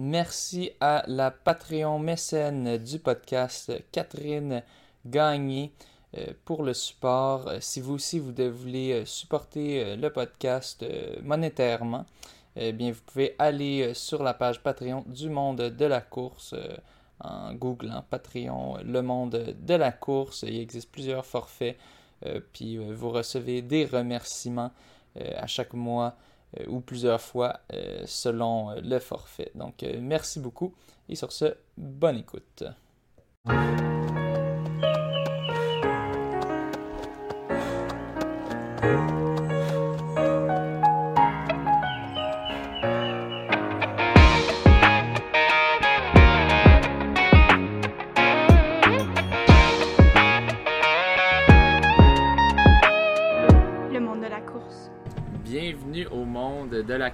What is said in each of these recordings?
Merci à la Patreon mécène du podcast, Catherine Gagné, euh, pour le support. Euh, si vous aussi vous voulez euh, supporter le podcast monétairement, eh bien vous pouvez aller sur la page Patreon du monde de la course en googlant Patreon Le Monde de la course. Il existe plusieurs forfaits, puis vous recevez des remerciements à chaque mois ou plusieurs fois selon le forfait. Donc merci beaucoup et sur ce, bonne écoute.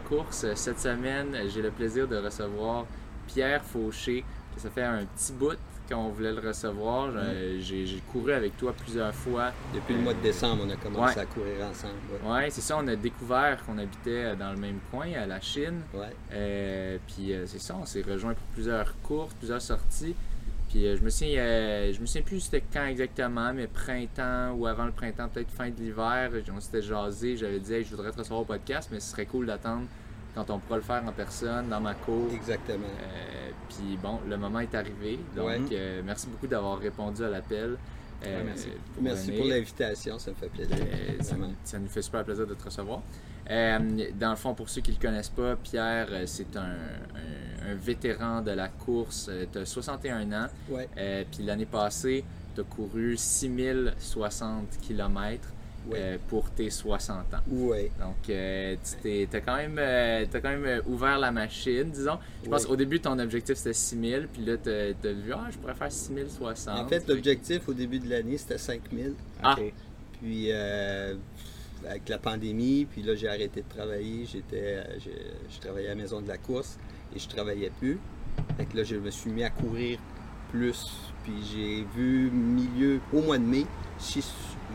Course. Cette semaine, j'ai le plaisir de recevoir Pierre Fauché. Ça fait un petit bout qu'on voulait le recevoir. Mm. J'ai couru avec toi plusieurs fois. Depuis le mois de décembre, on a commencé à courir ensemble. Oui, c'est ça. On a découvert qu'on habitait dans le même coin, à la Chine. Ouais. Euh, puis euh, c'est ça, on s'est rejoint pour plusieurs courses, plusieurs sorties. Puis euh, je me souviens, je me souviens plus c'était quand exactement, mais printemps ou avant le printemps, peut-être fin de l'hiver, on s'était jasé, j'avais dit je voudrais te recevoir au podcast, mais ce serait cool d'attendre quand on pourra le faire en personne, dans ma cour. Exactement. Euh, puis bon, le moment est arrivé. Donc euh, merci beaucoup d'avoir répondu à l'appel. Merci. merci pour l'invitation, ça me fait plaisir. Ça, nous fait super plaisir de te recevoir. dans le fond, pour ceux qui ne le connaissent pas, Pierre, c'est un un vétéran de la course. Euh, tu as 61 ans. Euh, puis l'année passée, tu as couru 6060 km. Euh, pour tes 60 ans. Ouais. Donc, tu as, quand même, as quand même ouvert la machine, disons. Je pense qu'au début, ton objectif c'était 6000, puis là, tu as, vu, ah, je pourrais faire 6060. En fait, l'objectif au début de l'année, c'était 5000. Ah. Puis, avec la pandémie, puis là, j'ai arrêté de travailler. J'étais, je travaillais à la maison de la course et je travaillais plus. Fait que là, je me suis mis à courir plus. Puis j'ai vu milieu, au mois de mai, si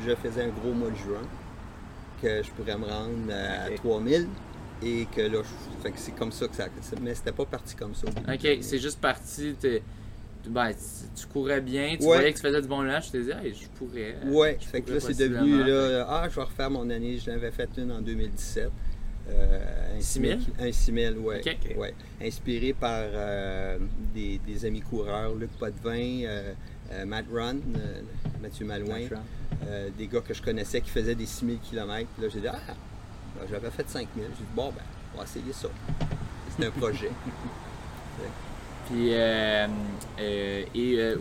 je faisais un gros mois de juin, que je pourrais me rendre à 3000 et que là, que c'est comme ça que ça. Mais c'était pas parti comme ça. Ok, c'est juste parti. Ben, tu courais bien, tu voyais que tu faisais du bon lâche, je te disais, je pourrais. Ouais, fait que là, c'est devenu, là, ah, je vais refaire mon année. Je l'avais fait une en 2017. Euh, un 6000 Un 6000, oui. Ouais. Inspiré par euh, des, amis coureurs, Luc Potvin, euh, Matt Run, Mathieu Malouin, des gars que je connaissais qui faisaient des 6000 km. Là, j'ai dit, ah, ben, j'avais fait 5000. J'ai dit, bon, ben, on va essayer ça. C'est un projet. Puis, et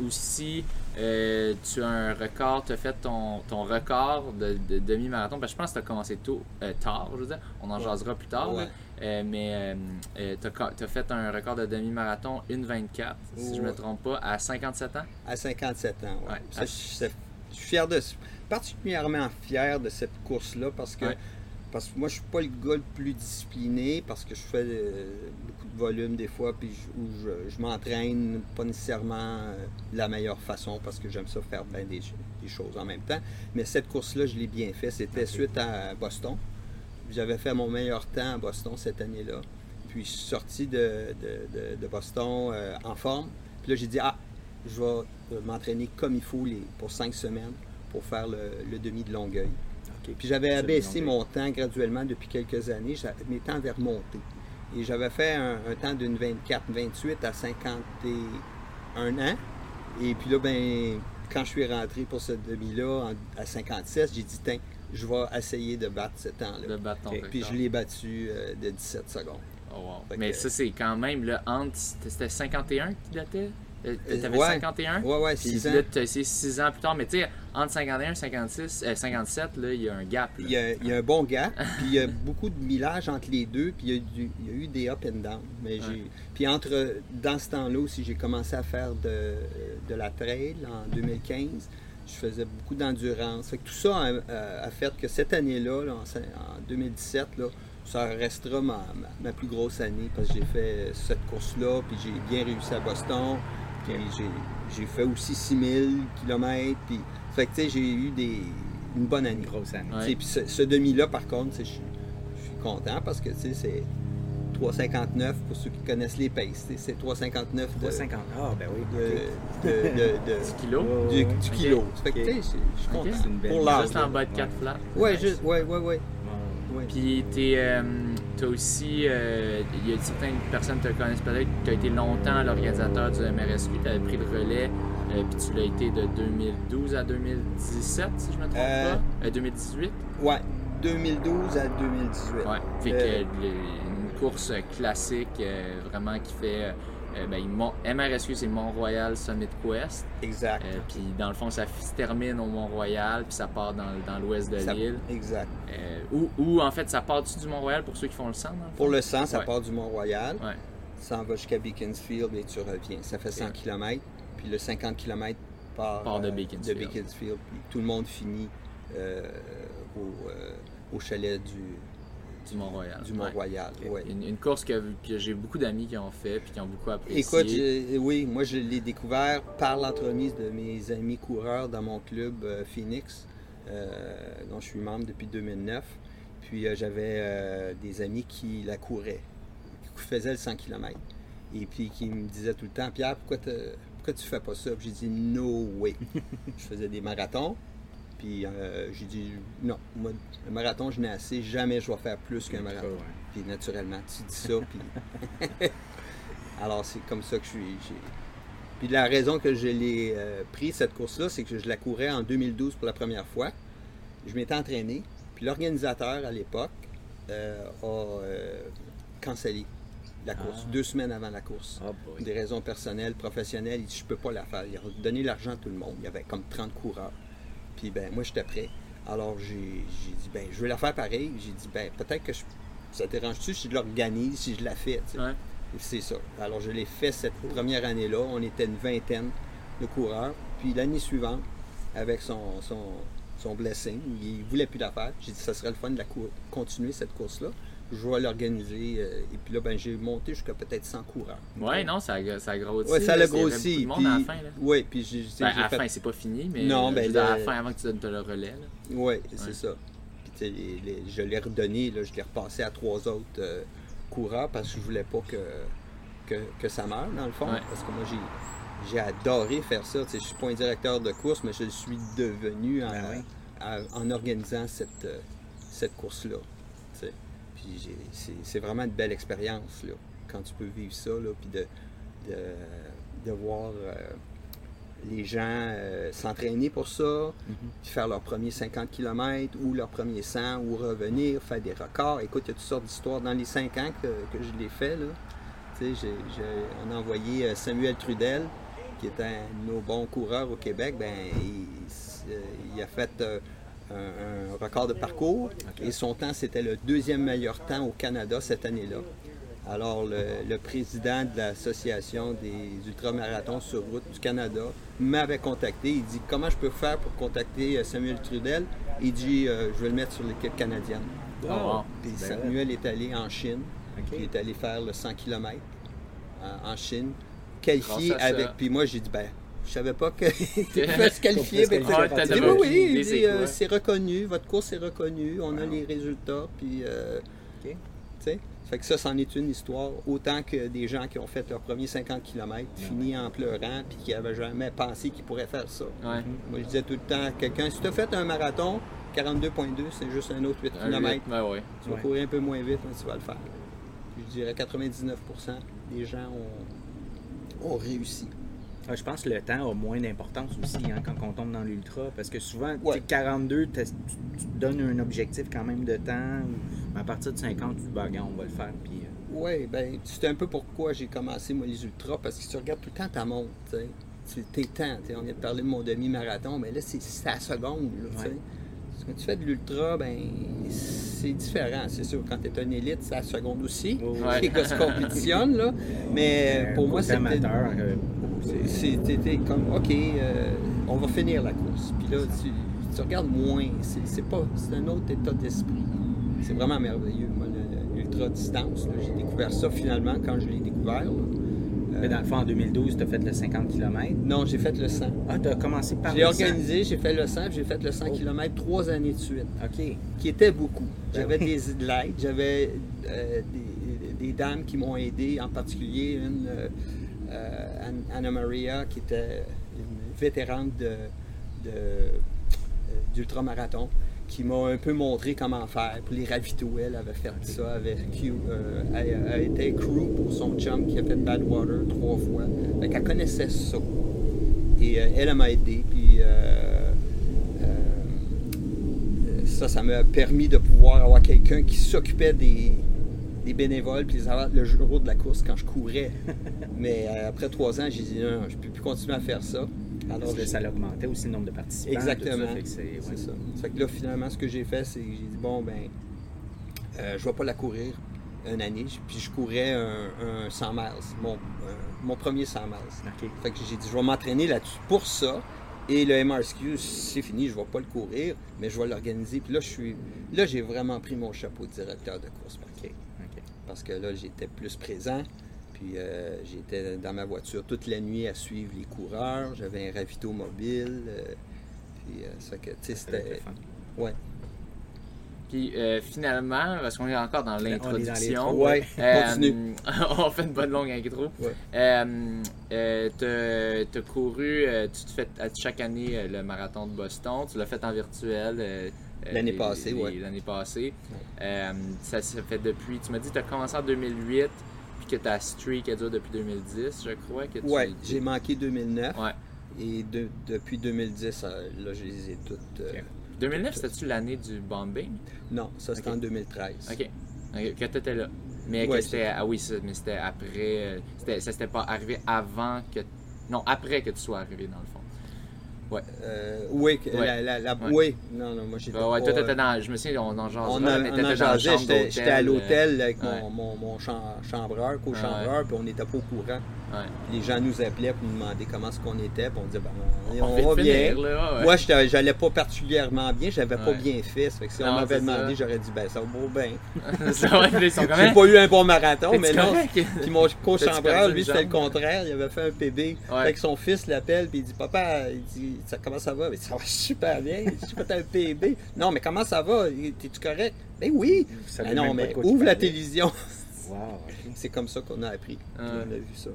aussi, euh, tu as un record, tu as fait ton, ton record de, demi-marathon. Ben, je pense que tu as commencé tôt, euh, tard, je veux dire. On en jasera plus tard. Euh, mais tu as, fait un record de demi-marathon 1,24, si je ne me trompe pas, à 57 ans? À 57 ans, oui. Je, suis fier de, particulièrement fier de cette course-là parce que parce que moi, je suis pas le gars le plus discipliné parce que je fais euh, beaucoup de volume des fois, puis je, où je, m'entraîne pas nécessairement euh, de la meilleure façon parce que j'aime ça faire bien des, choses en même temps. Mais cette course-là, je l'ai bien fait. C'était suite à Boston. J'avais fait mon meilleur temps à Boston cette année-là. Puis je suis sorti de, Boston euh, en forme. Puis là, j'ai dit, ah, je vais m'entraîner comme il faut les, pour cinq semaines pour faire le demi de Longueuil. Puis j'avais abaissé mon temps graduellement depuis quelques années. Mes temps avaient remonté. Et j'avais fait un, temps d'une 24-28 à 51 ans. Et puis là, ben, quand je suis rentré pour ce demi-là à 57, j'ai dit, tiens, je vais essayer de battre ce temps-là. De battre ton Puis je l'ai battu euh, de 17 secondes. Oh, Mais ça, c'est quand même, le entre, c'était 51 qui datait? Euh, t'avais 51? Ouais, ouais, 6 ans. Là, tu as essayé 6 ans plus tard. Mais tu sais, entre 51 et 56, 57, là, il y a un gap. Il y a, il y a, un bon gap. puis il y a beaucoup de millage entre les deux. Puis il y a, il y a eu des up and down. Mais Puis entre, dans ce temps-là aussi, j'ai commencé à faire de, de, la trail en 2015. Je faisais beaucoup d'endurance. Tout ça a, fait que cette année-là, en, 2017, là, ça restera ma, ma, plus grosse année parce que j'ai fait cette course-là, puis j'ai bien réussi à Boston j'ai fait aussi 6000 km. Puis, fait que, tu sais, j'ai eu des, une bonne année. Grosse année. Puis ce, demi-là, par contre, je suis content parce que, tu sais, c'est 359 pour ceux qui connaissent les paces. C'est 359 de. 350. Ah, ben oui. De, de, de, du kilo? Du, du kilo. Fait que, okay. je suis content. C'est une belle pour. Juste en bas de 4 flats. Ouais, juste, ouais, ouais, ouais. Puis tu euh, as aussi, euh, il y a certaines personnes qui te connaissent peut-être, tu as été longtemps l'organisateur du MRSQ, tu avais pris le relais, euh, puis tu l'as été de 2012 à 2017, si je me trompe pas? 2018? Ouais, 2012 à 2018. Ouais, fait que course classique, vraiment qui fait euh, ben, MRSQ, c'est Mont-Royal Summit Quest. Exact. Euh, puis dans le fond, ça se termine au Mont-Royal, puis ça part dans, dans l'ouest de l'île. Exact. Euh, ou, en fait, ça part du Mont-Royal pour ceux qui font le sang? Pour le sang, ça part du Mont-Royal. Ouais. Ça en va jusqu'à Beaconsfield et tu reviens. Ça fait 100 km. Puis le 50 km part, de, Beaconsfield. de Beaconsfield. Puis tout le monde finit au, au chalet du, du Mont-Royal. Du Mont-Royal, oui. Une, course que, j'ai beaucoup d'amis qui ont fait et qui ont beaucoup apprécié. Écoute, oui, moi je l'ai découvert par l'entremise de mes amis coureurs dans mon club euh, Phoenix, euh, dont je suis membre depuis 2009. Puis euh, j'avais des amis qui la couraient, qui faisaient le 100 km. Et puis qui me disaient tout le temps, Pierre, pourquoi, pourquoi tu fais pas ça? J'ai dit, no way. je faisais des marathons. Puis euh, j'ai dit, non, moi, le marathon, je n'ai assez, jamais je vais faire plus qu'un marathon. Puis naturellement, tu dis ça, puis. Alors, c'est comme ça que je suis. Puis la raison que je l'ai euh, pris, cette course-là, c'est que je la courais en 2012 pour la première fois. Je m'étais entraîné, puis l'organisateur à l'époque euh, a cancellé la course, ah. deux semaines avant la course. Ah, des raisons personnelles, professionnelles, il dit, je peux pas la faire. Il a donné l'argent à tout le monde. Il y avait comme 30 coureurs. Puis ben moi j'étais prêt. Alors j'ai dit ben je vais la faire pareil. J'ai dit ben peut-être que je, ça te dérange-tu si je l'organise, si je la fais. C'est ça. Alors je l'ai fait cette première année-là. On était une vingtaine de coureurs. Puis l'année suivante, avec son, son, son blessing, il ne voulait plus la faire. J'ai dit ça serait le fun de la continuer cette course-là je vais l'organiser. Euh, et puis là, ben, j'ai monté jusqu'à peut-être 100 coureurs. Oui, non, ça, ça a grossi. Oui, ça a grossi. Monde à la fin. Oui, puis j'ai. Ben, à la fin, c'est pas fini, mais non, ben, à la fin, avant que tu donnes le relais. Oui, c'est ça. Puis les, je l'ai redonné, là, je l'ai repassé à trois autres euh, coureurs parce que je voulais pas que, que, ça meure, dans le fond. Parce que moi, j'ai. J'ai adoré faire ça. Je ne suis pas un directeur de course, mais je le suis devenu en, ben en organisant cette, euh, cette course-là c'est vraiment une belle expérience quand tu peux vivre ça, puis de, de, voir euh, les gens euh, s'entraîner pour ça, mm-hmm. puis faire leur premier 50 km ou leur premier 100 ou revenir, faire des records. Écoute, il y a toutes sortes d'histoires dans les 5 ans que, je l'ai fait. Là. on a envoyé euh, Samuel Trudel, qui est un de nos bons coureurs au Québec. Ben, il, a fait un, record de parcours. Et son temps, c'était le deuxième meilleur temps au Canada cette année-là. Alors, le, président de l'Association des ultramarathons sur route du Canada m'avait contacté. Il dit Comment je peux faire pour contacter euh, Samuel Trudel? Il dit euh, Je vais le mettre sur l'équipe canadienne. Oh, Samuel est allé en Chine. Il est allé faire le 100 km en Chine, qualifié avec. Puis moi, j'ai dit Ben, je savais pas que tu pouvais se qualifier. Mais oui, oui, euh, c'est reconnu, votre course est reconnue, on a les résultats, puis euh, tu sais. Fait que ça, c'en est une histoire. Autant que des gens qui ont fait leur premier 50 km, fini en pleurant, puis qui n'avaient jamais pensé qu'ils pourraient faire ça. Moi, je disais tout le temps à quelqu'un, si tu as fait un marathon, 42.2, c'est juste un autre 8 km. Tu vas courir un peu moins vite, mais tu vas le faire. je dirais 99% des gens ont réussi. Ah, je pense que le temps a moins d'importance aussi hein, quand on tombe dans l'ultra. Parce que souvent, 42, tu, te donnes un objectif quand même de temps. Mais à partir de 50, tu dis, bah, on va le faire. Puis, euh. Oui, ben, c'est un peu pourquoi j'ai commencé, moi, les ultras. Parce que tu regardes tout le temps ta montre. Tu tes temps. On vient de parler de mon demi-marathon, mais là, c'est à seconde. Quand tu fais de l'ultra, ben c'est différent. C'est sûr, quand tu es un élite, c'est à seconde aussi. Les gars se compétitionnent, là. Mais pour moi, c'est. amateur. Euh, c'était comme, OK, euh, on va finir la course. Puis là, tu, regardes moins. C'est pas, c'est un autre état d'esprit. C'est vraiment merveilleux, moi, l'ultra-distance. J'ai découvert ça finalement quand je l'ai découvert. Mais dans le fond, en 2012, tu as fait le 50 km? Non, j'ai fait le 100. Ah, tu as commencé par J'ai organisé, j'ai fait le 100, j'ai fait le 100 km trois années de suite. OK. Qui était beaucoup. J'avais des lights, j'avais euh, des, dames qui m'ont aidé, en particulier une, Anna Maria, qui était une vétérane de, d'ultramarathon qui m'a un peu montré comment faire pour les ravitaux. Elle avait fait ça avec Q. elle, a été crew pour son chum qui a fait Badwater trois fois. Fait elle connaissait ça. Et elle, m'a aidé. Puis ça, ça m'a permis de pouvoir avoir quelqu'un qui s'occupait des, bénévoles puis le jour de la course quand je courais. Mais euh, après trois ans, j'ai dit non, je peux plus continuer à faire ça. Alors, ça augmentait aussi le nombre de participants. Exactement. C'est ça. Fait que là, finalement, ce que j'ai fait, c'est que j'ai dit bon, ben, euh, je ne vais pas la courir une année. Puis je courais un, 100 miles, mon, premier 100 miles. Fait que j'ai dit je vais m'entraîner là-dessus pour ça. Et le MRSQ, c'est fini, je ne vais pas le courir, mais je vais l'organiser. Puis là, je suis, là, j'ai vraiment pris mon chapeau de directeur de course. Parce que là, j'étais plus présent. Puis euh, j'étais dans ma voiture toute la nuit à suivre les coureurs. J'avais un ravito mobile. Euh, puis euh, ça que, tu sais, c'était. Ouais. Puis euh, finalement, parce qu'on est encore dans l'introduction, ouais, euh, on fait une bonne longue intro. Ouais. Euh, tu as couru, tu te fais chaque année le marathon de Boston, tu l'as fait en virtuel. l'année passée, oui. L'année passée. ça s'est fait depuis, tu m'as dit que tu as commencé en 2008, puis que ta streak est dure depuis 2010, je crois. Oui, j'ai manqué 2009. Ouais. Et depuis 2010, là, je les ai toutes. 2009, c'était-tu l'année du bombing? Non, ça c'était en 2013. OK. okay. Que tu étais là. Mais que c'était. Ah oui, mais c'était après. Euh, ça s'était pas arrivé avant que. Non, après que tu sois arrivé, dans le fond. Ouais. Euh, oui, La, la, oui, non, non, moi j'étais. Ouais, toi, t'étais dans. Je me souviens, on en jasait. On, a, on en jasait, j'étais à l'hôtel avec mon, mon, mon chambreur, co-chambreur, puis on n'était pas au courant. Les gens nous appelaient pour nous demander comment est-ce qu'on était, puis on disait, ben, on, on, va bien. Moi, j'allais pas particulièrement bien, j'avais pas bien fait. Ça fait que si on m'avait demandé, j'aurais dit, ben, ça va bien. J'ai pas eu un bon marathon, mais non. Puis mon co-chambreur, lui, c'était le contraire. Il avait fait un PB. Fait son fils l'appelle, puis il dit, papa, il dit, comment ça va? ça va super bien. Tu fais un PB. Non, mais comment ça va? Es-tu correct? Ben oui. Ben non, mais ouvre la télévision. C'est comme ça qu'on a appris. On a vu ça.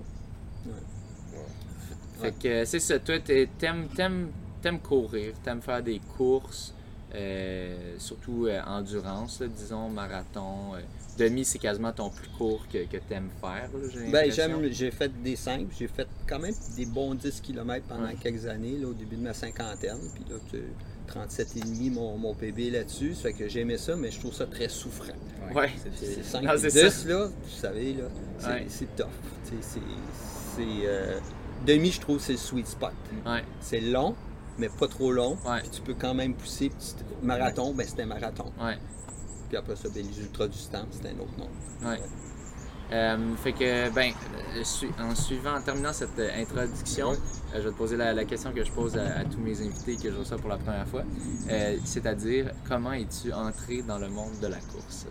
Fait que c'est ça, toi, t'aimes, t'aimes, t'aimes courir, t'aimes faire des courses, euh, surtout euh, endurance, disons, marathon. Euh, demi, c'est quasiment ton plus court que, que tu aimes faire. ben, j'aime, j'ai fait des simples, j'ai fait quand même des bons 10 km pendant quelques années, là, au début de ma cinquantaine. Puis là, 37,5 mon, mon PB là-dessus. Ça fait que j'aimais ça, mais je trouve ça très souffrant. Ouais. C'est 5 10, là, vous savez, là, c'est, tough. C'est, c'est, demi, je trouve, c'est le sweet spot. C'est long, mais pas trop long. Puis tu peux quand même pousser. Marathon, ben c'était marathon. Puis après ça, ben, les ultra-distances, c'était un autre nom. Euh, fait que, ben, en suivant, en terminant cette euh, introduction, euh, je vais te poser la, question que je pose à, tous mes invités que je reçois pour la première fois. C'est-à-dire, comment es-tu entré dans le monde de la course?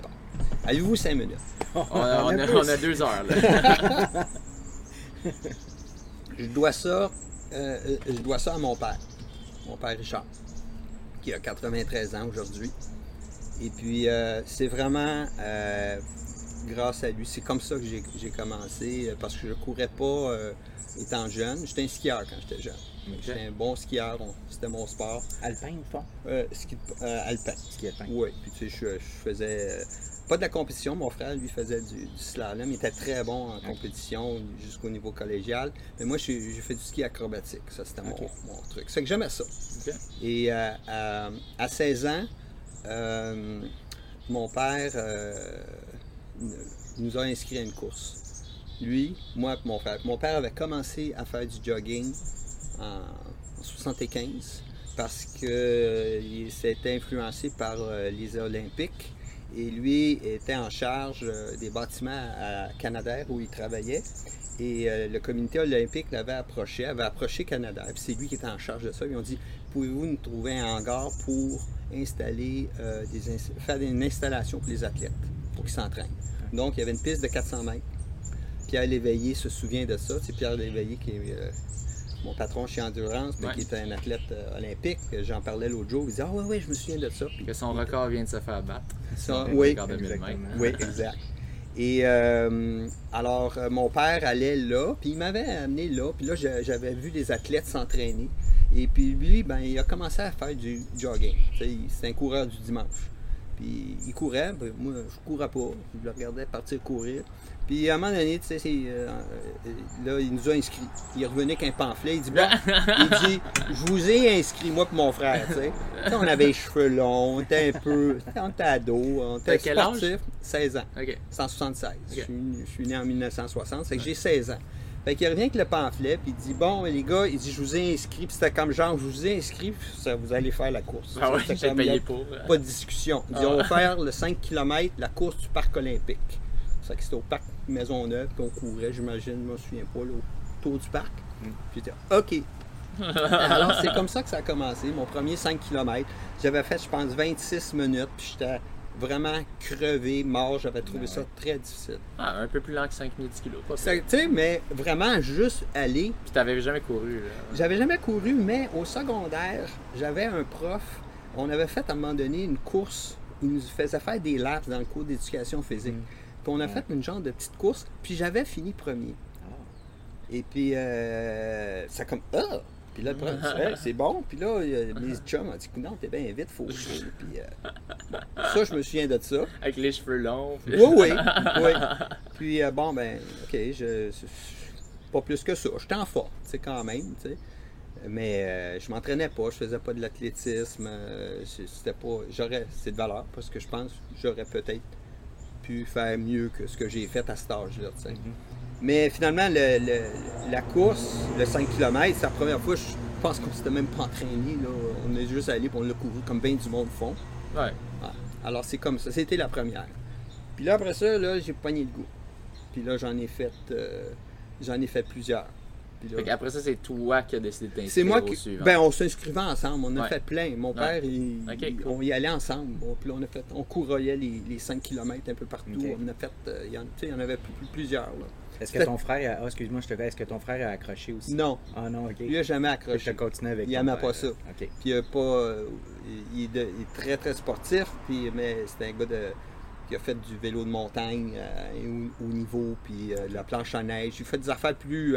Avez-vous cinq minutes? on, a, deux heures, là. je dois ça, je dois ça à mon père, mon père Richard, qui a 93 ans aujourd'hui. Et puis, c'est vraiment grâce à lui. C'est comme ça que j'ai commencé, euh, parce que je courais pas euh, étant jeune. J'étais un skieur quand j'étais jeune. J'étais un bon skieur, c'était mon sport. Alpin ou pas? Euh, ski, alpin. Ski alpin. Oui, puis tu sais, je, faisais pas de la compétition. Mon frère, lui, faisait du, slalom. Il était très bon en compétition jusqu'au niveau collégial. Mais moi, j'ai fait du ski acrobatique. Ça, c'était mon, truc. C'est que j'aimais ça. Et à 16 ans, mon père nous a inscrit à une course. Lui, moi et mon père. Mon père avait commencé à faire du jogging en, 75 parce qu'il euh, s'était influencé par euh, les Olympiques et lui était en charge euh, des bâtiments à Canadair où il travaillait. Et le comité olympique l'avait approché, avait approché Canadair. c'est lui qui était en charge de ça. Ils ont dit Pouvez-vous nous trouver un hangar pour installer des, faire une installation pour les athlètes, pour qu'ils s'entraînent donc, il y avait une piste de 400 mètres. Pierre Léveillé se souvient de ça. C'est Pierre Léveillé qui est euh, mon patron chez Endurance, qui est un athlète euh, olympique. J'en parlais l'autre jour. Il disait Ah, oui, oui, je me souviens de ça. que son record vient de se faire battre. Ça, oui, oui, exact. Et euh, alors, euh, mon père allait là, puis il m'avait amené là, puis là, j'avais vu des athlètes s'entraîner. Et puis lui, ben, il a commencé à faire du jogging. C'est un coureur du dimanche. Puis il courait, ben, moi je courais pas, je le regardais partir courir. Puis à un moment donné, tu sais, euh, là, il nous a inscrits. Il est revenu avec un pamphlet, il dit Bon, il dit, je vous ai inscrit, moi et mon frère, tu sais. on avait les cheveux longs, on était un peu, on était ado, on était sportif. 16 ans. OK. 176. Je, suis, né en 1960, c'est que j'ai 16 ans. Fait qu'il revient avec le pamphlet, puis il dit Bon, les gars, il dit Je vous ai inscrit, puis c'était comme genre Je vous ai inscrit, ça, vous allez faire la course. Ah oui, j'ai payé pour. Pas de discussion. Il dit On va ah. faire le 5 km, la course du parc olympique. Que c'était au parc Maisonneuve, puis on courait, j'imagine, je me souviens pas, là, autour du parc. Mm. Puis j'étais OK. Alors, c'est comme ça que ça a commencé, mon premier 5 km. J'avais fait, je pense, 26 minutes, puis j'étais vraiment crevé, mort. J'avais trouvé ben ça très difficile. Ah, un peu plus lent que 5010 kilos. Tu sais, mais vraiment juste aller. Puis t'avais jamais couru. J'avais jamais couru, mais au secondaire, j'avais un prof. On avait fait à un moment donné une course. Il nous faisait faire des laps dans le cours d'éducation physique. Mm. Puis on a fait une genre de petite course. Puis j'avais fini premier. Ah. Et puis, euh, ça comme. Ah! Puis là, le c'est bon. Puis là, mes chums ont dit, non, t'es bien vite, faut Puis euh, ça, je me souviens de ça. Avec les cheveux longs. Oui, oui, oui. Puis euh, bon, ben, OK, je, pas plus que ça. J'étais en forme, tu sais, quand même, tu sais. Mais euh, je m'entraînais pas, je faisais pas de l'athlétisme. c'était pas. J'aurais. C'est de valeur parce que je pense que j'aurais peut-être pu faire mieux que ce que j'ai fait à cet âge-là. Mm-hmm. Mais finalement, la course, le 5 km, c'est la première fois, je pense qu'on s'était même pas entraîné. Là. On est juste allé pour le couru comme bien du monde fond. Ouais. Alors c'est comme ça. C'était la première. Puis là, après ça, là, j'ai pogné le goût. Puis là, j'en ai fait euh, j'en ai fait plusieurs. Après ça, c'est toi qui as décidé de t'inscrire C'est moi qui. Ben, on s'inscrivait ensemble. On a fait plein. Mon père, on y allait ensemble. puis là, on a fait, on couroyait les, les 5 km un peu partout. On a fait, euh, il y, en, avait plusieurs. Là. Est-ce que ton frère, a... oh, excuse-moi, je te est-ce que ton frère a accroché aussi? Non. Ah non, ok. Il n'a jamais accroché. Je continué avec Il n'aimait pas ça. Puis il, a pas, euh, il, est très très sportif, puis, mais c'est un gars qui a fait du vélo de montagne euh, au, niveau, puis euh, la planche à neige. Il fait des affaires plus.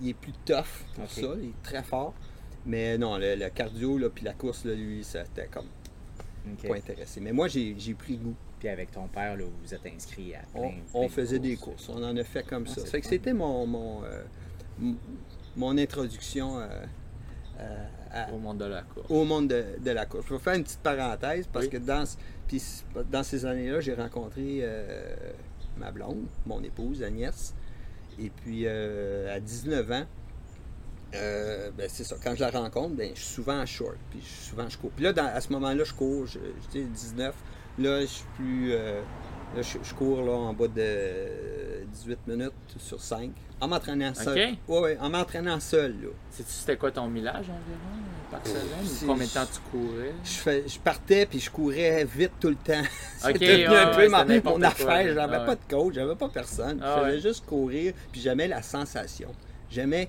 Il est plus tough pour ça, il est très fort. Mais non, le, cardio, puis la course, là, lui, c'était comme pas intéressé. Mais moi, j'ai pris goût avec ton père, là, vous vous êtes inscrit à plein, On, faisait des courses, on en a fait comme ah, ça. que c'était mon, mon, euh, mon introduction euh, euh, au monde de la course. Au monde de, la course. Je vais faire une petite parenthèse parce que dans, dans ces années-là, j'ai rencontré ma blonde, mon épouse, Agnès. Et puis, à 19 ans, ben c'est ça. Quand je la rencontre, ben, je suis souvent en short, puis souvent je cours. Puis là, à ce moment-là, je cours, je, je 19, Là, je suis plus. Euh, là, je, cours là, en bas de 18 minutes sur 5. En m'entraînant seul. Oui, oui, en m'entraînant seul. C'était quoi ton millage environ par semaine? combien de temps tu courais? Je, je partais puis je courais vite tout le temps. C'était un peu mon, affaire. J'avais pas de coach, j'avais pas personne. je faisais juste courir puis j'aimais la sensation. J'aimais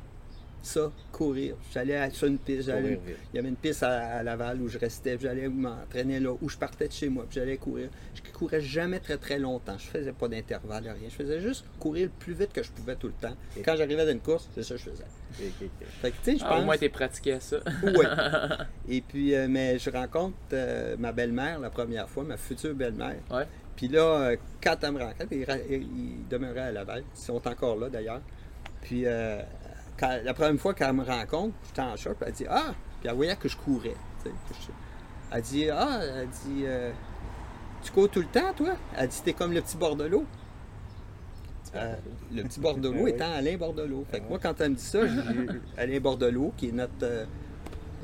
ça, courir. J'allais sur une piste, il y avait une piste à, Laval où je restais, j'allais m'entraîner là, où je partais de chez moi, puis j'allais courir. Je courais jamais très très longtemps, je faisais pas d'intervalle, rien. Je faisais juste courir le plus vite que je pouvais tout le temps. Quand j'arrivais dans une course, c'est ça que je faisais. Fait que, je ah, Au moins, tu pratiqué à ça. oui. Et puis, euh, mais je rencontre euh, ma belle-mère la première fois, ma future belle-mère. Ouais. Puis là, euh, quand elle me rencontre, ils, demeuraient à Laval. Ils sont encore là d'ailleurs. Puis la première fois qu'elle me rencontre, j'étais en short, puis elle dit Ah, puis elle voyait que je courais. elle dit Ah, elle dit euh, Tu cours tout le temps, toi Elle dit T'es comme le petit bordelot. Euh, le petit bordelot étant Alain Bordelot. Fait que moi, quand elle me dit ça, Alain Bordelot, qui est notre. Euh,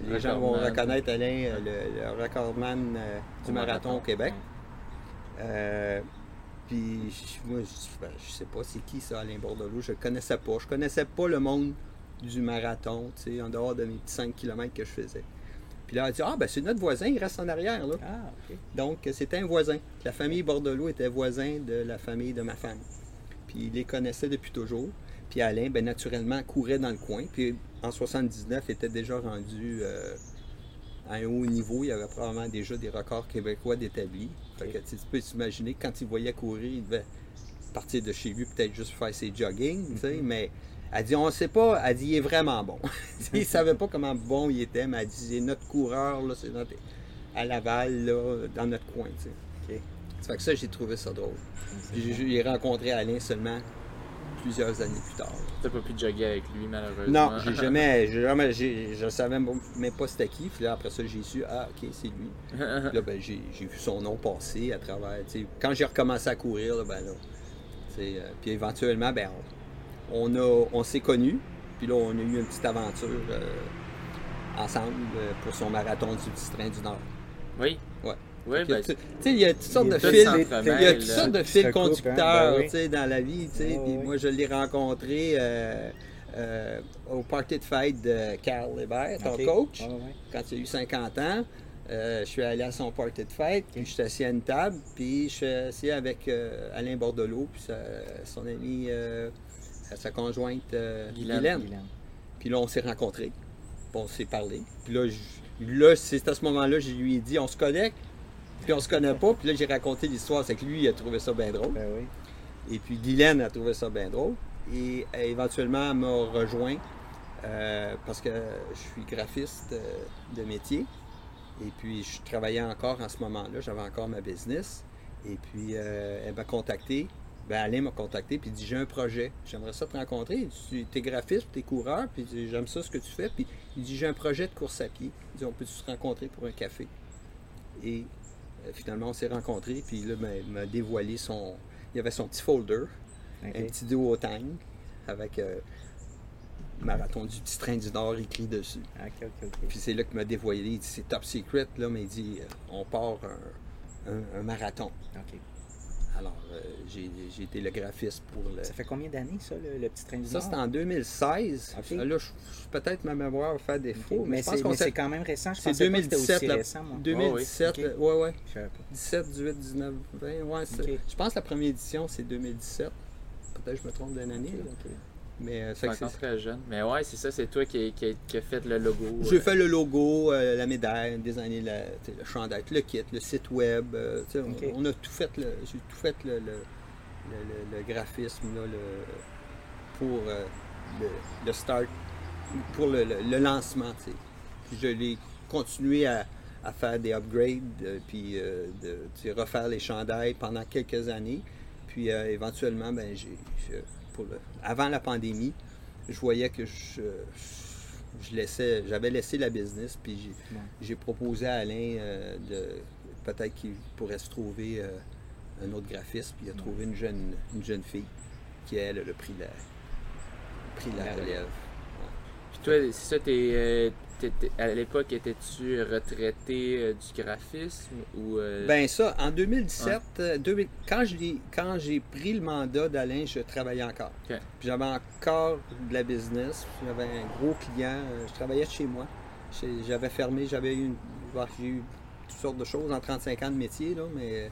les gens vont reconnaître Alain, le, recordman du marathon au Québec. Puis moi, ben, je, sais pas c'est qui ça, Alain Bordelot. Je connaissais pas. Je connaissais pas le monde du marathon, tu sais, en dehors de mes petits 5 km que je faisais. Puis là, elle a dit Ah, ben c'est notre voisin, il reste en arrière, là. Ah. Donc, c'était un voisin. La famille Bordelot était voisin de la famille de ma femme. Puis il les connaissait depuis toujours. Puis Alain, ben naturellement, courait dans le coin. Puis en 79, était déjà rendu. Euh, à un haut niveau, il y avait probablement déjà des records québécois d'établis. Fait que tu peux t'imaginer quand il voyait courir, il devait partir de chez lui, peut-être juste faire ses jogging, tu sais, mais elle dit, on ne sait pas, elle dit, il est vraiment bon. il ne savait pas comment bon il était, mais elle dit, c'est notre coureur, là, c'est notre, à Laval, là, dans notre coin, tu sais. Ça fait que ça, j'ai trouvé ça drôle. J'ai rencontré Alain seulement plusieurs années plus tard. T'as pas pu jogger avec lui, malheureusement. Non, j'ai jamais, jamais je savais même pas c'était qui. Puis là, après ça, j'ai su, ah, ok, c'est lui. là, ben, j'ai vu son nom passer à travers. Quand j'ai recommencé à courir, là, ben là. Euh, puis éventuellement, ben, on, a, on s'est connus. Puis là, on a eu une petite aventure euh, ensemble euh, pour son marathon du petit train du Nord. Oui. Ouais. Oui, ben, tu sais, il y a toutes sortes de fils, il y a toutes sortes de fils conducteurs, ben tu sais, dans la vie, tu sais. puis moi, je l'ai rencontré au party de fête de Carl Hébert, ton coach, quand il a eu 50 ans. je suis allé à son party de fête, puis je suis assis à une table, puis je suis assis avec Alain Bordelot, puis son ami sa conjointe euh, Guylaine. Puis là, on s'est rencontrés. Puis on s'est parlé. Puis là, là c'est à ce moment-là, je lui ai dit, on se connaît, puis on se connaît pas. Puis là, j'ai raconté l'histoire. C'est que lui, il a trouvé ça bien drôle. Ben oui. Et puis Guylaine a trouvé ça bien drôle. Et euh, éventuellement, elle m'a rejoint euh, parce que je suis graphiste de métier. Et puis, je travaillais encore en ce moment-là. J'avais encore ma business. Et puis, elle m'a contacté ben, Alain m'a contacté puis dit j'ai un projet, j'aimerais ça te rencontrer. Tu es graphiste, tu es coureur, puis j'aime ça ce que tu fais. Puis il dit j'ai un projet de course à pied. Il dit on peut se rencontrer pour un café? Et euh, finalement on s'est rencontrés, puis là ben, il m'a dévoilé son. Il y avait son petit folder, un petit duotang avec euh, Marathon du petit train du Nord écrit dessus. puis c'est là qu'il m'a dévoilé, il dit c'est top secret, là, mais il dit euh, on part un, un marathon. Alors, euh, j'ai été le graphiste pour le. Ça fait combien d'années, ça, le, petit train du Ça, c'était en 2016. Là, peut-être ma mémoire fait défaut, mais, mais c'est quand même récent. C'est 2017. Là, récent, moi. 2017, oui, ouais, ouais. 17, 18, 19, 20. Ouais, Je pense que la première édition, c'est 2017. Peut-être que je me trompe d'une année. Mais euh, c'est encore très jeune. Mais ouais, c'est ça, c'est toi qui, qui, a fait le logo. J'ai euh. fait le logo, euh, la médaille, designé le chandail, le kit, le site web. on, a tout fait, j'ai tout fait le, le, graphisme pour le, start, pour le, lancement. Puis je l'ai continué à, faire des upgrades, puis de refaire les chandails pendant quelques années. Puis éventuellement, ben, j'ai avant la pandémie, je voyais que je, laissais, j'avais laissé la business, puis j'ai proposé à Alain euh, de peut-être qu'il pourrait se trouver euh, un autre graphiste, puis il a trouvé une jeune, une jeune fille qui, elle, a pris la, pris la relève. Puis toi, c'est ça, t'es, euh, à l'époque, étais-tu retraité euh, du graphisme ou euh, Ben ça, en 2017, euh, quand j'ai quand j'ai pris le mandat d'Alain, je travaillais encore. j'avais encore de la business. J'avais un gros client. je travaillais chez moi. J'avais fermé, j'avais eu, eu toutes sortes de choses en 35 ans de métier, là, mais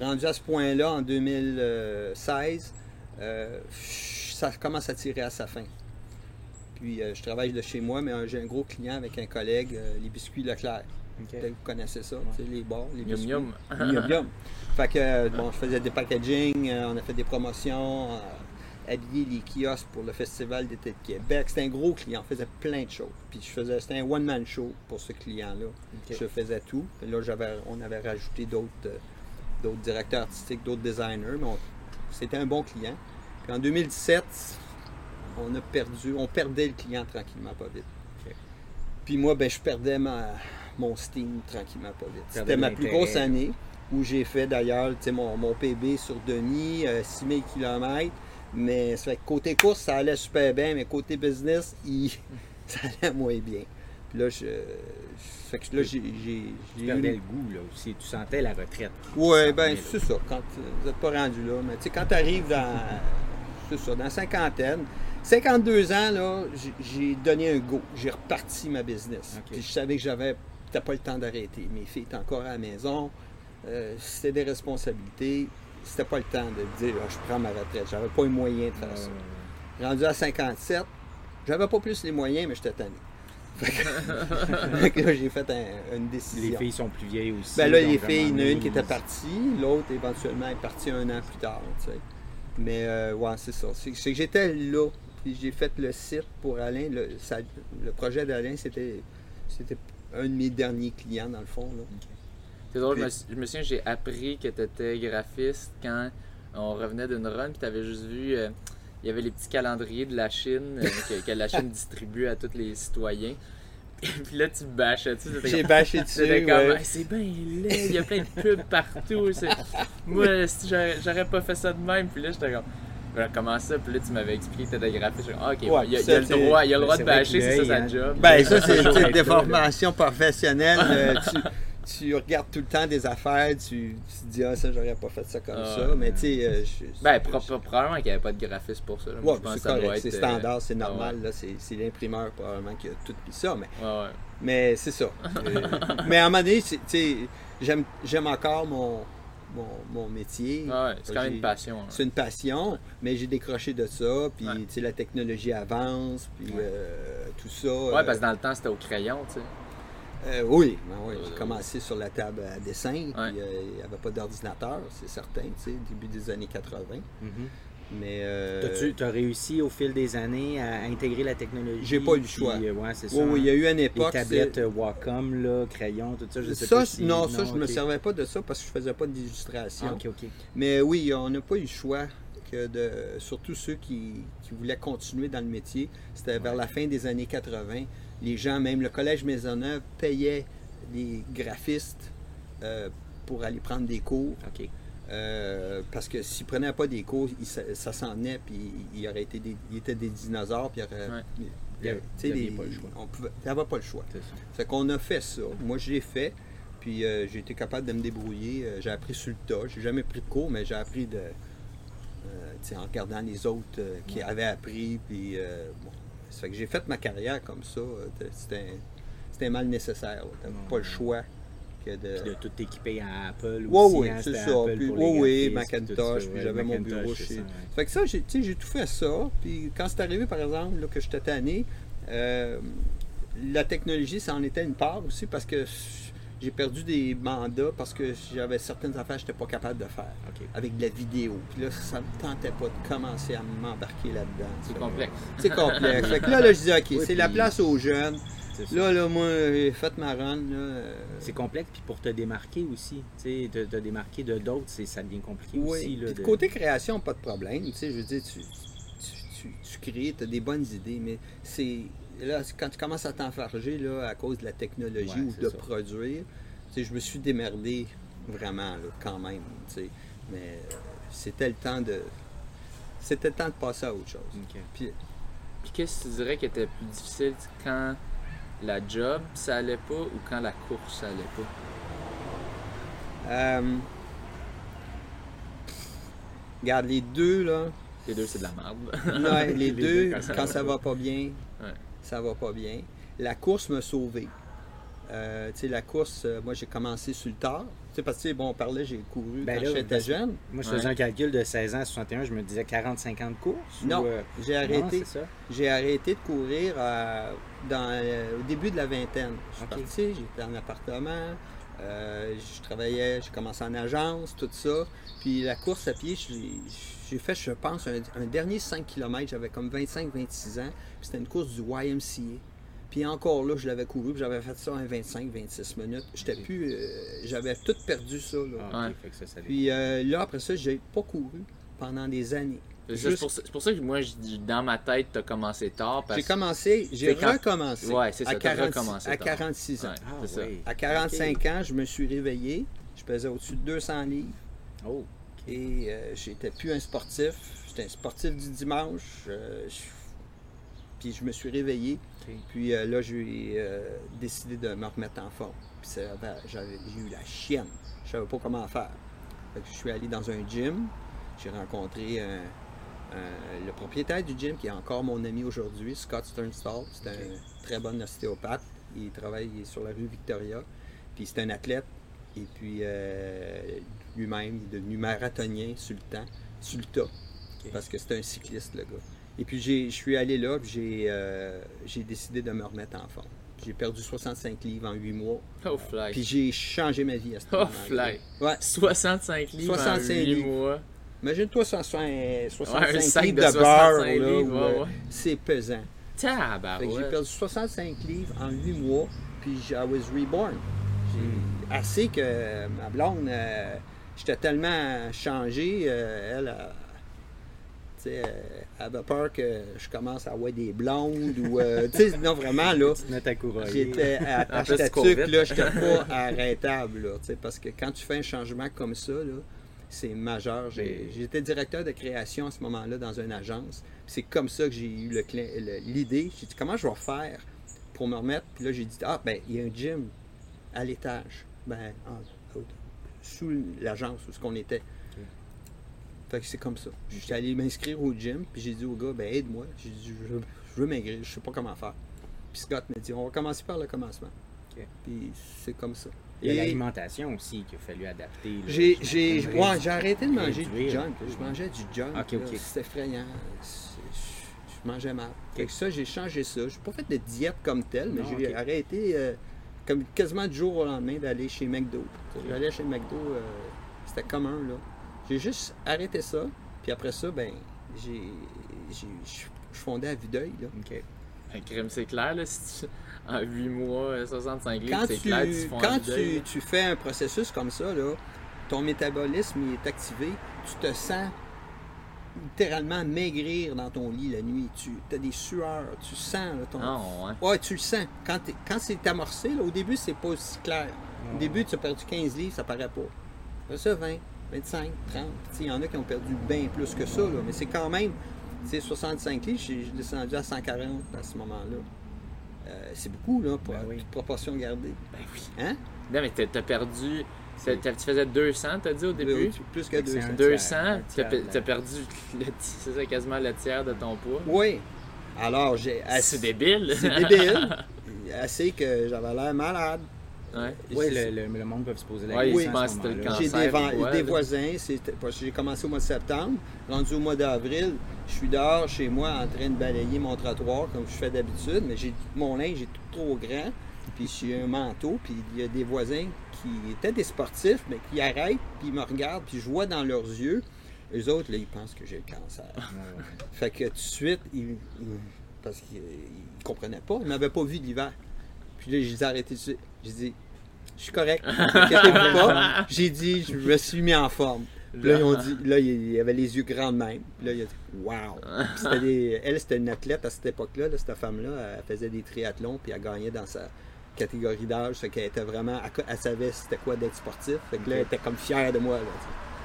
rendu à ce point-là en 2016, ça commence à tirer à sa fin. Puis euh, je travaille de chez moi, mais j'ai un gros client avec un collègue, euh, les biscuits Leclerc. Peut-être que vous connaissez ça, les bars, les biscuits. Yum yum. Fait que, euh, bon, je faisais des packaging, on a fait des promotions, habillé les kiosques pour le Festival d'été de Québec. C'était un gros client, on faisait plein de choses. Puis je faisais, c'était un one-man show pour ce client-là. Je faisais tout. là, j'avais, on avait rajouté d'autres, d'autres directeurs artistiques, d'autres designers, mais c'était un bon client. Puis en 2017, on a perdu, on perdait le client tranquillement, pas vite. Puis moi, ben, je perdais ma, mon Steam tranquillement, pas vite. C'était ma plus grosse année où j'ai fait d'ailleurs mon, mon PB sur Denis, 6000 km. Mais ça fait côté course, ça allait super bien, mais côté business, ça allait moins bien. Puis là, je, fait que là, j'ai. Tu perdais le goût, là, aussi. Tu sentais la retraite. Oui, ben, c'est ça. Quand vous n'êtes pas rendu là. Mais tu sais, quand tu arrives dans. C'est ça, dans la cinquantaine, 52 ans, là, j'ai donné un go. J'ai reparti ma business. je savais que j'avais pas le temps d'arrêter. Mes filles étaient encore à la maison. Euh, c'était des responsabilités. C'était pas le temps de dire ah, je prends ma retraite. J'avais pas les moyens de faire ça. Rendu à 57, j'avais pas plus les moyens, mais j'étais tanné. j'ai fait une décision. Les filles sont plus vieilles aussi. Ben là, les filles, il y en a une qui était partie, l'autre éventuellement est partie un an plus tard. Mais euh, ouais, c'est ça. C'est que j'étais là, puis j'ai fait le site pour Alain. Le, le projet d'Alain, c'était un de mes derniers clients, dans le fond. C'est drôle, je me souviens, j'ai appris que tu étais graphiste quand on revenait d'une run, puis tu avais juste vu. Euh, il y avait les petits calendriers de la Chine euh, que, la Chine distribue à tous les citoyens. puis là, tu bâchais dessus. J'ai bâché dessus. c'est bien laid, il y a plein de pubs partout. Moi, j'aurais pas fait ça de même. Puis là, j'étais comme. Comment ça? Puis là, tu m'avais expliqué que t'étais graphiste. Ah, ok, il, y a, le droit, il y a le droit de bâcher, c'est ça sa hein. job. Ben, ça, c'est une déformation professionnelle. Euh, tu regardes tout le temps des affaires, tu, te dis, ah, ça, j'aurais pas fait ça comme ah, ça. Mais tu sais. Euh, ben, probablement qu'il n'y avait pas de graphiste pour ça. Ouais, c'est correct, c'est standard, c'est ah, normal. là C'est l'imprimeur, probablement, qui a tout mis ça. Mais, mais c'est ça. Euh, mais à un moment donné, tu sais, j'aime encore mon. Mon, mon, métier. c'est quand même une passion. C'est une passion, mais j'ai décroché de ça, puis la technologie avance, puis euh, tout ça. Ouais, parce que dans le temps, c'était au crayon, tu sais. Euh, oui, ben oui. j'ai commencé sur la table à dessin, puis euh, il n'y avait pas d'ordinateur, c'est certain, tu sais, début des années 80. Mm-hmm. Mais. Euh, tu as réussi au fil des années à intégrer la technologie? J'ai pas eu le choix. ouais, c'est ça. Oui, il y a eu une époque. Les tablettes Wacom, là, crayon, tout ça, je sais ça, pas. Si... Non, ça, je ne me servais pas de ça parce que je faisais pas d'illustration. Ah, ok, ok. Mais oui, on n'a pas eu le choix. Que de, surtout ceux qui, qui voulaient continuer dans le métier, c'était vers la fin des années 80 les gens, même le Collège Maisonneuve, payait les graphistes euh, pour aller prendre des cours. Euh, parce que s'ils ne prenaient pas des cours, ça, s'en est, puis il aurait été des, il était des dinosaures, puis il aurait. Il n'y avait pas le choix. il n'y avait pas le choix. Fait qu'on a fait ça. Moi, je l'ai fait, puis euh, j'ai été capable de me débrouiller. j'ai appris sur le tas. J'ai jamais pris de cours, mais j'ai appris de. en regardant les autres qui avaient appris, puis bon, ça fait que j'ai fait ma carrière comme ça. Euh, c'était un, mal nécessaire. Tu pas le choix que de. Puis de tout équiper à Apple Oui, oui, hein, c'est ça. oui, oui, Macintosh, puis j'avais mon bureau chez. Ça, fait que ça, j'ai tout fait ça. Puis quand c'est arrivé, par exemple, là, que j'étais tanné, euh, la technologie, ça en était une part aussi parce que j'ai perdu des mandats parce que j'avais certaines affaires que je n'étais pas capable de faire avec de la vidéo. Puis là, ça ne me tentait pas de commencer à m'embarquer là-dedans. C'est complexe. C'est complexe. fait que là, là, je dis, OK, c'est la place aux jeunes. Là, là, moi, faites ma run. Euh, c'est complexe, puis pour te démarquer aussi, tu sais, te, te, démarquer de d'autres, ça devient compliqué aussi. Là, de... Côté création, pas de problème. Tu sais, je veux dire, tu, tu, tu crées, tu as des bonnes idées, mais c'est là, quand tu commences à t'enfarger là, à cause de la technologie ou de produire, je me suis démerdé vraiment quand même. Mais euh, c'était le temps de. C'était le temps de passer à autre chose. Puis, qu'est-ce que tu dirais qui était plus difficile quand la job ça allait pas ou quand la course ça allait pas? Euh, regarde, les deux, là. Les deux, c'est de la merde. les, deux, quand, ça, va pas bien, ça va pas bien. La course m'a sauvé. Euh, la course, euh, moi j'ai commencé sur le tard. Sais parce que bon, on parlait, j'ai couru ben quand j'étais jeune. Moi je faisais un calcul de 16 ans à 61, je me disais 40-50 courses. Non, euh, j'ai arrêté. J'ai arrêté de courir dans, au début de la vingtaine. Je suis parti, j'étais en appartement, je travaillais, j'ai commencé en agence, tout ça. Puis la course à pied, j'ai fait, je pense, un, un dernier 5 km, j'avais comme 25-26 ans. C'était une course du YMCA. Puis encore là, je l'avais couru, puis j'avais fait ça en 25-26 minutes. J'étais plus. Euh, j'avais tout perdu ça. Là. Ah, puis euh, là, après ça, j'ai pas couru pendant des années. C'est pour, ça que moi, dans ma tête, tu as commencé tard. J'ai commencé, j'ai recommencé. Ouais, c'est ça, à, 40, à 46 ans. Ah, ça. À 45 ans, je me suis réveillé. Je pesais au-dessus de 200 livres. Oh. Et euh, j'étais plus un sportif. J'étais un sportif du dimanche. Puis je me suis réveillé. Puis euh, là, j'ai euh, décidé de me remettre en forme. Puis j'ai eu la chienne. Je savais pas comment faire. je suis allé dans un gym. J'ai rencontré le propriétaire du gym, qui est encore mon ami aujourd'hui, Scott Sternstall. C'est un très bon ostéopathe. Il travaille sur la rue Victoria. Puis c'est un athlète. Et puis euh, lui-même, il est devenu marathonien sur le temps, sur le tas. Parce que c'est un cycliste, le gars. Et puis, je suis allé là, puis euh, j'ai décidé de me remettre en forme. J'ai perdu 65 livres en 8 mois. Oh, fly. Puis j'ai changé ma vie à ce Oh, moment fly. Ouais. 65 livres 65 en 8 livres. mois. Imagine-toi 65, 65 Ouais, un sac livres de de, 65 beurre, là, livres, où, ouais, euh, ouais. c'est pesant. J'ai perdu 65 livres en 8 mois, puis I was reborn. J'ai Hmm. assez que euh, ma blonde, euh, j'étais tellement changé, euh, elle, tu sais, euh, elle avait peur que je commence à avoir des blondes ou, euh, tu sais, non vraiment là. J'étais à Covid. là, j'étais pas arrêtable, là, tu sais, parce que quand tu fais un changement comme ça, là, c'est majeur. J'étais directeur de création à ce moment-là dans une agence. C'est comme ça que j'ai eu l'idée. J'ai dit, comment je vais faire pour me remettre? Puis là, j'ai dit, ah, ben, il y a un gym à l'étage, ben, en- sous l'agence où ce qu'on était. Fait que c'est comme ça. Je suis allé m'inscrire au gym, puis j'ai dit au gars, ben aide-moi. J'ai dit, je, veux- je veux maigrir, je sais pas comment faire. Puis Scott m'a dit, on va commencer par le commencement. Puis c'est comme ça. Il y a l'alimentation aussi qu'il a fallu adapter. j'ai, j'ai, ouais, j'ai arrêté de manger du junk. Je mangeais du junk. Ok, là. ok. C'était effrayant. Je, mangeais mal. Fait que ça, j'ai changé ça. Je n'ai pas fait de diète comme telle, mais j'ai arrêté euh, comme quasiment du jour au lendemain d'aller chez McDo. J'allais chez McDo, euh, c'était commun. là. J'ai juste arrêté ça. Puis après ça, ben, j'ai, j'ai- je fondais à vue d'œil. là. OK. Un crime, c'est clair, là, si tu... en 8 mois, euh, 65 livres, quand c'est tu, clair, tu font quand tu, tu fais un processus comme ça, là, ton métabolisme il est activé, tu te sens littéralement maigrir dans ton lit la nuit. Tu as des sueurs, tu sens là, ton. Non, ouais. Ouais, tu le sens. Quand, c'est amorcé, là, au début, c'est pas aussi clair. Au début, tu as perdu 15 livres, ça paraît pas. Après ça, 20, 25, 30. Tu sais, Il y en a qui ont perdu bien plus que ça, là, mais c'est quand même. Tu sais, 65 livres, j'ai descendu à 140 à ce moment-là. Euh, c'est beaucoup, là, pour Ben oui. toute proportion gardée. Ben oui. Hein? Non, mais t'as perdu... tu faisais 200, t'as dit au début? Plus que Fait que c'est 200. un 200, un t'as perdu le, ça, quasiment le tiers de ton poids. Oui. Alors, j'ai. C'est débile. C'est débile. Assez que j'avais l'air malade. Ouais. Oui, le, le, le monde peut se poser la question. que c'était le moment-là. J'ai cancer des, quoi, des voisins, j'ai commencé au mois de septembre, rendu au mois d'avril, je suis dehors chez moi en train de balayer mon trottoir comme je fais d'habitude, mais j'ai mon linge est tout trop grand, puis j'ai un manteau, puis il y a des voisins qui étaient des sportifs, mais qui arrêtent, puis ils me regardent, puis je vois dans leurs yeux, eux autres, là, ils pensent que j'ai le cancer. Fait que tout de suite, ils, ils- parce qu'ils ne comprenaient pas, ils m'avaient pas vu l'hiver. Puis là, j'ai dit arrêtez tout de suite. Je suis correct, inquiétez-vous pas. J'ai dit, je me suis mis en forme. Puis là, ils ont dit, là, il avait les yeux grands de même. Puis là, il a dit, wow. Des- elle, c'était une athlète à cette époque-là, là, cette femme-là. Elle faisait des triathlons, puis elle gagnait dans sa catégorie d'âge. Fait qu'elle était vraiment, elle, elle savait c'était quoi d'être sportif. Fait que là, elle était comme fière de moi. Là,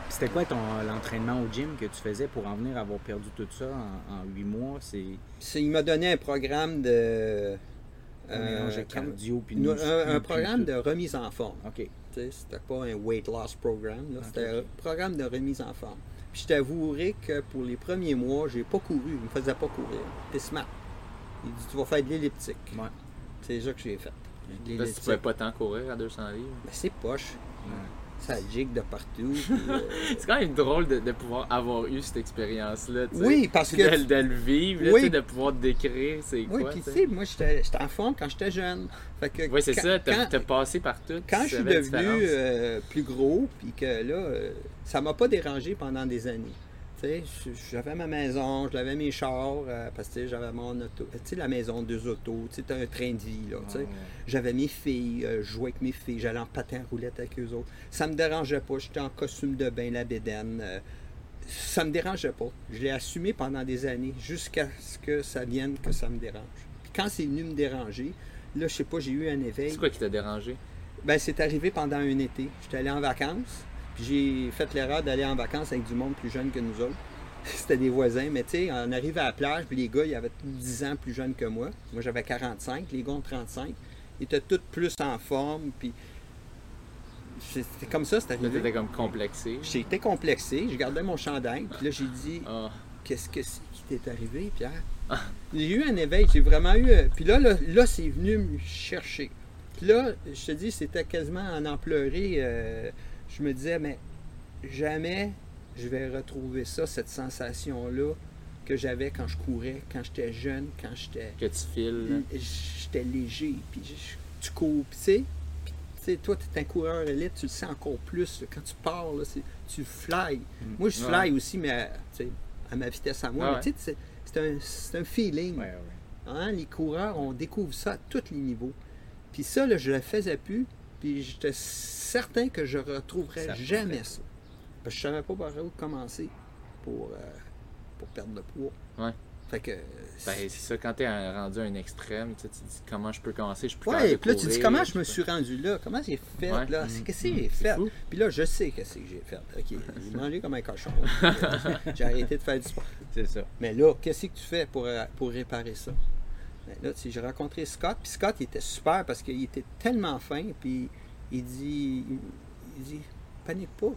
C'était quoi ton l'entraînement au gym que tu faisais pour en venir à avoir perdu tout ça en, 8 mois? C'est- il m'a donné un programme de. Un mélange de euh, cardio puis un, muscu, un puis programme de remise en forme. OK. Tu sais, C'était pas un weight loss program, là. Ok, c'était un programme de remise en forme. Puis je t'avouerai que pour les premiers mois, j'ai pas couru. Il me faisait pas courir. T'es smart. Il dit Tu vas faire de l'elliptique. Ouais. C'est ça que j'ai fait. Que tu pouvais pas tant courir à 200 livres. Ben, c'est poche. Ouais. Ça gigue de partout. euh, C'est quand même drôle de, de pouvoir avoir eu cette expérience-là. Oui, parce que- De, de le vivre, là, Oui. de pouvoir te décrire c'est Oui, quoi. puis tu sais, moi, j'étais en forme quand j'étais jeune. Fait que Oui, c'est ça, t'as t'as passé par tout. Quand je suis devenu euh, plus gros, puis que là, euh, ça m'a pas dérangé pendant des années. J'avais ma maison, j'avais mes chars, euh, parce que j'avais mon auto. Tu sais, la maison, deux autos, tu sais, un train de vie, là. Ouais. J'avais mes filles, euh, je jouais avec mes filles, j'allais en patin roulette avec eux autres. Ça me dérangeait pas, j'étais en costume de bain, la bédaine. euh, ça me dérangeait pas. Je l'ai assumé pendant des années, jusqu'à ce que ça vienne que ça me dérange. Puis quand c'est venu me déranger, là, je sais pas, j'ai eu un éveil. C'est quoi qui t'a dérangé? Ben, c'est arrivé pendant un été. J'étais allé en vacances, j'ai fait l'erreur d'aller en vacances avec du monde plus jeune que nous autres. C'était des voisins, mais tu sais, on arrive à la plage, puis les gars, ils avaient tous 10 ans plus jeunes que moi. Moi, j'avais 45, les gars ont 35. Ils étaient tous plus en forme, puis c'était comme ça, Là, arrivé. t'étais comme complexé. Été complexé, je gardais mon chandail, puis là, j'ai dit, Ah, qu'est-ce que c'est qui t'est arrivé, Pierre? J'ai eu un éveil, j'ai vraiment eu. euh, Puis là, là, là, c'est venu me chercher. Puis là, je te dis, c'était quasiment en en pleurer. euh, je me disais, mais jamais je vais retrouver ça, cette sensation-là, que j'avais quand je courais, quand j'étais jeune, quand j'étais. Que tu files. J'étais léger, puis tu cours, tu sais. Tu sais, toi, tu es un coureur élite, tu le sais encore plus. quand tu pars, là, tu fly. Mm. Moi, je fly aussi, mais à ma vitesse à moi. tu sais, c'est un, feeling. Hein? Les coureurs, on découvre ça à tous les niveaux. Puis ça, là, je le faisais plus. Puis j'étais certain que je ne retrouverais jamais ça. Parce que je ne savais pas par où commencer pour, euh, pour perdre de poids. Ouais. Fait que. Ben, c'est ça, quand tu es rendu à un extrême, tu, te dis comment je peux commencer, je peux Ouais, puis là, tu dis comment je me suis rendu là, comment j'ai fait là, c'est qu'est-ce que j'ai fait? Puis là, je sais qu'est-ce que j'ai fait. Ok, j'ai mangé comme un cochon. j'ai arrêté de faire du sport. C'est ça. Mais là, qu'est-ce que tu fais pour, euh, pour réparer ça? Ben là, j'ai rencontré Scott, puis Scott, il était super parce qu'il était tellement fin, puis il dit, il, dit, panique pas.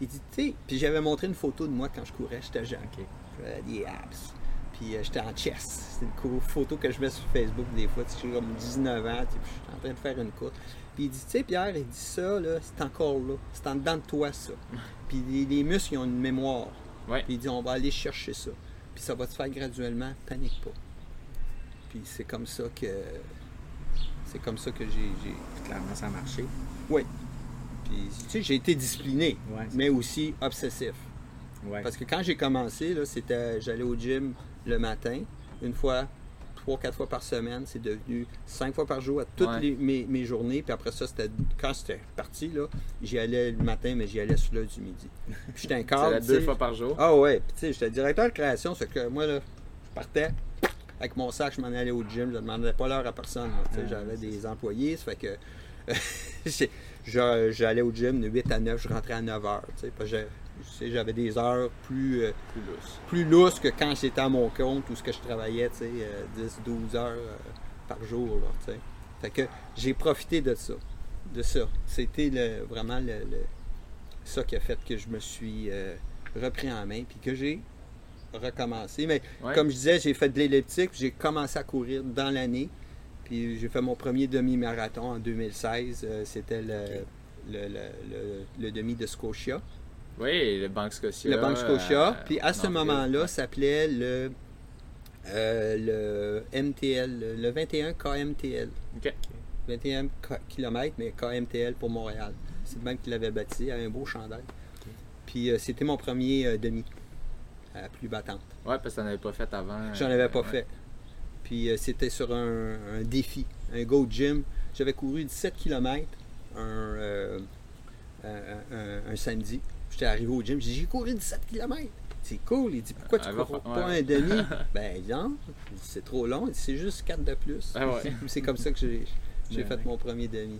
Il dit, tu sais, puis j'avais montré une photo de moi quand je courais, j'étais jeune. Okay. J'avais des abs. Puis euh, j'étais en chess. C'est une photo que je mets sur Facebook des fois. J'ai comme 19 ans, puis je suis en train de faire une course. Puis il dit, tu sais, Pierre, il dit ça, là, c'est encore là. C'est en dedans de toi, ça. Puis les, muscles, ils ont une mémoire. Puis il dit, on va aller chercher ça. Puis ça va se faire graduellement, panique pas. Puis c'est comme ça que. C'est comme ça que j'ai. Clairement, ça a marché. Oui. Puis, tu sais, j'ai été discipliné, mais aussi obsessif. Parce que quand j'ai commencé, là, c'était, j'allais au gym le matin, une fois, trois, quatre fois par semaine. C'est devenu cinq fois par jour à toutes mes, journées. Puis après ça, c'était quand c'était parti, là, j'y allais le matin, mais j'y allais sur l'heure du midi. Puis j'étais un cadre. deux fois par jour? Ah ouais. Puis tu sais, j'étais directeur de création, c'est que moi, là, je partais avec mon sac, je m'en allais au gym. Je ne demandais pas l'heure à personne. Ah, j'avais des employés, ça fait que... j'allais au gym de 8 à 9, je rentrais à 9 heures. J'avais des heures plus, euh, plus, lousses. que quand j'étais à mon compte ou ce que je travaillais 10, euh, 12 heures euh, par jour. fait que j'ai profité de ça. De ça. C'était vraiment le, ça qui a fait que je me suis repris en main puis que j'ai recommencé. Mais comme je disais, j'ai fait de l'elliptique, j'ai commencé à courir dans l'année. Puis j'ai fait mon premier demi-marathon en 2016. C'était le, demi de Scotia. Oui, le Banque Scotia. Le Banque Scotia. Euh, puis à ce moment-là, ça s'appelait le, euh, le MTL, le 21 KMTL. OK. 21 km, mais KMTL pour Montréal. C'est le même qui l'avait bâti, avait un beau chandail. Puis euh, c'était mon premier demi, plus battante. Ouais, parce que n'en avais pas fait avant. J'en avais pas fait. Puis c'était sur un, défi, un Go Gym. J'avais couru 17 km un, un samedi. J'étais arrivé au gym, j'ai dit, j'ai couru 17 km. C'est cool. Il dit, pourquoi tu ne cours pas un demi? ben, non, c'est trop long. C'est juste 4 de plus. Ah c'est comme ça que j'ai ben fait mon premier demi.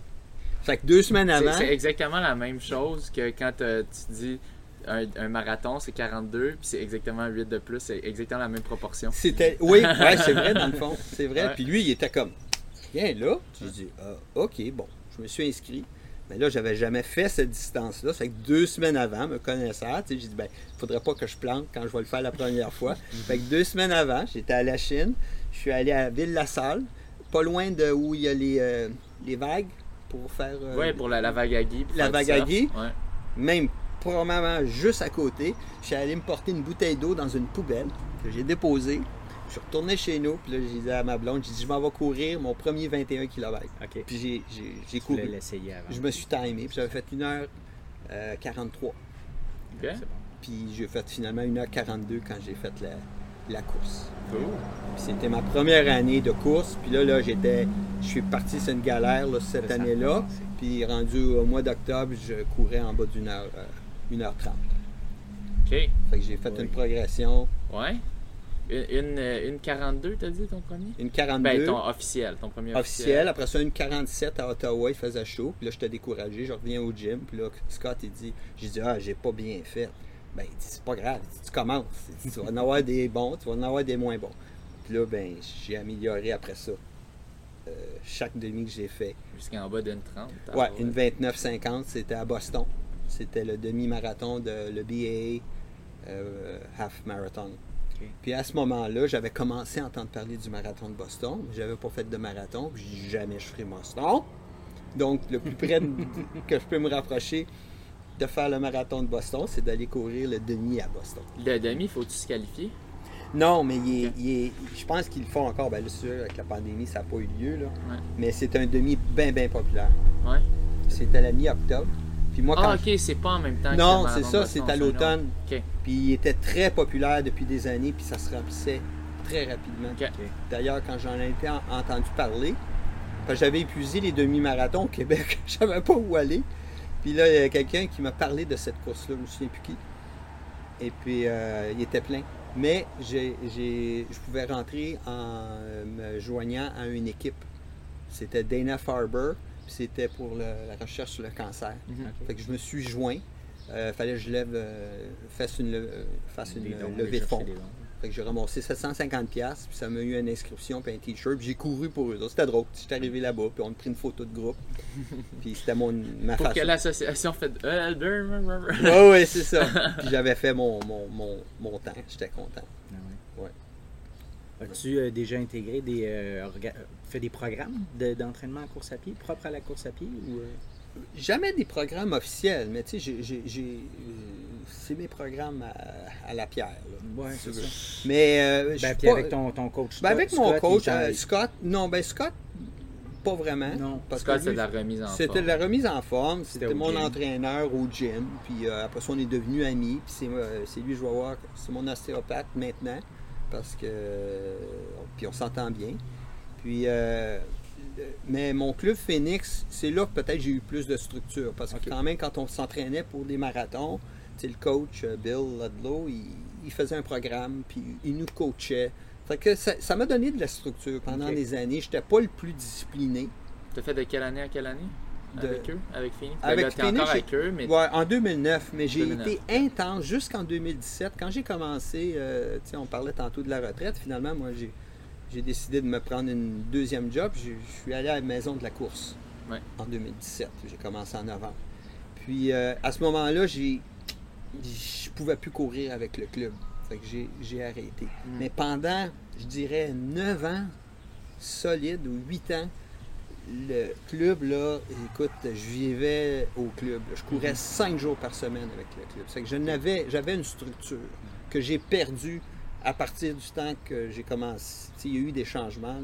Fait que deux semaines avant. C'est exactement la même chose que quand tu dis un, marathon, c'est 42, puis c'est exactement 8 de plus. C'est exactement la même proportion. C'était. Oui, ouais, c'est vrai, dans le fond. C'est vrai. Puis lui, il était comme, viens là. J'ai dit, ah, OK, bon. Je me suis inscrit. Mais là, j'avais jamais fait cette distance-là. Ça fait que deux semaines avant, me connaissant, j'ai dit, ben, il faudrait pas que je plante quand je vais le faire la première fois. fait que deux semaines avant, j'étais à la Chine. Je suis allé à Ville-la-Salle, pas loin de où il y a les, euh, les vagues pour faire. Euh, oui, pour la, la, vague à Guy. La vague à Guy. Même probablement juste à côté. Je suis allé me porter une bouteille d'eau dans une poubelle que j'ai déposée. Je suis retourné chez nous, puis là, j'ai dit à ma blonde, j'ai dit, je m'en vais courir mon premier 21 km. Puis j'ai couru. Je me suis timé, puis j'avais fait 1h43. Euh, puis j'ai fait finalement 1h42 quand j'ai fait la, course. C'était ma première année de course. Puis là, là j'étais, je suis parti sur une galère cette année-là. Puis rendu au mois d'octobre, je courais en bas d'une heure, 1h30. OK. Fait que j'ai fait une progression. Ouais. Une, une, 42, t'as dit ton premier? Une 42. Ben, ton officiel, ton premier officiel. Après ça, une 47 à Ottawa, il faisait chaud. Puis là, j'étais découragé. Je reviens au gym. Puis là, Scott, il dit J'ai dit, ah, j'ai pas bien fait. Ben, il dit, c'est pas grave. tu commences. tu vas en avoir des bons, tu vas en avoir des moins bons. Puis là, ben, j'ai amélioré après ça. Euh, chaque demi que j'ai fait. Jusqu'en bas d'une 30. Ouais, une 29-50, c'était à Boston. C'était le demi-marathon de le BAA euh, Half Marathon. Puis à ce moment-là, j'avais commencé à entendre parler du marathon de Boston. J'avais pas fait de marathon. Puis jamais je ferai Boston. Donc, le plus près que je peux me rapprocher de faire le marathon de Boston, c'est d'aller courir le demi à Boston. Le demi, faut-tu se qualifier? Non, mais il est, je pense qu'ils le font encore. Ben là, sûr, avec la pandémie, ça n'a pas eu lieu. Là. Mais c'est un demi bien, bien populaire. Ouais. C'était la mi-octobre. Puis moi, ah, ok, c'est pas en même temps Non, c'est ça, c'est à l'automne. Puis il était très populaire depuis des années, puis ça se remplissait très rapidement. D'ailleurs, quand j'en ai été entendu parler, j'avais épuisé les demi-marathons au Québec, je savais pas où aller. Puis là, il y a quelqu'un qui m'a parlé de cette course-là, je me souviens plus qui. Et puis, euh, il était plein. Mais je pouvais rentrer en me joignant à une équipe. C'était Dana Farber, c'était pour la recherche sur le cancer. Mhm. Fait que je me suis joint. Il euh, fallait que je lève, euh, fasse une, levée de fonds. Fait que j'ai ramassé 750$, puis ça m'a eu une inscription puis un t-shirt, puis j'ai couru pour eux. C'était drôle. J'étais arrivé là-bas, puis on a pris une photo de groupe. puis c'était mon, ma Pour que l'association fait. oui, oui, c'est ça. puis j'avais fait mon, mon, mon, temps. J'étais content. Ah ouais. As-tu euh, déjà intégré des. Euh, fait des programmes d'entraînement en course à pied, propres à la course à pied ou, euh? Jamais des programmes officiels, mais tu sais, j'ai c'est mes programmes à, la pierre. Oui, c'est ça. Mais euh, ben, puis avec ton, ton coach ben, avec mon coach, euh, Scott, non, ben Scott, pas vraiment. Non, parce Scott, c'était de la remise en forme. C'était de la remise en forme. C'était mon entraîneur au gym. Puis euh, après ça, on est devenus amis. Puis c'est lui, je vais voir, c'est mon ostéopathe maintenant. Parce que. Puis on s'entend bien. Puis mais mon club Phoenix, c'est là que peut-être j'ai eu plus de structure. Parce que quand même, quand on s'entraînait pour des marathons, le coach euh, Bill Ludlow, il, faisait un programme, puis il nous coachait. que ça m'a donné de la structure pendant des années. Je n'étais pas le plus discipliné. Tu as fait de quelle année à quelle année? Avec eux, avec Phoenix? Ben avec Phoenix, avec eux, mais... Ouais, en 2009, mais j'ai été intense jusqu'en 2017. Quand j'ai commencé, euh, on parlait tantôt de la retraite, finalement, moi, j'ai j'ai décidé de me prendre une deuxième job. Je, suis allé à la maison de la course en 2017. J'ai commencé en novembre. Puis euh, à ce moment-là, j'ai, je pouvais plus courir avec le club. Fait que j'ai, arrêté. Hmm. Mais pendant, je dirais, 9 ans solides ou 8 ans, le club, là, écoute, je vivais au club. Je courais 5 hmm. jours par semaine avec le club. Fait que je n'avais, j'avais une structure que j'ai perdue à partir du temps que j'ai commencé, il y a eu des changements.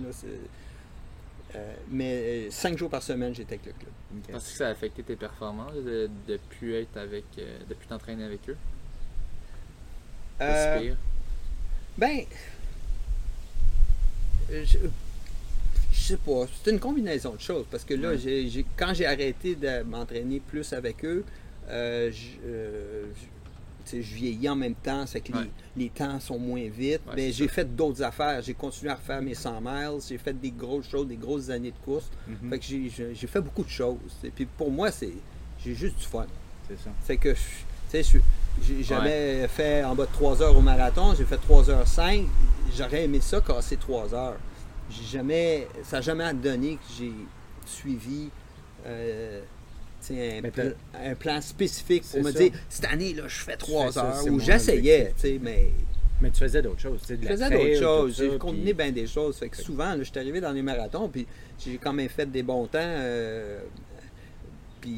Euh, mais euh, cinq jours par semaine, j'étais avec le club. Est-ce que ça a affecté tes performances de, de plus être avec, euh, de plus t'entraîner avec eux? Euh, ben, je, sais pas. C'est une combinaison de choses parce que là, quand j'ai arrêté de m'entraîner plus avec eux, je, je vieillis en même temps, c'est que les, temps sont moins vite. mais j'ai fait d'autres affaires. J'ai continué à refaire mes 100 miles. J'ai fait des grosses choses, des grosses années de course. Mhm. Fait que j'ai fait beaucoup de choses. Et puis pour moi, c'est j'ai juste du fun. C'est ça. C'est que, tu sais, j'ai jamais fait en bas de 3 heures au marathon. J'ai fait 3 heures 5. J'aurais aimé ça casser 3 heures. J'ai jamais, ça n'a jamais donné que j'ai suivi. Euh, un, plan, spécifique pour me dire cette année, là, je fais trois heures. Ou j'essayais, mais. Mais tu faisais d'autres choses. Je faisais d'autres choses. J'ai combiné bien des choses. Fait que souvent, je suis arrivé dans les marathons, puis j'ai quand même fait des bons temps. Euh, puis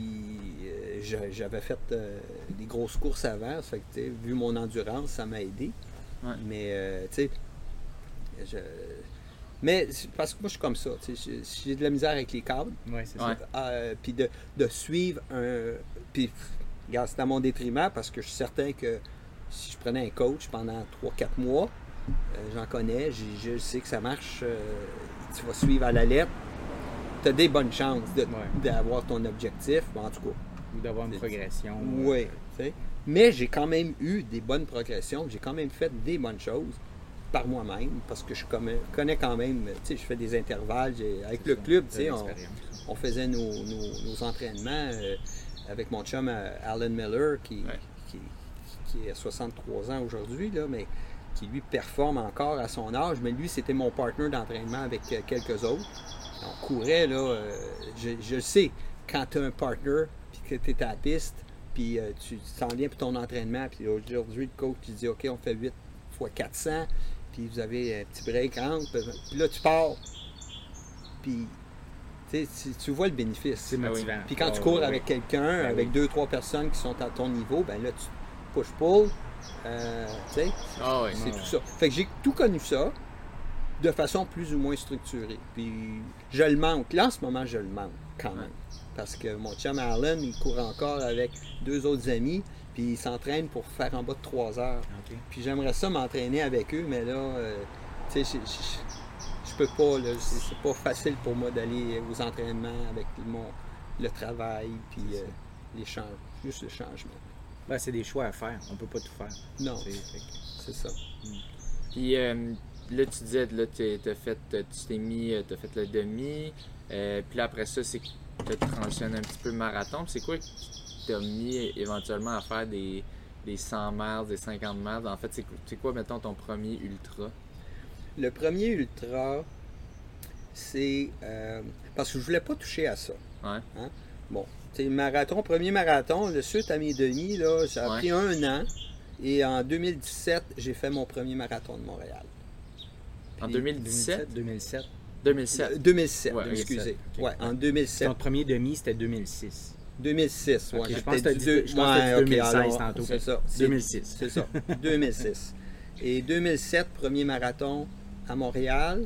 euh, j'avais fait euh, des grosses courses avant. Fait que, vu mon endurance, ça m'a aidé. Mais, tu sais, mais parce que moi, je suis comme ça. J'ai de la misère avec les câbles. Oui, c'est ça. Euh, puis de, suivre un. Puis, regarde, c'est à mon détriment parce que je suis certain que si je prenais un coach pendant 3-4 mois, euh, j'en connais, je sais que ça marche, euh, tu vas suivre à la lettre, tu as des bonnes chances d'avoir ton objectif, en tout cas. Ou d'avoir une progression. Oui, mais j'ai quand même eu des bonnes progressions, j'ai quand même fait des bonnes choses par moi-même, parce que je connais quand même, tu sais, je fais des intervalles. Avec le club, tu sais, on, faisait nos, entraînements euh, avec mon chum euh, Alan Miller, qui, qui, a 63 ans aujourd'hui, là, mais qui lui performe encore à son âge. Mais lui, c'était mon partenaire d'entraînement avec euh, quelques autres. On courait, là, je, je sais, quand tu as un partner, puis que tu es à la piste, puis tu t'en viens pour ton entraînement, puis aujourd'hui, le coach, tu dit, OK, on fait 8 fois 400, puis vous avez un petit break entre, puis là, tu pars. Puis, tu, vois le bénéfice. C'est motivant. Puis quand tu cours avec quelqu'un, ben avec deux, trois personnes qui sont à ton niveau, ben là, tu push-pull, Euh, tu sais, Ah c'est tout ça. Fait que j'ai tout connu ça de façon plus ou moins structurée. Puis je le manque. Là, en ce moment, je le manque quand même. Parce que mon chum Allen, il court encore avec deux autres amis, puis il s'entraîne pour faire en bas de trois heures. OK. Puis j'aimerais ça m'entraîner avec eux, mais là, euh, tu sais, je- peux pas, là. C'est pas facile pour moi d'aller aux entraînements avec mon, le travail, puis euh, les changements, juste le changement. Ben, c'est des choix à faire. On peut pas tout faire. Non, C'est- ça. Puis euh, là, tu disais, là, fait, tu t'es mis, t'as fait le demi. euh, puis là, après ça, c'est que tu transitionné un petit peu marathon. C'est quoi t'a mis éventuellement à faire des, des 100 miles, des 50 miles? En fait, c'est c'est quoi, mettons, ton premier ultra? Le premier ultra, c'est euh, parce que je voulais pas toucher à ça. Ouais. Hein? Bon, tu sais, marathon, premier marathon, le suite à mes demi, là, ça a Ouais. pris un an. Et en 2017, j'ai fait mon premier marathon de Montréal. En Puis, 2017? 2007. 2007. Euh, 2007, Ouais, excusez. ok. Ouais, en 2007. Ton premier demi, c'était 2006. 2006, ouais. Je pense que dit deux- je pense ouais, 2016 alors, tantôt. C'est ça. c'est- 2006. C'est ça, 2006. Et 2007, premier marathon à Montréal.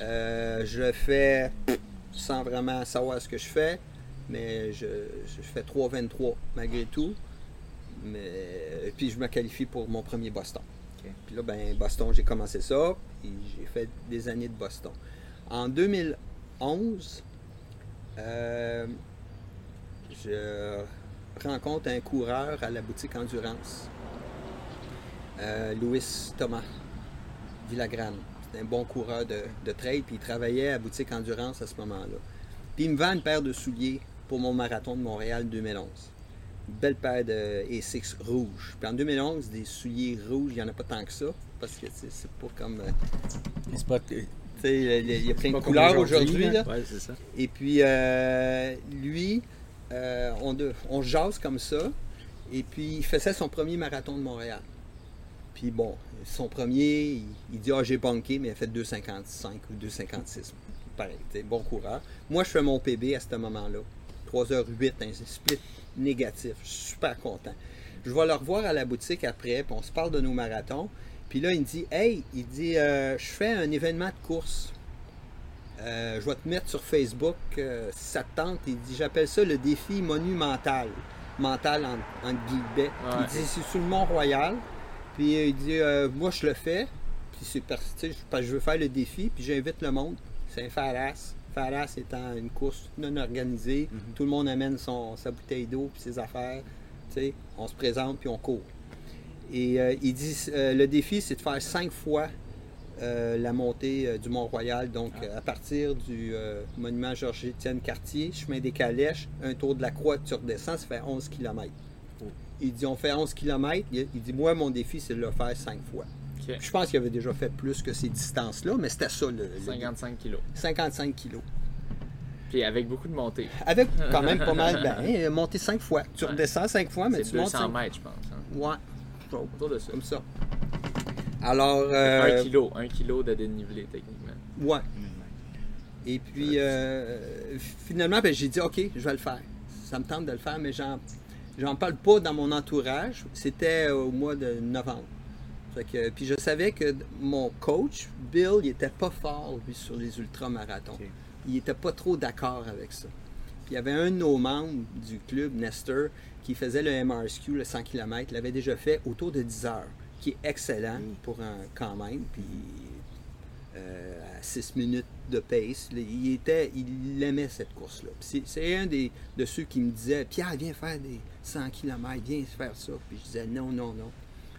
Euh, je fais sans vraiment savoir ce que je fais, mais je, je fais 3,23 malgré tout. Mais, puis je me qualifie pour mon premier Boston. Puis là, ben, Boston, j'ai commencé ça, j'ai fait des années de Boston. En 2011, euh, je rencontre un coureur à la boutique Endurance, euh, Louis Thomas Villagrane. C'est un bon coureur de, de trail, puis il travaillait à la boutique Endurance à ce moment-là. Puis il me vend une paire de souliers pour mon marathon de Montréal 2011. Une belle paire de A6 rouges. Puis en 2011, des souliers rouges, il n'y en a pas tant que ça, parce que c'est pas comme... euh, C'est pas, il y a plein de couleurs aujourd'hui. là. Ouais, c'est ça. Et puis, euh, lui, euh, on, on jase comme ça. Et puis, il faisait son premier marathon de Montréal. Puis, bon, son premier, il, dit Ah, j'ai banqué, mais il a fait 2,55 ou 2,56. Pareil, bon coureur. Moi, je fais mon PB à ce moment-là. 3h08, un split négatif. Super content. Je vais le revoir à la boutique après, puis on se parle de nos marathons. Puis là, il me dit Hey, il dit euh, Je fais un événement de course. Euh, je vais te mettre sur Facebook euh, si ça te tente. Il dit J'appelle ça le défi monumental. Mental en, en guillemets. Il dit C'est sur le Mont-Royal. Puis euh, il dit euh, Moi, je le fais. Puis c'est parce que je veux faire le défi. Puis j'invite le monde. C'est un Faras. Faras étant une course non organisée. Tout le monde amène son, sa bouteille d'eau puis ses affaires. On se présente puis on court. Et il dit le défi, c'est de faire cinq fois euh, la montée euh, du Mont-Royal, donc euh, à partir du monument Georges-Étienne Cartier, chemin des Calèches, un tour de la croix, tu redescends, ça fait 11 km. Il dit on fait 11 km. Il, il dit moi, mon défi, c'est de le faire cinq fois. Ok. Je pense qu'il avait déjà fait plus que ces distances-là, mais c'était ça le, le- 55 kilos. 55 kilos. Puis avec beaucoup de montées. Avec quand même pas mal, ben, hein, monter cinq fois. Tu Ouais. redescends cinq fois, mais C'est tu montes 200 cinq mètres, je pense. hein. Ouais, Autour de ça. comme ça. Alors, euh, Un kilo. Un kilo de dénivelé, techniquement. ouais. Et puis, euh, finalement, ben, j'ai dit, OK, je vais le faire. Ça me tente de le faire, mais j'en, j'en parle pas dans mon entourage. C'était au mois de novembre. Fait que, puis je savais que mon coach, Bill, il était pas fort, lui, sur les ultramarathons. Il était pas trop d'accord avec ça. Puis il y avait un de nos membres du club, Nestor, qui faisait le MRSQ, le 100 km, il l'avait déjà fait autour de 10 heures, qui est excellent pour un quand même. Puis euh, à 6 minutes de pace, il, était, il aimait cette course-là. C'est un des, de ceux qui me disait Pierre, viens faire des 100 km, viens faire ça. Puis je disais non, non, non.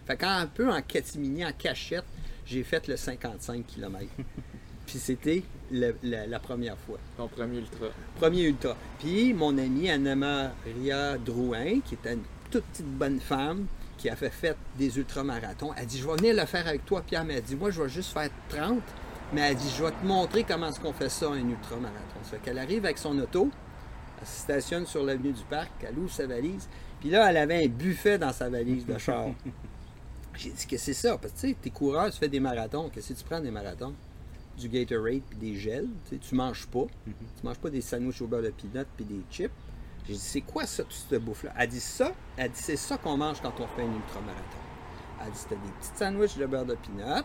Fait qu'un un peu en catimini, en cachette, j'ai fait le 55 km. Puis c'était la première fois. Ton premier ultra. Premier ultra. Puis mon amie Anna-Maria Drouin, qui était une toute petite bonne femme, qui a fait, des ultramarathons, elle dit Je vais venir le faire avec toi, Pierre. Mais elle dit Moi, je vais juste faire 30. Mais elle dit Je vais te montrer comment est-ce qu'on fait ça, un ultramarathon. Ça fait qu'elle arrive avec son auto, elle se stationne sur l'avenue du parc, elle ouvre sa valise. Puis là, elle avait un buffet dans sa valise de char. J'ai dit que c'est ça? Parce que tu sais, tes coureurs, tu fais des marathons. Qu'est-ce que tu prends des marathons? Du Gatorade puis des gels. Tu, sais, tu manges pas. Tu manges pas des sandwichs au beurre de peanut puis des chips. J'ai dit, c'est quoi ça, tout ce bouffe-là? Elle dit ça, elle dit, c'est ça qu'on mange quand on fait un ultramarathon. Elle dit c'était des petits sandwichs de beurre de pinot,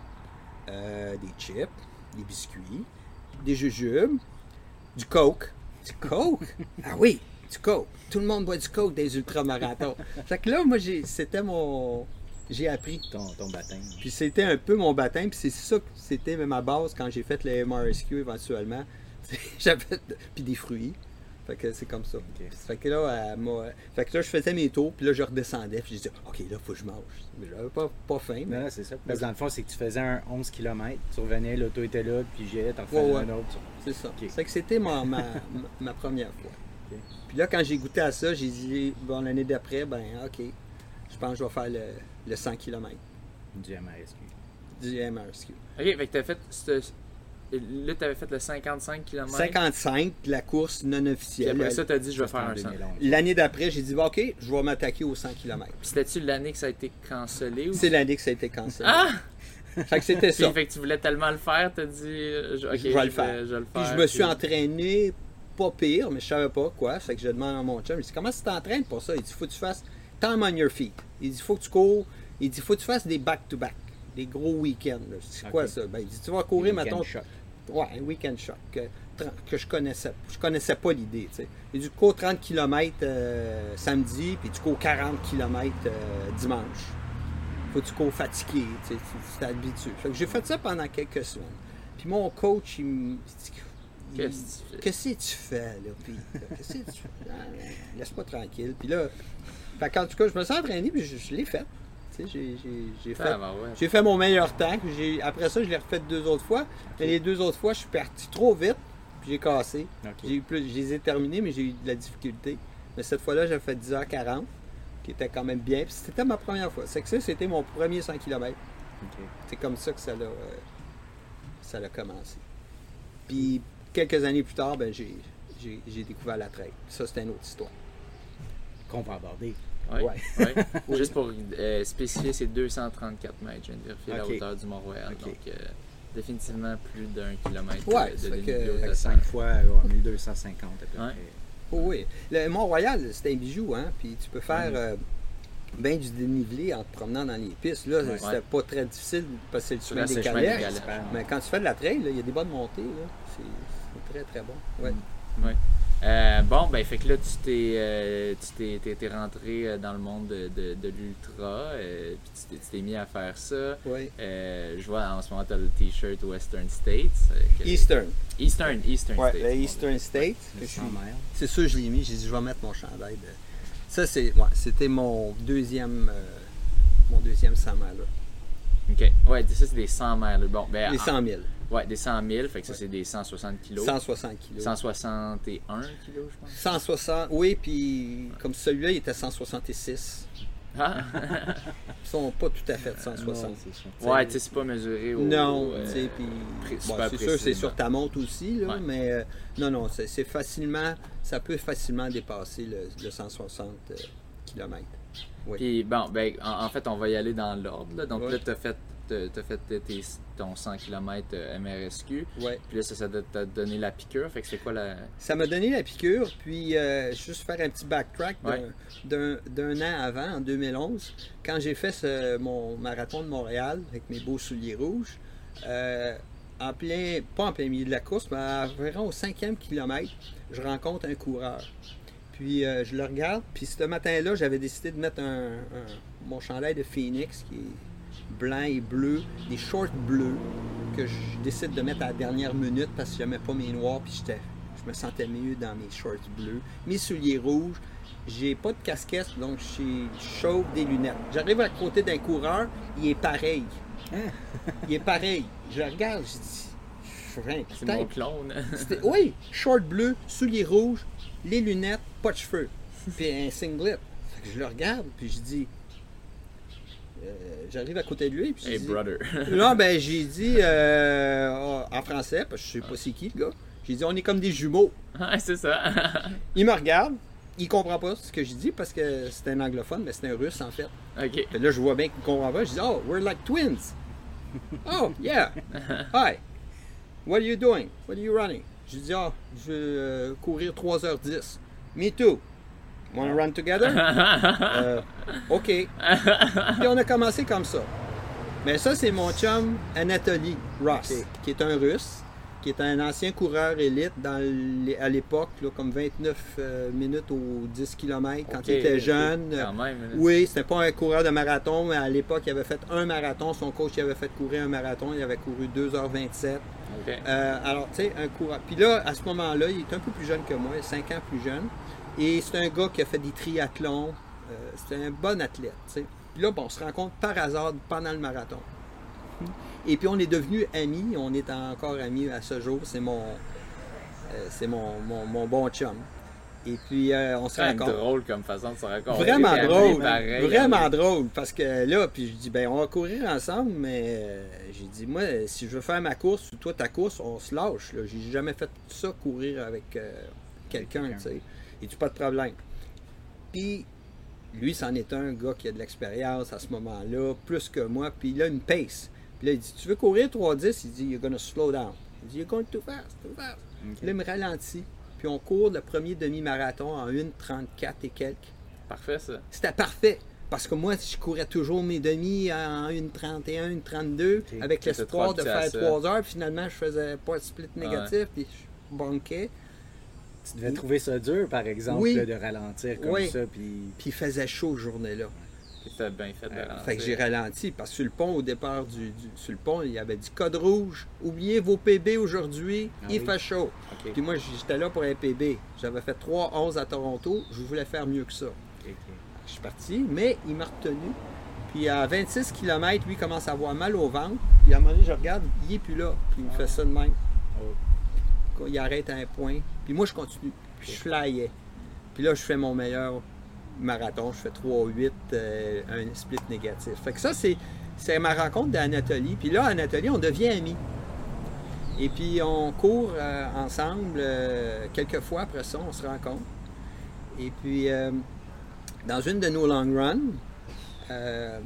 euh, des chips, des biscuits, des jujubes, du coke. Du coke? ah oui, du coke. Tout le monde boit du coke des ultramarathons. fait que là, moi, c'était mon. J'ai appris. Ton, ton baptême. Puis c'était un peu mon baptême. Puis c'est ça que c'était ma base quand j'ai fait le MRSQ éventuellement. J'avais. Puis des fruits. Fait que c'est comme ça. Fait, que là, fait que là, je faisais mes tours, puis là, je redescendais, puis je disais, OK, là, il faut que je mange. Mais j'avais pas, pas faim. Mais... c'est ça. Parce que dans le fond, c'est que tu faisais un 11 km, tu revenais, l'auto était là, puis j'ai t'en faisais un autre. C'est ça. C'est que c'était ma, ma, ma, première fois. Puis là, quand j'ai goûté à ça, j'ai dit, bon, l'année d'après, ben, OK, je pense que je vais faire le, le 100 km. Du MRSQ. Du MRSQ. OK, fait que tu as fait Là, tu avais fait le 55 km. 55, la course non officielle. Puis après ça, tu as dit, je vais faire un 100. L'année d'après, j'ai dit, OK, je vais m'attaquer aux 100 km. C'était-tu l'année que ça a été cancellé? Ou... C'est l'année que ça a été cancellé. Ah! fait que c'était ça. fait que tu voulais tellement le faire, tu as dit, OK, je vais le faire. Je, puis je me suis entraîné pas pire, mais je savais pas quoi. Fait que je demande à mon chum, il dit, comment tu t'entraînes pour ça? Il dit, faut que tu fasses time on your feet. Il dit, faut que tu cours. Il dit, faut que tu fasses des back-to-back. des gros week-ends. C'est quoi ça? Ben, il dit, tu vas courir, mettons. Ouais, un week-end shock. Que, que, je connaissais je connaissais pas l'idée. Et du coup, 30 km samedi, puis du coup 40 km dimanche. Faut tu cours fatigué, tu t'habitues. j'ai fait ça pendant quelques semaines. Puis mon coach, il me dit Qu'est-ce que tu fais, là, Qu'est-ce que tu fais? Laisse-moi tranquille. Puis là, fait en tout cas, je me suis entraîné, puis je l'ai fait. J'ai fait, ah, ben fait mon meilleur temps. Après ça, je l'ai refait deux autres fois. Mais les deux autres fois, je suis parti trop vite. Puis j'ai cassé. J'ai plus, je les ai terminés, mais j'ai eu de la difficulté. Mais cette fois-là, j'ai fait 10h40, qui était quand même bien. Puis c'était ma première fois. C'est que ça, c'était mon premier 100 km. C'est comme ça que ça l'a, euh, ça a commencé. Puis quelques années plus tard, ben, j'ai découvert la trail. Ça, c'était une autre histoire. Qu'on va aborder. Ouais. ouais. Juste pour euh, spécifier, c'est 234 mètres. Je viens de vérifier la hauteur du Mont-Royal. Donc, euh, définitivement plus d'un kilomètre ouais, de, de 5 fois 1250 à peu près. Oh, oui. Le Mont-Royal, c'est un bijou, hein? Puis tu peux faire euh, bien du dénivelé en te promenant dans les pistes. Là, c'était pas très difficile parce que c'est le chemin des galères. Mais quand tu fais de la trail, il y a des bonnes montées. C'est très, très bon. Ouais. Ouais. Euh, bon, ben, fait que là, tu t'es, euh, tu t'es, rentré euh, dans le monde de, de, l'ultra, puis tu t'es, mis à faire ça. Oui. je vois en ce moment, tu as le t-shirt Western States. Eastern. Eastern, Eastern ouais, States. Le Eastern States. C'est sûr, je l'ai mis. J'ai dit, je vais mettre mon chandail. De... Ça, c'est, ouais, c'était mon deuxième, mon deuxième 100 miles. OK. Ouais, ça, c'est des 100 miles. Bon, ben, des 100 000. Ouais, des 100 000, fait que ça, c'est des 160 kilos. 160 kilos. 161 kilos, je pense. 160, oui, puis comme celui-là, il était 166. Ah! Ils sont pas tout à fait 160. ouais, tu sais, c'est pas mesuré au. Non, tu sais, puis. c'est sûr, c'est sur ta montre aussi, là, mais euh, non, non, c'est facilement. Ça peut facilement dépasser le, 160 euh, km. Oui. Puis bon, ben, en, fait, on va y aller dans l'ordre. Donc là, tu as fait as fait ton 100 km MRSQ. Ouais. Puis là, ça t'a donné la piqûre. Fait que c'est quoi la. Ça m'a donné la piqûre. Puis, euh, juste faire un petit backtrack d'un an avant, en 2011, quand j'ai fait ce, mon marathon de Montréal avec mes beaux souliers rouges. Euh, en plein, pas en plein milieu de la course, mais environ au cinquième kilomètre, je rencontre un coureur. Puis euh, je le regarde, puis ce matin-là, j'avais décidé de mettre un, mon chandail de Phoenix, qui est blanc et bleu, des shorts bleus que je décide de mettre à la dernière minute parce que je n'aimais pas mes noirs puis je me sentais mieux dans mes shorts bleus. Mes souliers rouges, j'ai pas de casquette donc je chauffe des lunettes. J'arrive à côté d'un coureur, il est pareil. Hein? il est pareil. Je regarde, je dis, c'est mon clone. oui, short bleu, souliers rouges, les lunettes, pas de cheveux, puis un singlet. je le regarde, puis je dis, euh, j'arrive à côté de lui. Puis hey, brother. non, ben, j'ai dit euh, en français, parce que je sais pas c'est qui le gars. J'ai dit, on est comme des jumeaux. Ouais, c'est ça. il me regarde, il comprend pas ce que je dis parce que c'est un anglophone, mais c'est un russe en fait. OK. là, je vois bien qu'il comprend pas. Je dis, oh, we're like twins. oh, yeah. Hi. What are you doing? What are you running? Je dis, oh, je vais euh, courir 3h10. Me too. Wanna run together? Euh, OK. Puis on a commencé comme ça. Mais ça, c'est mon chum Anatoly Ross, qui est un russe, qui est un ancien coureur élite dans à l'époque, comme 29 euh, minutes aux 10 km quand il était jeune. oui, c'était pas un coureur de marathon, mais à l'époque, il avait fait un marathon. Son coach il avait fait courir un marathon. Il avait couru 2h27. Euh, alors, tu sais, un coureur. Puis là, à ce moment-là, il est un peu plus jeune que moi, 5 ans plus jeune. Et c'est un gars qui a fait des triathlons. Euh, c'est un bon athlète. Puis là, bon, on se rencontre par hasard pendant le marathon. Et puis on est devenus amis, on est encore amis à ce jour. C'est mon, euh, c'est mon, mon, bon chum. Et puis euh, on se rencontre. drôle comme façon de se rencontrer. Vraiment drôle. vraiment drôle. Parce que là, puis je dis, ben on va courir ensemble, mais euh, j'ai dit, moi, si je veux faire ma course ou toi ta course, on se lâche. J'ai jamais fait ça courir avec quelqu'un, tu sais. Et tu pas de problème. Puis lui, c'en est un gars qui a de l'expérience à ce moment-là, plus que moi, puis il a une pace. Puis là, il dit Tu veux courir 3-10 Il dit You're gonna slow down. Il dit You're going too fast, too fast. Là, il me ralentit. Puis on court le premier demi-marathon en 1,34 et quelques. Parfait, ça. C'était parfait. Parce que moi, je courais toujours mes demi en 1,31, 1,32 avec l'espoir de faire 3 heures. Puis finalement, je faisais pas de split négatif. Puis je banquais. Tu devais trouver ça dur, par exemple, de ralentir comme ça. Puis... puis il faisait chaud journée-là. C'était bien fait de euh, Fait que j'ai ralenti parce que sur le pont, au départ du, sur le pont, il y avait dit code rouge, oubliez vos PB aujourd'hui, ah il fait chaud. Puis moi, j'étais là pour un PB. J'avais fait 3-11 à Toronto, je voulais faire mieux que ça. Je suis parti, mais il m'a retenu. Puis à 26 km, lui, il commence à avoir mal au ventre. Puis à un moment donné, je regarde, il n'est plus là. Puis il me fait ça de même. Oh. Il arrête à un point. Puis moi, je continue. Puis je flyais. Puis là, je fais mon meilleur marathon. Je fais 3-8, euh, un split négatif. Fait que ça, c'est, ma rencontre d'Anatolie. Puis là, Anatolie, on devient amis. Et puis, on court euh, ensemble euh, quelques fois après ça, on se rencontre. Et puis, dans une de nos long runs,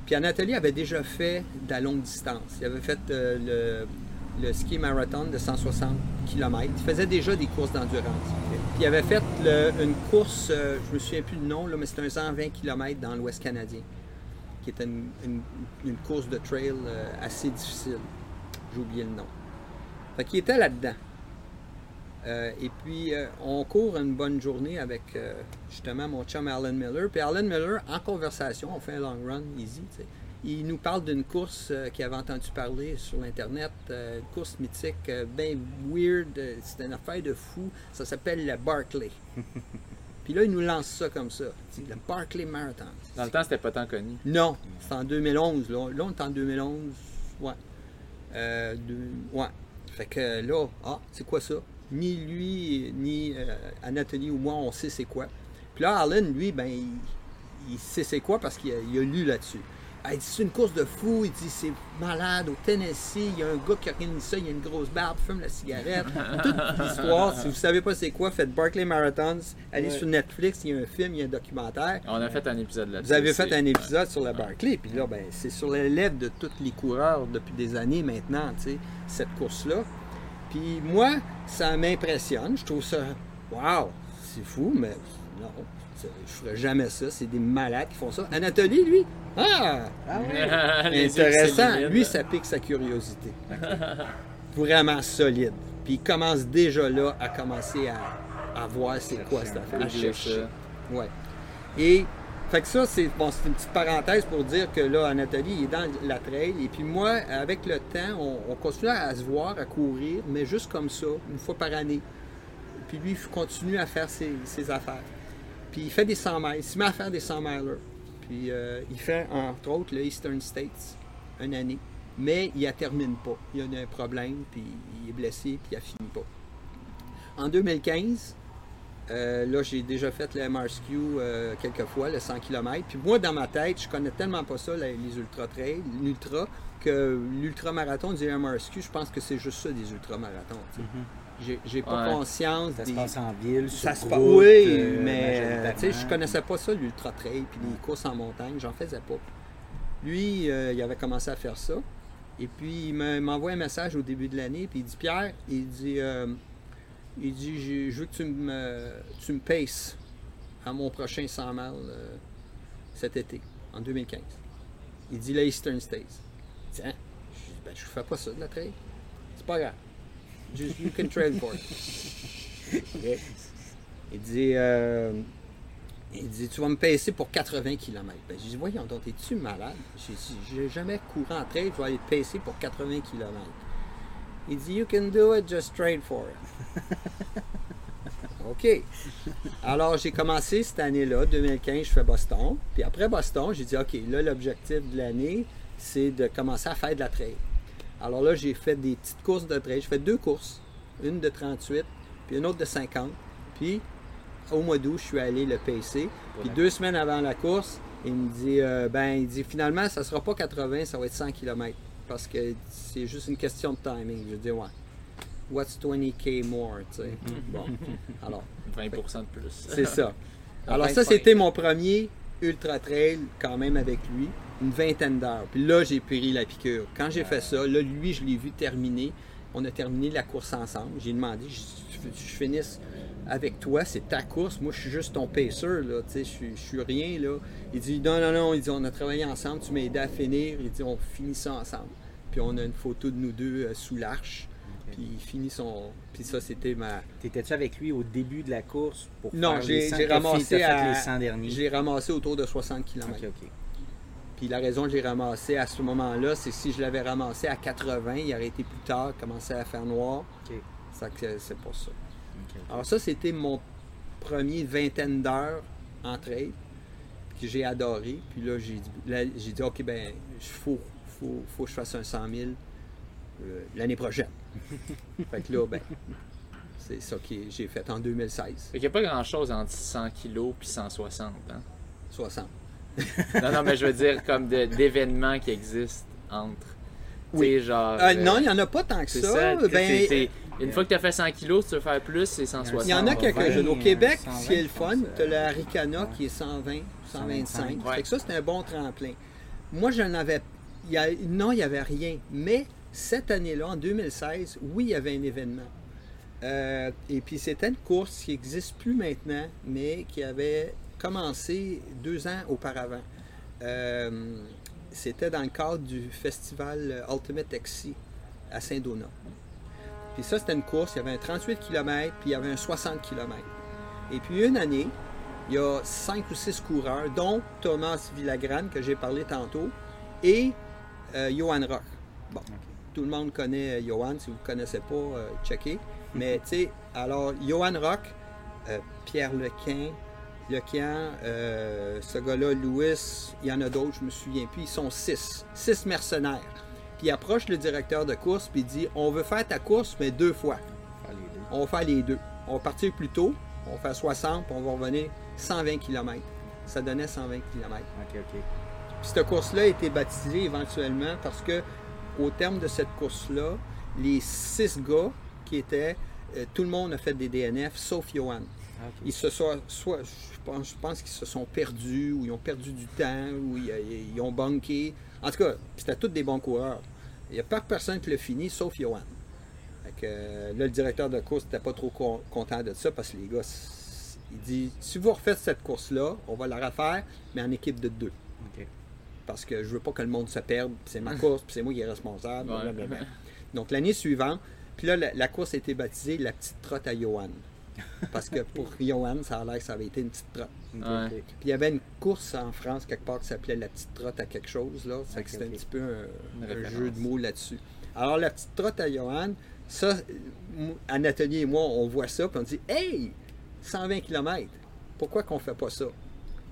puis Anatolie avait déjà fait de la longue distance. Il avait fait le, le ski marathon de 160 km. Il faisait déjà des courses d'endurance. Puis il avait fait une course, euh, je me souviens plus du nom, là, mais c'était un 120 km dans l'Ouest canadien, qui était une, course de trail euh, assez difficile. J'ai oublié le nom. Fait qu'il était là-dedans. Euh, et puis, on court une bonne journée avec justement mon chum Alan Miller. Puis Alan Miller, en conversation, on fait un long run easy, il nous parle d'une course euh, qu'il avait entendu parler sur l'Internet, euh, une course mythique, euh, bien weird, c'est une affaire de fou. Ça s'appelle le Barclay. Puis là, il nous lance ça comme ça. Le Barclay Marathon. Dans le temps, c'était pas tant connu. Non, c'est en 2011. Là, là on est en 2011. Ouais. ouais. Fait que là, ah, c'est quoi ça? Ni lui, ni Anatoly ou moi, on sait c'est quoi. Puis là, Alan, lui, ben, il sait c'est quoi parce qu'il a, lu là-dessus. Dit c'est une course de fou, il dit c'est malade au Tennessee, il y a un gars qui organise ça, il y a une grosse barbe, fume la cigarette. Toute l'histoire, si vous savez pas c'est quoi, faites Barclay Marathons, allez sur Netflix, il y a un film, il y a un documentaire. On a fait un épisode là-dessus. Vous avez fait un épisode sur la Barclay, puis là, ben, c'est sur les lèvres de tous les coureurs depuis des années maintenant, tu sais, cette course-là. Puis moi, ça m'impressionne, je trouve ça, waouh, c'est fou, mais non, je ferais jamais ça. C'est des malades qui font ça. Anatoly, lui, ah, ah intéressant. Lui, ça pique sa curiosité. Vraiment solide. Puis il commence déjà là à commencer à, voir c'est quoi cette affaire. À chercher. Ouais. Et fait que ça, c'est bon, une petite parenthèse pour dire que là, Anatoly, il est dans la trail. Et puis moi, avec le temps, on, continue à se voir, à courir, mais juste comme ça, une fois par année. Puis lui, il continue à faire ses, ses affaires. Puis il fait des 100 miles. Il se met à faire des 100 miles. Puis euh, il fait, entre autres, le Eastern States une année. Mais il ne termine pas. Il a un problème, puis il est blessé, puis il ne fini pas. En 2015, euh, là, j'ai déjà fait le MRSQ euh, quelques fois, le 100 km. Puis moi, dans ma tête, je connais tellement pas ça, les, ultra-trails, l'ultra, que l'ultra-marathon du MRSQ, je pense que c'est juste ça, des ultra-marathons. J'ai pas conscience. Ça se passe en ville, ça se passe. Oui, euh, mais tu sais, je connaissais pas ça, l'ultra trail, puis les courses en montagne, j'en faisais pas. Lui, euh, il avait commencé à faire ça. Et puis, il m'envoie un message au début de l'année, puis il dit Pierre, il dit, euh, il dit je, veux que tu me, tu me paces à mon prochain 100 miles cet été, en 2015. Il dit la Eastern States. Tiens, hein? je dis, ben, je fais pas ça de la trail. C'est pas grave. Just, you can trail for it. Il dit, euh, il dit, tu vas me payer pour 80 km. Ben, je dis, voyons donc, es-tu malade? J'ai jamais couru en trail, je vais aller te payer pour 80 km. Il dit, you can do it, just train for it. OK. Alors, j'ai commencé cette année-là, 2015, je fais Boston. Puis après Boston, j'ai dit, OK, là, l'objectif de l'année, c'est de commencer à faire de la trail. Alors là, j'ai fait des petites courses de trail. J'ai fait deux courses, une de 38, puis une autre de 50. Puis, au mois d'août, je suis allé le pacer. Puis deux semaines avant la course, il me dit, euh, ben, il dit, finalement, ça sera pas 80, ça va être 100 km. Parce que c'est juste une question de timing. Je dis, ouais what's 20k more, tu sais? Mhm. Bon, alors. 20% de plus. C'est ça. Alors ça, c'était mon premier ultra trail quand même avec lui, une vingtaine d'heures. Puis là, j'ai pris la piqûre. Quand j'ai fait ça, là, lui, je l'ai vu terminer. On a terminé la course ensemble. J'ai demandé, je, je, je avec toi, c'est ta course. Moi, je suis juste ton pacer, là. Tu sais, je, je suis rien, là. Il dit, non, non, non. Il dit, on a travaillé ensemble. Tu m'as aidé à finir. Il dit, on finit ça ensemble. Puis on a une photo de nous deux euh, sous l'arche. Puis il finit son. Puis ça, c'était ma. T'étais-tu avec lui au début de la course pour Non, j'ai ramassé à... les 100 derniers. J'ai ramassé autour de 60 km. Puis la raison que j'ai ramassé à ce moment-là, c'est si je l'avais ramassé à 80, il aurait été plus tard, commencé à faire noir. C'est pour ça. Alors ça, c'était mon premier vingtaine d'heures en trade que j'ai adoré. Puis là, j'ai dit, dit, OK, ben, il faut, faut, faut, que je fasse un 100 000 euh, l'année prochaine. fait que là, ben, c'est ça que j'ai fait en 2016. Fait qu'il n'y a pas grand-chose entre 100 kg puis 160, hein? 60. non, non, mais je veux dire comme d'événements qui existent entre. Oui. genre. Euh, non, il n'y en a pas tant que ça. ben, une fois que tu as fait 100 kg, tu veux faire plus, c'est 160. Il y en a quelques-uns. Au Québec, c'est le fun. Tu as le Haricana qui est 120, 125. Fait que ça, c'est un bon tremplin. Moi, je n'avais. Non, il n'y avait rien. Mais cette année-là, en 2016, oui, il y avait un événement. Euh, et puis c'était une course qui n'existe plus maintenant, mais qui avait commencé deux ans auparavant. Euh, c'était dans le cadre du festival Ultimate Taxi à Saint-Donat. Puis ça, c'était une course, il y avait un 38 km, puis il y avait un 60 km. Et puis une année, il y a cinq ou six coureurs, dont Thomas Villagrane, que j'ai parlé tantôt, et euh, Johan Rock. Bon tout le monde connaît euh, Johan. Si vous ne connaissez pas, euh, checkez. Mais tu sais, alors, Johan Rock, euh, Pierre Lequin, Lequin, ce gars-là, Louis, il y en a d'autres, je me souviens plus. Ils sont six. Six mercenaires. Puis il approche le directeur de course, puis il dit On veut faire ta course, mais deux fois. On va faire les deux. On va partir plus tôt, on va faire 60, puis on va revenir 120 km. Ça donnait 120 km. OK, OK. Puis cette course-là a été baptisée éventuellement parce que au terme de cette course-là, les six gars qui étaient, euh, tout le monde a fait des DNF, sauf Johan. Ah, ils se sont, soit, je pense, qu'ils se sont perdus, ou ils ont perdu du temps, ou ils, ont bunké. En tout cas, c'était tous des bons coureurs. Il n'y a pas personne qui l'a fini, sauf Johan. Euh, là, le directeur de course n'était pas trop content de ça, parce que les gars, il dit, si vous refaites cette course-là, on va la refaire, mais en équipe de deux parce que je veux pas que le monde se perde, c'est ma course, puis c'est moi qui est responsable. Donc l'année suivante, puis là, la, course a été baptisée la petite trotte à Johan. Parce que pour Johan, ça a l'air que ça avait été une petite trotte. Puis il y avait une course en France quelque part qui s'appelait la petite trotte à quelque chose. là. C'était un petit peu un, jeu de mots là-dessus. Alors la petite trotte à Johan, ça, Anatolie et moi, on voit ça, puis on dit Hey, 120 km, pourquoi qu'on fait pas ça?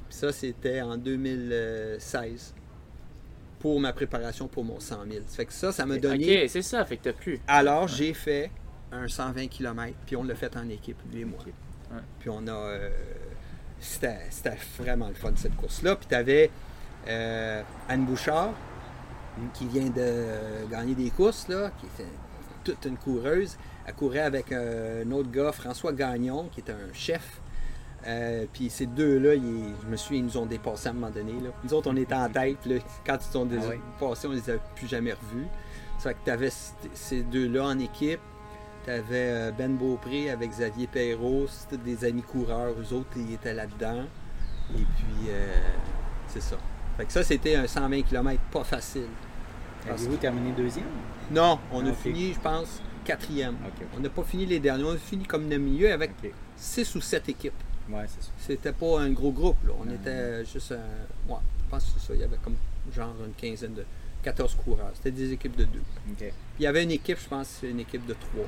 Puis ça, c'était en 2016 pour ma préparation pour mon 100 000. Ça fait que ça, ça m'a donné. Ok, c'est ça, fait que t'as pu. Alors, j'ai fait un 120 km, puis on l'a fait en équipe, lui et moi. Puis on a. Euh, c'était, vraiment le fun, cette course-là. Puis tu avais euh, Anne Bouchard, qui vient de gagner des courses, là, qui était toute une coureuse. Elle courait avec un autre gars, François Gagnon, qui est un chef euh, puis ces deux-là, je me souviens, ils nous ont dépassés à un moment donné. Là. Nous autres, on était en tête. quand ils sont ah dépassés, on les a plus jamais revus. Ça fait que tu avais ces deux-là en équipe. Tu avais Ben Beaupré avec Xavier Perrault, c'était des amis coureurs, eux autres, ils étaient là-dedans. Et puis, c'est ça. Fait que ça, c'était un 120 km pas facile. Avez-vous terminé deuxième? Non, on a fini, je pense, quatrième. On n'a pas fini les derniers, on a fini comme le milieu avec six ou sept équipes. Ouais, c'est ça. C'était pas un gros groupe, là. On était juste un. Ouais, je pense que c'est ça. Il y avait comme genre une quinzaine de. 14 coureurs. C'était des équipes de deux. Il y avait une équipe, je pense, une équipe de trois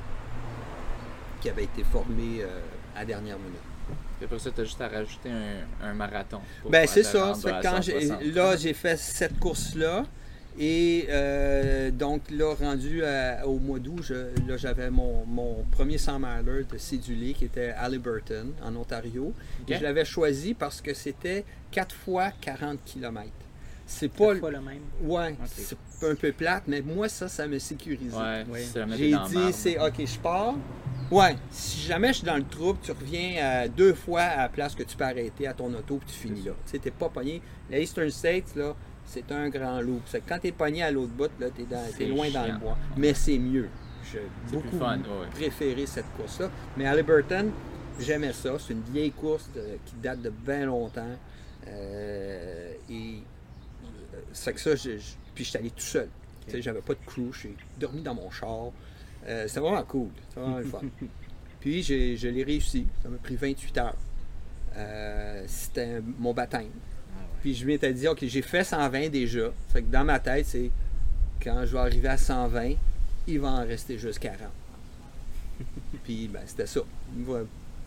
qui avait été formée euh, à dernière minute. Et pour ça, tu as juste à rajouter un, marathon. Ben, c'est ça. quand là, j'ai fait cette course-là. Et euh, donc, là, rendu au mois d'août, là, j'avais mon, premier 100 miler de cédulé qui était à Halliburton, en Ontario. Et je l'avais choisi parce que c'était 4 fois 40 km. C'est pas le même. Ouais, c'est un peu plate, mais moi, ça, ça me sécurise. Ouais, J'ai dit, c'est OK, je pars. Ouais, si jamais je suis dans le trouble, tu reviens deux fois à la place que tu peux arrêter à ton auto et tu finis là. Tu sais, t'es pas pogné. La Eastern States, là, c'est un grand loup. Quand tu es pogné à l'autre bout, là, tu es, loin dans le bois. Mais c'est mieux. J'ai beaucoup préféré cette course-là. Mais à Liberton, j'aimais ça. C'est une vieille course qui date de bien longtemps. Euh, et euh, c'est que ça, je, puis je suis allé tout seul. J'avais pas de crew, j'ai dormi dans mon char. Euh, c'était vraiment cool. C'était vraiment le fun. puis je l'ai réussi. Ça m'a pris 28 heures. C'était mon baptême. Puis je m'étais dit, OK, j'ai fait 120 déjà. Fait que dans ma tête, c'est quand je vais arriver à 120, il va en rester juste 40. Puis ben, c'était ça.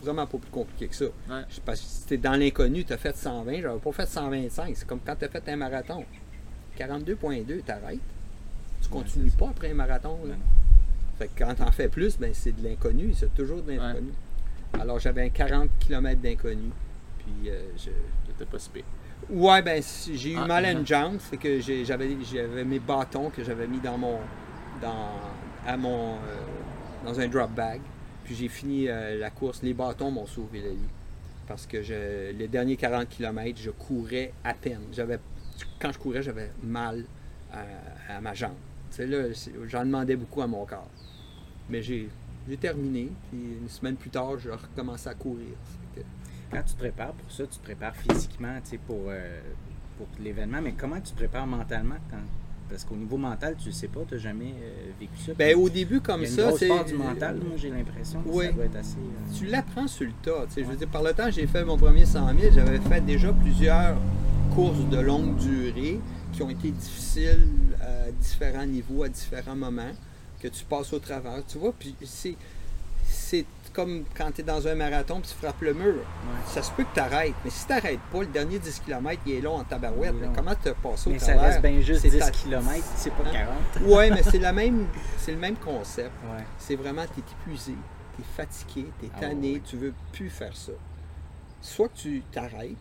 Vraiment pas plus compliqué que ça. Parce que si t'es dans l'inconnu, tu as fait 120, j'avais pas fait 125. C'est comme quand tu as fait un marathon. 42.2, t'arrêtes. Tu continues pas après un marathon. Fait que quand t'en fais plus, ben c'est de l'inconnu. C'est toujours de l'inconnu. Alors j'avais un 40 km d'inconnu. Puis euh, je. T'étais pas si Ouais, ben j'ai eu ah, mal à une jambe, c'est que j'avais mes bâtons que j'avais mis dans mon dans à mon euh, dans un drop bag. Puis j'ai fini euh, la course, les bâtons m'ont sauvé la vie parce que je, les derniers 40 km, je courais à peine. J'avais quand je courais, j'avais mal à, ma jambe. Tu là, j'en demandais beaucoup à mon corps. Mais j'ai terminé, puis une semaine plus tard, je recommençais à courir quand tu te prépares pour ça, tu te prépares physiquement pour, euh, pour l'événement, mais comment tu te prépares mentalement quand, parce qu'au niveau mental, tu ne sais pas, tu n'as jamais euh, vécu ça. Ben, au début, comme ça, c'est. du mental, moi, j'ai l'impression que ça doit être assez. Euh, tu l'apprends sur le tas. Je veux dire, par le temps, j'ai fait mon premier 100 000, j'avais fait déjà plusieurs courses de longue durée qui ont été difficiles à différents niveaux, à différents moments, que tu passes au travers. Tu vois, puis c'est comme quand tu es dans un marathon et tu frappes le mur. Ça se peut que tu arrêtes. Mais si tu n'arrêtes pas, le dernier 10 km, il est long en tabarouette. comment tu passes au mais ça reste bien juste 10 km, c'est pas 40. Hein? oui, mais c'est, la même, c'est le même concept. C'est vraiment, tu es épuisé, tu es fatigué, tu es ah tanné, tu veux plus faire ça. Soit que tu t'arrêtes,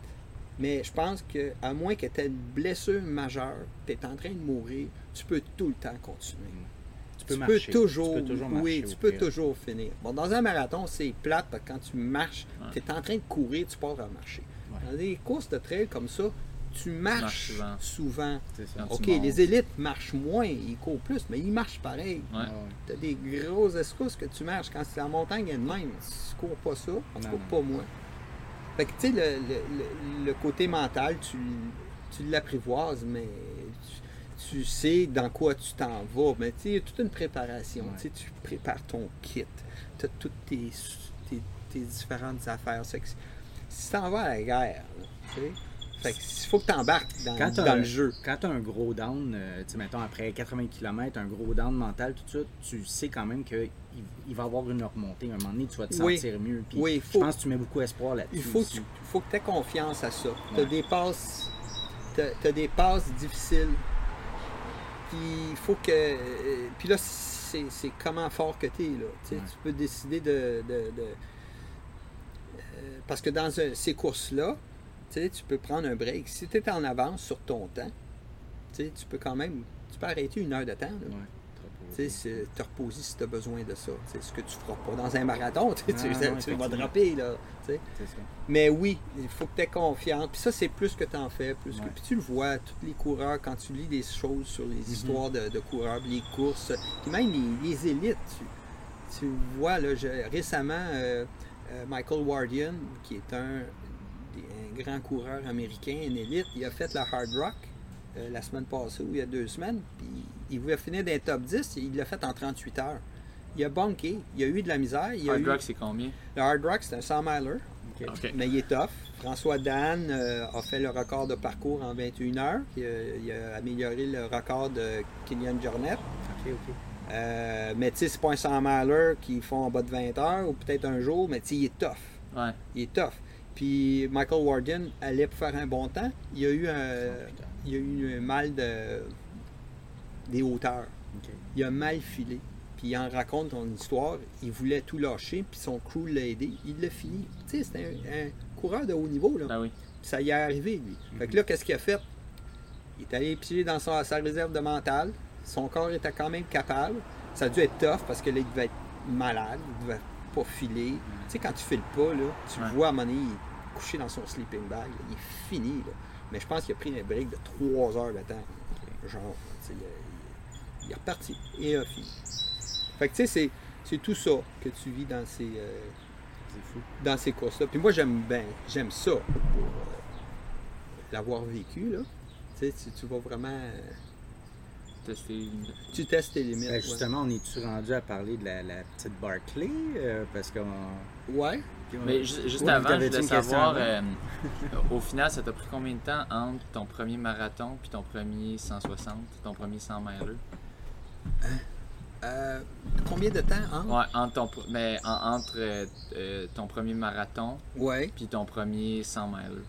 mais je pense qu'à moins que tu aies une blessure majeure, tu es en train de mourir, tu peux tout le temps continuer. Tu peux, toujours, oui, tu peux toujours finir. Bon, dans un marathon, c'est plate parce que quand tu marches, tu es en train de courir, tu pars à marcher. Dans des courses de trail comme ça, tu marches souvent. OK, les élites marchent moins, ils courent plus, mais ils marchent pareil. Tu as des grosses escousses que tu marches. Quand c'est la montagne elle même, tu cours pas ça, en tout cas pas moi. Fait que tu sais, le, côté mental, tu, tu l'apprivoises, mais tu sais dans quoi tu t'en vas. Mais tu sais, toute une préparation. Tu, prépares ton kit. Tu as toutes tes, différentes affaires. si tu t'en vas à la guerre, tu sais, il faut que tu embarques dans, le jeu. Quand tu as un gros down, euh, sais, mettons après 80 km, un gros down mental, tout ça, tu sais quand même qu'il il va y avoir une remontée. À un moment donné, tu vas te sentir mieux. oui, je pense que tu mets beaucoup d'espoir là-dessus. Il faut, que tu, faut que aies confiance à ça. Tu as as des passes difficiles il faut que. Euh, puis là, c'est comment fort que tu es. Là. Tu peux décider de. Euh, parce que dans ces courses-là, tu peux prendre un break. Si tu es en avance sur ton temps, tu peux quand même. Tu peux arrêter une heure de temps. Là. Tu sais, te reposer si tu as besoin de ça. C'est ce que tu feras pas dans un marathon. tu, vas dropper. Là, Mais oui, il faut que tu aies confiance. Puis ça, c'est plus que tu en fais. Plus que, puis tu le vois, tous les coureurs, quand tu lis des choses sur les mm-hmm. histoires de, coureurs, les courses, puis même les, élites, tu vois, là, récemment, Michael Wardian, qui est un, un, grand coureur américain, une élite, il a fait la Hard Rock la semaine passée ou il y a deux semaines. Puis il voulait finir dans top 10, il l'a fait en 38 heures. Il a bunké, il a eu de la misère. Il hard. Rock, c'est combien? Le Hard Rock, c'est un 100 miler. Mais il est tough. François Dan euh, a fait le record de parcours en 21 heures. Il a, amélioré le record de Kylian Jornet. Euh, mais tu sais, c'est pas un 100 miler qui font en bas de 20 heures ou peut-être un jour, mais tu sais, il est tough. Il est tough. Puis Michael Warden allait pour faire un bon temps. Il a eu un, il a eu un mal de des hauteurs. Il a mal filé. Puis il en raconte son histoire. Il voulait tout lâcher, puis son crew l'a aidé. Il l'a fini. Tu sais, c'était un, coureur de haut niveau. Là. Ben oui. ça y est arrivé, lui. Fait que là, qu'est-ce qu'il a fait? Il est allé piger dans sa, réserve de mental. Son corps était quand même capable. Ça a dû être tough parce que là, il devait être malade. Il devait pas filer. Tu sais, quand tu files pas, là, tu le vois à un moment donné, il est couché dans son sleeping bag. il est fini. Là. Mais je pense qu'il a pris un break de trois heures de temps. Genre, il est reparti et a fini. Fait que tu sais, c'est tout ça que tu vis dans ces, euh, dans ces courses-là. Puis moi, j'aime bien, j'aime ça pour euh, l'avoir vécu, là. Tu sais, tu, vas vraiment... Euh, Tester Tu testes tes limites. Ben, justement, on est-tu rendu à parler de la, petite Barclay? parce qu'on... Ouais. Mais juste avant, je voulais savoir, au final, ça t'a pris combien de temps entre ton premier marathon puis ton premier 160, ton premier 100 miles? Euh, combien de temps entre? Ouais, entre ton, mais entre euh, euh, ton premier marathon ouais. puis ton premier 100 miles.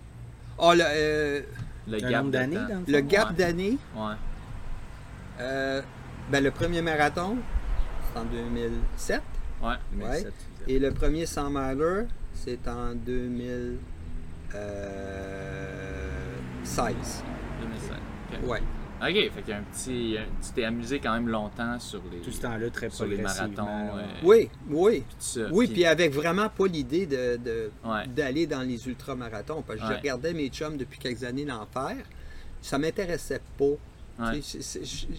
Oh, le, le gap d'année, Le gap d'année? Ouais. ben, le premier marathon, c'est en 2007. Ouais. 2007, Et le premier 100 miler, c'est en 2016. 2016. Ouais. OK, fait qu'il y a un petit. Tu t'es amusé quand même longtemps sur les. Tout ce temps-là, très Sur les marathons. Euh, oui, oui. Ça, oui, puis avec vraiment pas l'idée de, d'aller dans les ultramarathons. Parce que je regardais mes chums depuis quelques années d'en faire. Ça m'intéressait pas.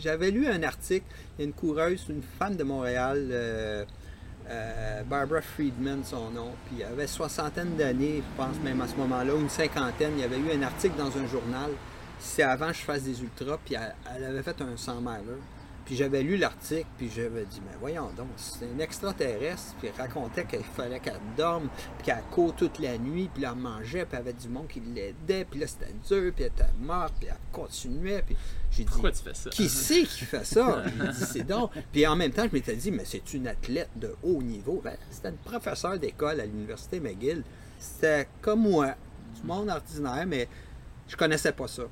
J'avais lu un article, une coureuse, une femme de Montréal, euh, euh, Barbara Friedman, son nom, puis elle avait soixantaine d'années, je pense même à ce moment-là, une cinquantaine. Il y avait eu un article dans un journal c'est avant que je fasse des ultras, puis elle, avait fait un 100 miler. Puis j'avais lu l'article, puis j'avais dit, mais voyons donc, c'est un extraterrestre, puis elle racontait qu'il fallait qu'elle dorme, puis qu'elle court toute la nuit, puis elle mangeait, puis elle avait du monde qui l'aidait, puis là c'était dur, puis elle était morte, puis elle continuait, puis j'ai dit, pourquoi tu fais ça? Qui c'est qui fait ça? J'ai dit, c'est donc. Puis en même temps, je m'étais dit, mais c'est une athlète de haut niveau. Ben, c'était une professeure d'école à l'université McGill. C'était comme moi, du monde ordinaire, mais je connaissais pas ça.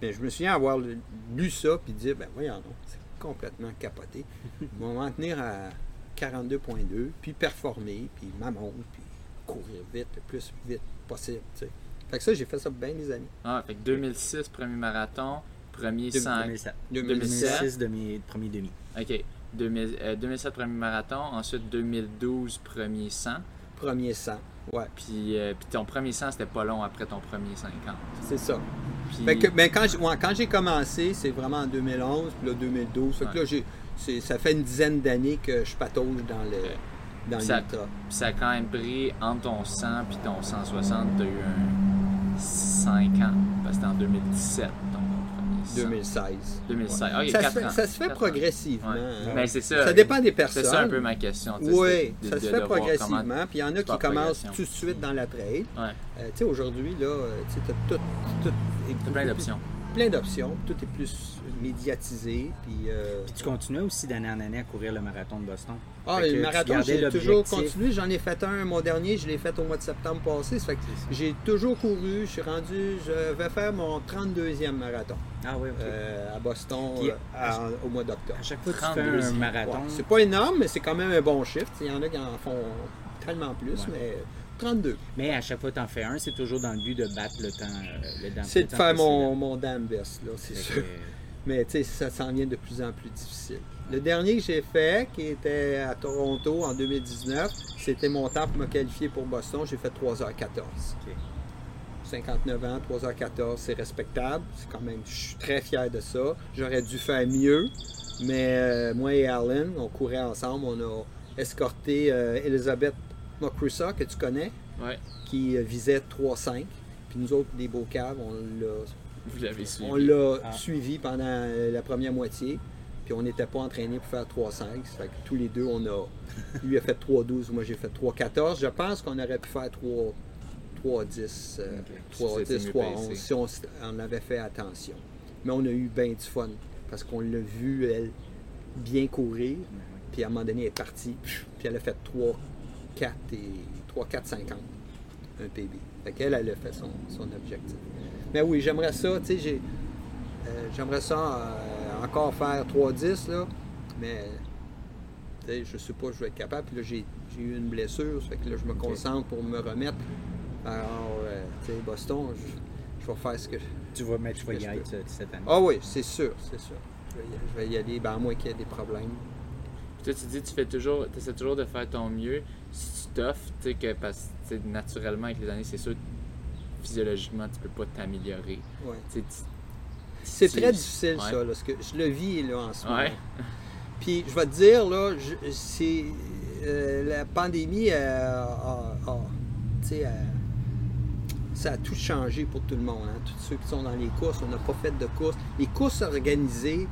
Mais je me souviens avoir lu ça puis dire ben voyons non, c'est complètement capoté. Ils vont m'en tenir à 42.2, puis performer, puis m'amont, puis courir vite, le plus vite possible. Fait que ça, j'ai fait ça bien des années. Ah, fait que 2006, premier marathon, premier 100... 2007. 2006, demi, premier demi. OK. 2007, euh, premier marathon. Ensuite, 2012, premier 100. Premier 100. Ouais. Puis, euh, puis ton premier 100, c'était pas long après ton premier 50. C'est ça. Puis... que, ben, quand, quand j'ai commencé, c'est vraiment en 2011, puis là 2012. Fait que là, j'ai, ça fait une dizaine d'années que je patauge dans le. Dans ça, Puis ça a quand même pris entre ton 100 puis ton 160, tu as eu un 5 ans, parce que c'était en 2017. 2016. 2016. ça, se fait, progressivement. Mais c'est ça. Ça dépend des personnes. C'est ça un peu ma question. Oui, ça se fait progressivement. Puis il y en a qui commencent tout de suite dans la trail. Ouais. Euh, tu sais, aujourd'hui, là, euh, tu as tout, tout, plein d'options. Plein d'options. Tout est plus médiatisé. Puis, euh... puis tu continues aussi d'année en année à courir le marathon de Boston. Ah, le marathon, j'ai toujours continué. J'en ai fait un, mon dernier, je l'ai fait au mois de septembre passé. Ça fait que j'ai toujours couru. Je suis rendu, je vais faire mon 32e marathon. Ah oui, euh, à Boston euh, au mois d'octobre. À chaque fois que tu fais un marathon. c'est pas énorme, mais c'est quand même un bon chiffre. Il y en a qui en font tellement plus, mais 32. Mais à chaque fois que tu en fais un, c'est toujours dans le but de battre le temps. Euh, le c'est de faire mon, mon damn best, là, c'est sûr. Mais tu sais, ça s'en vient de plus en plus difficile. Le dernier que j'ai fait, qui était à Toronto en 2019, c'était mon temps pour me qualifier pour Boston. J'ai fait 3h14. 59 ans, 3h14, c'est respectable. C'est quand même, je suis très fier de ça. J'aurais dû faire mieux, mais euh, moi et Alan, on courait ensemble, on a, escorté Elisabeth Mokrusa, que tu connais, qui visait 3-5. Puis nous autres, des beaux caves, on l'a. Suivi. On l'a ah. suivi pendant la première moitié. Puis on n'était pas entraînés pour faire 3-5. Fait que tous les deux, on a. Lui a fait 3-12, moi j'ai fait 3-14. Je pense qu'on aurait pu faire 3. 3-10, 3-10, 3-11 si on, avait fait attention. Mais on a eu bien du fun parce qu'on l'a vu, elle, bien courir. Puis à un moment donné, elle est partie. Puis elle a fait 3, 4 et 3, 4, 50. Un PB. Fait qu'elle, elle a fait son, son objectif. Mais oui, j'aimerais ça, tu sais, euh, j'aimerais ça euh, encore faire 3-10, là. Mais, tu sais, je sais pas, je vais être capable. Puis là, j'ai eu une blessure. Fait que là, je me concentre pour me remettre. Alors, euh, tu sais, Boston, je, vais faire ce que. Tu vas mettre, tu vas y aller cette année. Ah oui, c'est sûr, c'est sûr. Je vais, y aller, ben, à moins qu'il y ait des problèmes. Puis toi, tu dis, tu fais toujours, tu essaies toujours de faire ton mieux. Si tu t'offres, tu sais, que parce naturellement, avec les années, c'est sûr, physiologiquement, tu peux pas t'améliorer. Ouais. C'est très difficile, ça, là, que je le vis là, en ce moment. Puis je vais te dire, là, c'est euh, la pandémie euh, a, sais, ça a tout changé pour tout le monde. Hein. Tous ceux qui sont dans les courses, on n'a pas fait de courses. Les courses organisées,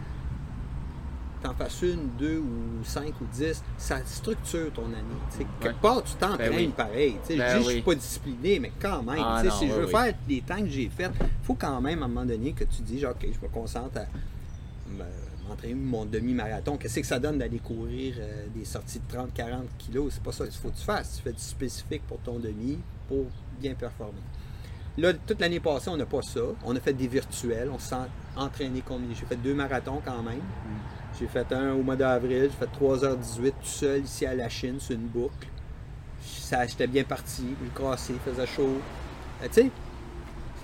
t'en fasses une, deux ou cinq ou dix, ça structure ton année. Quelque part, tu t'entraînes ben pareil. je ben dis je suis pas discipliné, mais quand même, ah si je veux faire les temps que j'ai faits, il faut quand même à un moment donné que tu dis, OK, je me concentre à m'entraîner mon demi-marathon. Qu'est-ce que ça donne d'aller courir euh, des sorties de 30-40 kilos? C'est pas ça qu'il faut que tu fasses. Tu fais du spécifique pour ton demi pour bien performer. Là, toute l'année passée, on n'a pas ça. On a fait des virtuels. On s'est entraîné comme. J'ai fait deux marathons quand même. Mm. J'ai fait un au mois d'avril. J'ai fait 3h18 tout seul ici à la Chine sur une boucle. Ça, j'étais bien parti. Le crassé, il faisait chaud. Euh, tu sais?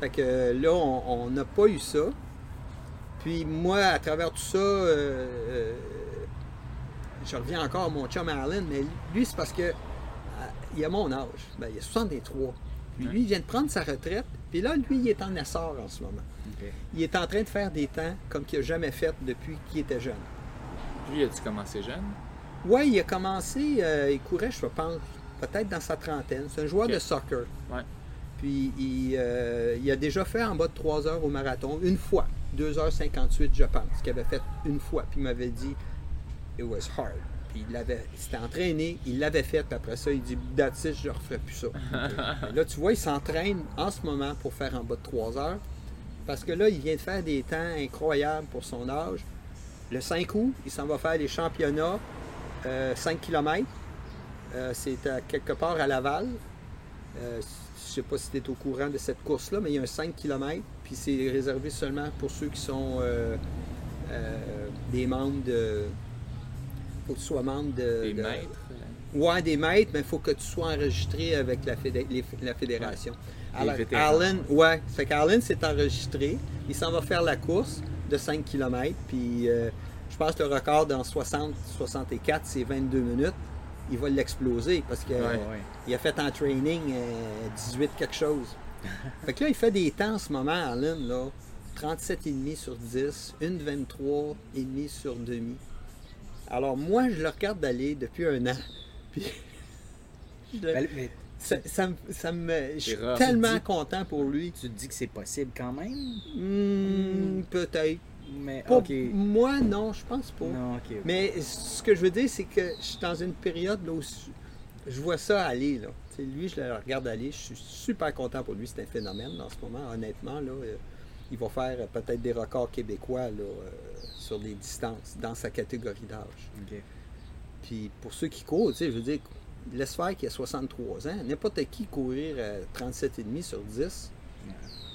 Fait que là, on n'a pas eu ça. Puis moi, à travers tout ça, euh, euh, je reviens encore à mon chum Allen, mais lui, c'est parce que il a mon âge. Ben, il a 63. Puis lui, il vient de prendre sa retraite. Puis là, lui, il est en essor en ce moment. Il est en train de faire des temps comme qu'il n'a jamais fait depuis qu'il était jeune. Lui, a-tu commencé jeune? Oui, il a commencé, euh, il courait, je pense, peut-être dans sa trentaine. C'est un joueur de soccer. Ouais. Puis il, euh, il, a déjà fait en bas de 3 heures au marathon, une fois. 2h58, je pense, qu'il avait fait une fois. Puis il m'avait dit, it was hard il s'était entraîné, il l'avait fait, puis après ça, il dit That's je ne referai plus ça. là, tu vois, il s'entraîne en ce moment pour faire en bas de 3 heures. Parce que là, il vient de faire des temps incroyables pour son âge. Le 5 août, il s'en va faire les championnats 5 euh, km. Euh, c'est à quelque part à Laval. Euh, je ne sais pas si tu es au courant de cette course-là, mais il y a un 5 km, puis c'est réservé seulement pour ceux qui sont des membres de, faut que tu sois membre de. Des maîtres Ouais, des maîtres, mais il faut que tu sois enregistré avec la, la fédération. Alors, Allen, ouais, fait qu'Allen s'est enregistré. Il s'en va faire la course de 5 km. Puis euh, je pense que le record dans 60-64, c'est 22 minutes. Il va l'exploser parce qu'il a fait en training 18 euh, quelque chose. fait que là, il fait des temps en ce moment, Allen, là. 37,5 sur 10, une 23,5 sur demi. Alors moi, je le regarde d'aller depuis un an. Puis, ben, ça, me, je suis tellement content pour lui. Tu te dis que c'est possible quand même? Hmm, peut-être. Mais, Moi, non, je pense pas. Mais ce que je veux dire, c'est que je suis dans une période où je vois ça aller. Là. lui, je le regarde aller. Je suis super content pour lui. C'est un phénomène en ce moment, honnêtement. Là, euh, il va faire peut-être des records québécois. Là, euh, sur les distances dans sa catégorie d'âge. Puis pour ceux qui courent, je veux dire, laisse faire qu'il a 63 ans, n'importe qui courir à 37,5 sur 10.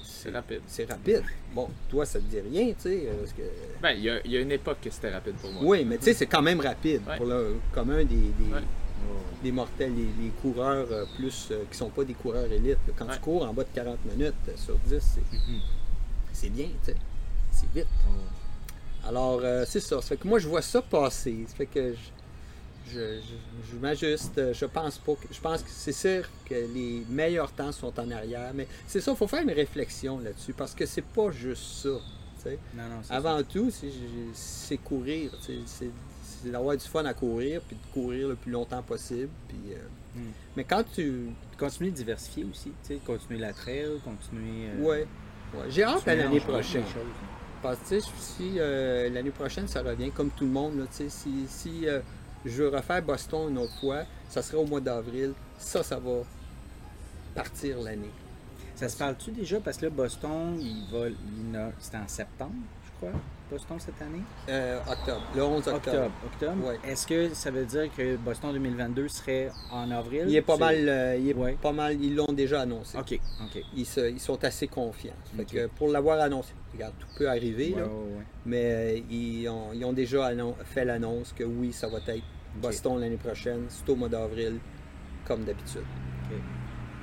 C'est rapide. C'est rapide. Bon, toi, ça te dit rien, tu sais. Parce que... Ben, il y, a, y, a une époque que c'était rapide pour moi. Oui, mais tu sais, c'est quand même rapide pour le commun des, des, mortels, les, coureurs euh, plus euh, qui sont pas des coureurs élites. Quand tu cours en bas de 40 minutes euh, sur 10, mm-hmm. c'est bien, tu sais. C'est vite. Alors, euh, c'est ça. Ça fait que moi, je vois ça passer. Ça fait que je, je, m'ajuste. Je pense pas je pense que c'est sûr que les meilleurs temps sont en arrière. Mais c'est ça, il faut faire une réflexion là-dessus parce que c'est pas juste ça. Non, non, Avant tout, c'est courir. c'est d'avoir du fun à courir, puis de courir le plus longtemps possible. Puis, euh, Hmm. Mais quand tu. Continuer de diversifier aussi, tu sais, continuer la trail, continuer. euh, Ouais. ouais. J'ai hâte à l'année prochaine. hein. Parce que si euh, l'année prochaine ça revient comme tout le monde, là, tu sais, si, si euh, je veux refaire Boston une autre fois, ça sera au mois d'avril. Ça, ça va partir l'année. Ça se parle-tu déjà? Parce que là, Boston, il va. C'était en septembre, je crois, Boston cette année? Euh, octobre, le 11 octobre. Octobre. Octobre? Ouais. Est-ce que ça veut dire que Boston 2022 serait en avril? Il est pas mal, euh, il est Ouais. pas mal, ils l'ont déjà annoncé. Ok, ok. Ils, se- ils sont assez confiants. Fait Ok. que pour l'avoir annoncé, regarde, tout peut arriver, là, ouais, mais euh, ils, ont, ils ont déjà fait l'annonce que oui, ça va être Boston l'année prochaine, c'est au mois d'avril, comme d'habitude.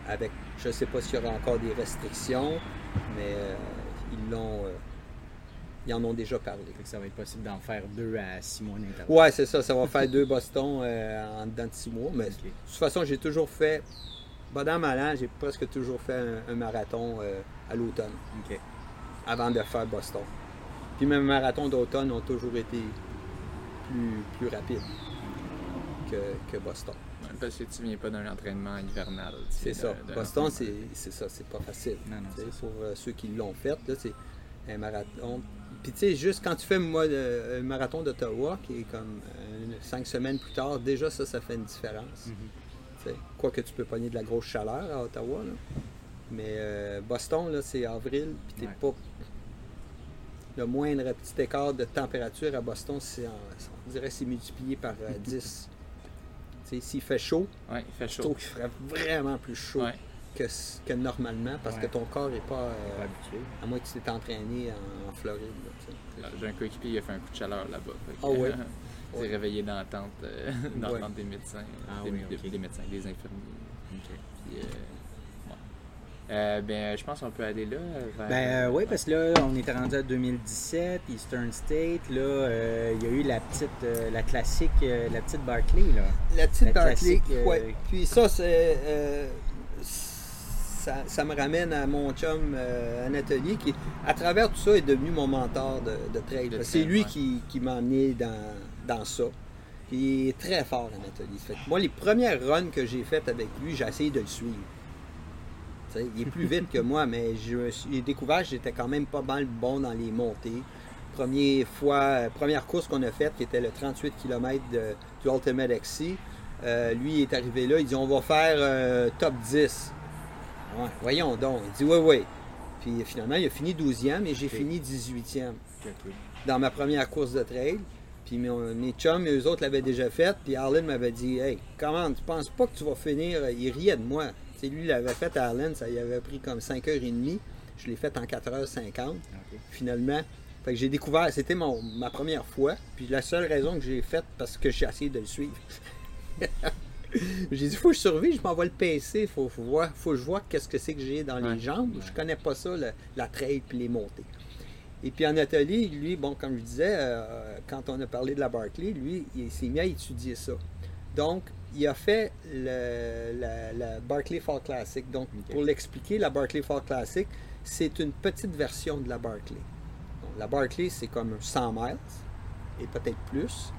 Avec, je sais pas s'il y aura encore des restrictions, mais ils l'ont, ils en ont déjà parlé. Fait que ça va être possible d'en faire deux à six mois d'intervalle. Ouais, c'est ça, ça va faire deux Boston euh, en dedans de six mois, mais de toute façon, j'ai toujours fait, bon an, mal an, j'ai presque toujours fait un, un marathon euh, à l'automne. Avant de faire Boston. Puis mes marathons d'automne ont toujours été plus, plus rapides que, que Boston. Parce que tu viens pas d'un entraînement hivernal. C'est ça. Boston, c'est ça, c'est pas facile. Non, non, pour euh, ceux qui l'ont fait, c'est un marathon. Puis tu sais, juste quand tu fais moi, le- un marathon d'Ottawa, qui est comme euh, cinq semaines plus tard, déjà ça, ça fait une différence. Mhm. Quoique tu peux pogner de la grosse chaleur à Ottawa. là. Mais euh, Boston, là, c'est avril, puis t'es Ouais. pas. Le moindre petit écart de température à Boston, c'est en- on dirait que c'est multiplié par euh, 10. Tu sais, S'il fait chaud, Ouais, il fait je chaud. trouve qu'il ferait vraiment plus chaud Ouais. Que, normalement parce Ouais. que ton corps n'est pas. Pas euh, habitué. à moins que tu t'es entraîné en, en Floride. sais. J'ai un coéquipier, il a fait un coup de chaleur là-bas. Ah ouais? Il s'est Ouais. réveillé dans la tente, euh, dans Ouais. la tente des médecins. Ah des, oui, des- ok. des médecins, des infirmiers. Ok. Puis, euh, ouais. Euh, ben, je pense qu'on peut aller là. Vers, Ben oui, parce que là, on était rendu à 2017, Eastern State. Là, euh, il y a eu la petite, euh, la classique, euh, la petite Barclay. Là. La petite La Barclay, euh, ouais. Puis ça, c'est. Ça, ça me ramène à mon chum euh, Anatoly, qui, à travers tout ça, est devenu mon mentor de, de trail. C'est lui ouais. qui, qui m'a amené dans, dans ça. Puis il est très fort, Anatoly. Fait moi, les premières runs que j'ai faites avec lui, j'ai essayé de le suivre. Il est plus vite que moi, mais j'ai découvert que j'étais quand même pas mal bon dans les montées. Première fois, première course qu'on a faite, qui était le 38 km de- du Ultimate XC, euh, lui est arrivé là, il dit on va faire euh, top 10. Ouais, voyons donc. Il dit oui, oui. Puis finalement, il a fini 12e et j'ai fini 18e Ok. dans ma première course de trail. Puis mes, mes chums, eux autres l'avaient déjà faite. Puis Arlen m'avait dit Hey, comment, tu penses pas que tu vas finir? Il riait de moi. Tu sais, lui, il l'avait fait à Arlen, ça y avait pris comme 5h30. Je l'ai fait en 4h50 Ok. finalement. Fait que j'ai découvert, c'était mon, ma première fois. Puis la seule raison que j'ai faite, parce que j'ai essayé de le suivre. j'ai dit, faut que je survive, je m'envoie le PC, faut, faut, voir, faut que je vois qu'est-ce que c'est que j'ai dans Ouais. les jambes. Je connais pas ça, le- la trail puis les montées. Et puis en atelier, lui, bon, comme je disais, euh, quand on a parlé de la Barclay, lui, il s'est mis à étudier ça. Donc, il a fait le- la, la Barclay Fall Classic. Donc, pour l'expliquer, la Barclay Fall Classic, c'est une petite version de la Barclay. Donc, la Barclay, c'est comme 100 miles et peut-être plus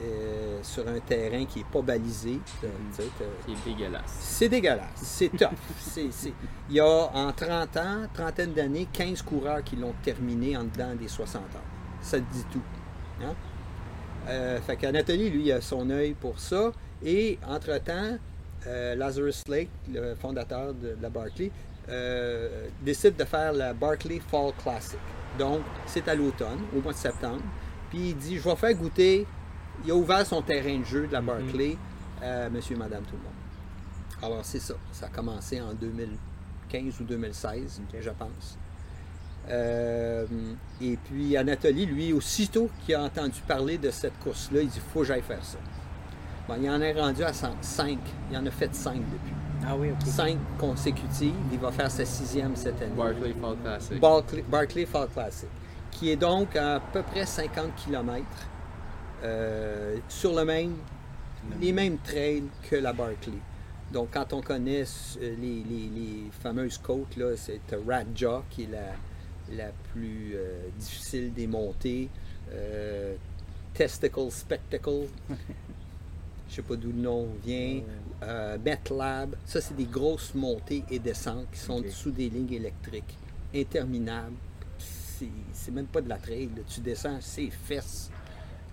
euh, sur un terrain qui n'est pas balisé. T'as- tu sais, t'as- Qui est dégueulasse. c'est dégueulasse, c'est tough. C'est- c'est- Il y a en 30 ans, trentaine d'années, 15 coureurs qui l'ont terminé en dedans des 60 heures. Ça te dit tout. Hein? Euh, fait qu'Anatoly, lui, il a son œil pour ça. Et entre-temps, euh, Lazarus Lake, le fondateur de, de la Barclay, euh, décide de faire la Barclay Fall Classic. Donc, c'est à l'automne, au mois de septembre. Puis il dit, je vais faire goûter. Il a ouvert son terrain de jeu de la Barclay à monsieur et madame tout le monde. Alors, c'est ça. Ça a commencé en 2015 ou 2016, Ok. je pense. Euh, et puis Anatoly, lui, aussitôt qu'il a entendu parler de cette course-là, il dit faut que j'aille faire ça. Bon, il en est rendu à 5. Il en a fait 5 depuis. Ah oui, ok. 5 consécutives. Il va faire sa sixième cette année. Barclay Fall Classic. Barclay, Barclay Fall Classic, qui est donc à peu près 50 km sur le même, les mêmes trails que la Barclay. Donc, quand on connaît euh, les, les- les fameuses côtes, là, c'est Rat Jaw qui est la, la plus euh, difficile des montées. Euh, Testicle Spectacle. Je sais pas d'où le nom vient. Euh, MetLab. Ça, c'est des grosses montées et descentes qui sont sous des lignes électriques interminables. C'est même pas de la trail. Tu descends ses fesses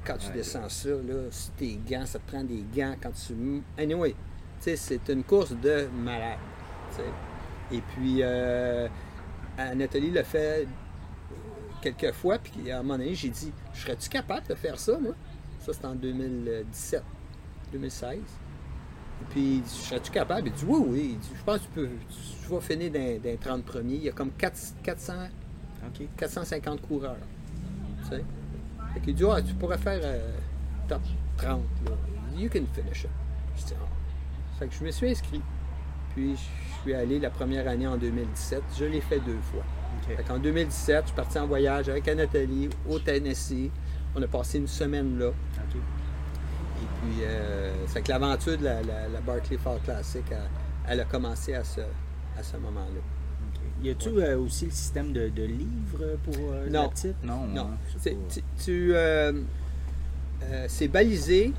quand tu descends ça. Là, si tes gants, ça te prend des gants quand tu. Anyway, c'est une course de malade. Et puis, euh, Anatolie l'a fait quelques fois, puis à un moment donné, j'ai dit Serais-tu capable de faire ça, moi Ça, c'était en 2017, 2016. Et puis, serais-tu capable Il dit Oui, oui. dit, Je pense que tu peux. Tu vas finir d'un 30 premiers. Il y a comme 400, 450 coureurs. Tu sais Fait qu'il dit ah, Tu pourrais faire euh, top 30. Là. You can finish it. Je dis, ah. Fait que je me suis inscrit. Puis, je suis allé la première année en 2017. Je l'ai fait deux fois. En 2017, je suis parti en voyage avec Anatolie au Tennessee. On a passé une semaine là. Et puis, euh, c'est que l'aventure de la, Barclay Fall Classic, elle, a commencé à ce, à ce moment-là. Y a-tu euh, aussi le système de, livres pour euh, non. Non, non. Tu, euh, c'est balisé,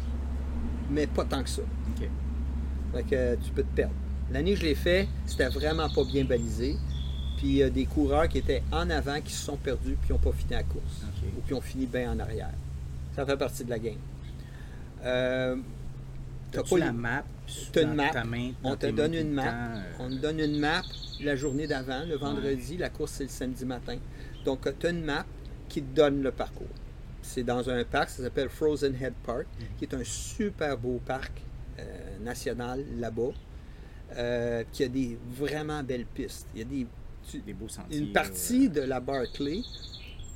mais pas tant que ça. Fait que tu peux te perdre. L'année que je l'ai fait, c'était vraiment pas bien balisé. Puis il y a des coureurs qui étaient en avant qui se sont perdus puis qui n'ont pas fini la course. Ou qui ont fini bien en arrière. Ça fait partie de la game. Euh, as pas la map as une map. on te donne une map. Euh? On te donne une map la journée d'avant, le vendredi. La course, c'est le samedi matin. Donc, tu as une map qui te donne le parcours. C'est dans un parc, ça s'appelle Frozen Head Park, mhm. qui est un super beau parc euh, national là-bas, euh, qui a des vraiment belles pistes. Il y a des des beaux sentiers. Une partie de la Barclay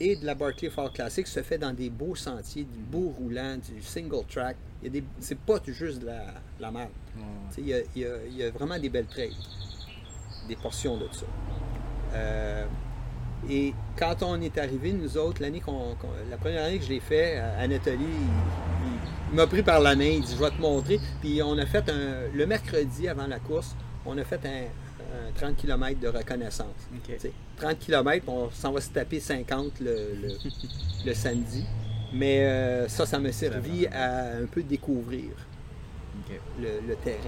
et de la Barclay Fall Classic se fait dans des beaux sentiers, du beau roulant, du single track. C'est pas juste de la, la merde. Il, y a, vraiment des belles trails, des portions de ça. Euh, et quand on est arrivé, nous autres, l'année qu'on, la première année que je l'ai fait, Anatolie, il, il m'a pris par la main, il dit Je vais te montrer. Puis on a fait un, le mercredi avant la course, on a fait un, 30 km de reconnaissance. 30 km, on s'en va se taper 50 le, samedi. Mais euh, ça, ça m'a servi à un peu découvrir le, terrain.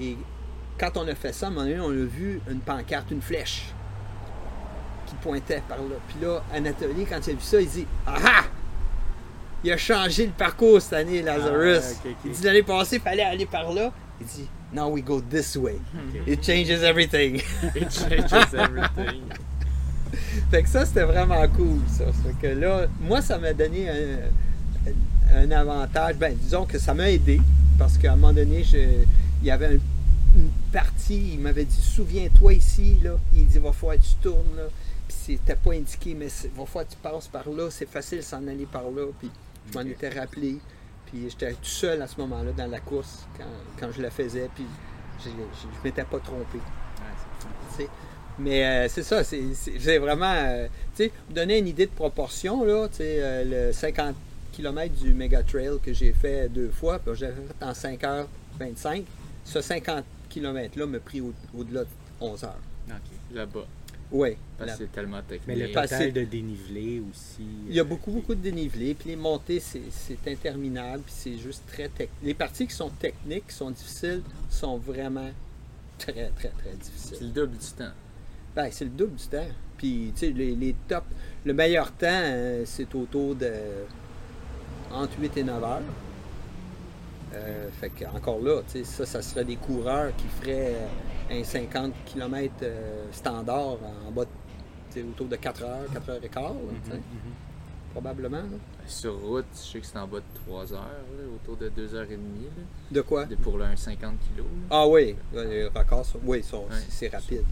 Et quand on a fait ça, à un moment donné, on a vu une pancarte, une flèche qui pointait par là. Puis là, Anatolie, quand il a vu ça, il dit Ah ah Il a changé le parcours cette année, Lazarus. Ah, il dit l'année passée, il fallait aller par là. Il dit now we go this way. It changes everything. It changes everything. fait que ça, c'était vraiment cool, ça. Fait que là, moi, ça m'a donné un, avantage. Ben, disons que ça m'a aidé, parce qu'à un moment donné, il y avait une partie, il m'avait dit, souviens-toi ici, là. Il dit, va falloir que tu tournes, là. Puis c'était pas indiqué, mais va falloir que tu passes par là. C'est facile s'en aller par là. Puis je m'en étais rappelé. Puis j'étais tout seul à ce moment-là dans la course quand, je la faisais. Puis je ne m'étais pas trompé. Mais euh, c'est ça, c'est vraiment. Euh, tu sais, vous donner une idée de proportion, là, tu sais, euh, le 50 km du Mega Trail que j'ai fait deux fois, puis j'avais fait en 5h25. Ce 50 km-là m'a pris au-delà de 11 h OK, là-bas. Oui. Parce que c'est tellement technique. Mais le total de dénivelé aussi. Il y a beaucoup, beaucoup de dénivelé. Puis les montées, c'est interminable. Puis c'est juste très technique. Les parties qui sont techniques, qui sont difficiles, sont vraiment très, très, très difficiles. C'est le double du temps. Ben, c'est le double du temps. Puis, tu sais, les, les tops, le meilleur temps, euh, c'est autour de entre 8 et 9 heures. Euh, fait que, encore là, ça, ça serait des coureurs qui feraient un 50 km euh, standard en bas de, autour de 4 heures, 4 heures et quart. Mhm, mhm. Probablement. Sur route, je sais que c'est en bas de 3 heures, autour de 2 heures et demie. De quoi? Pour un 50 kg. Ah oui, les records, oui, c'est rapide.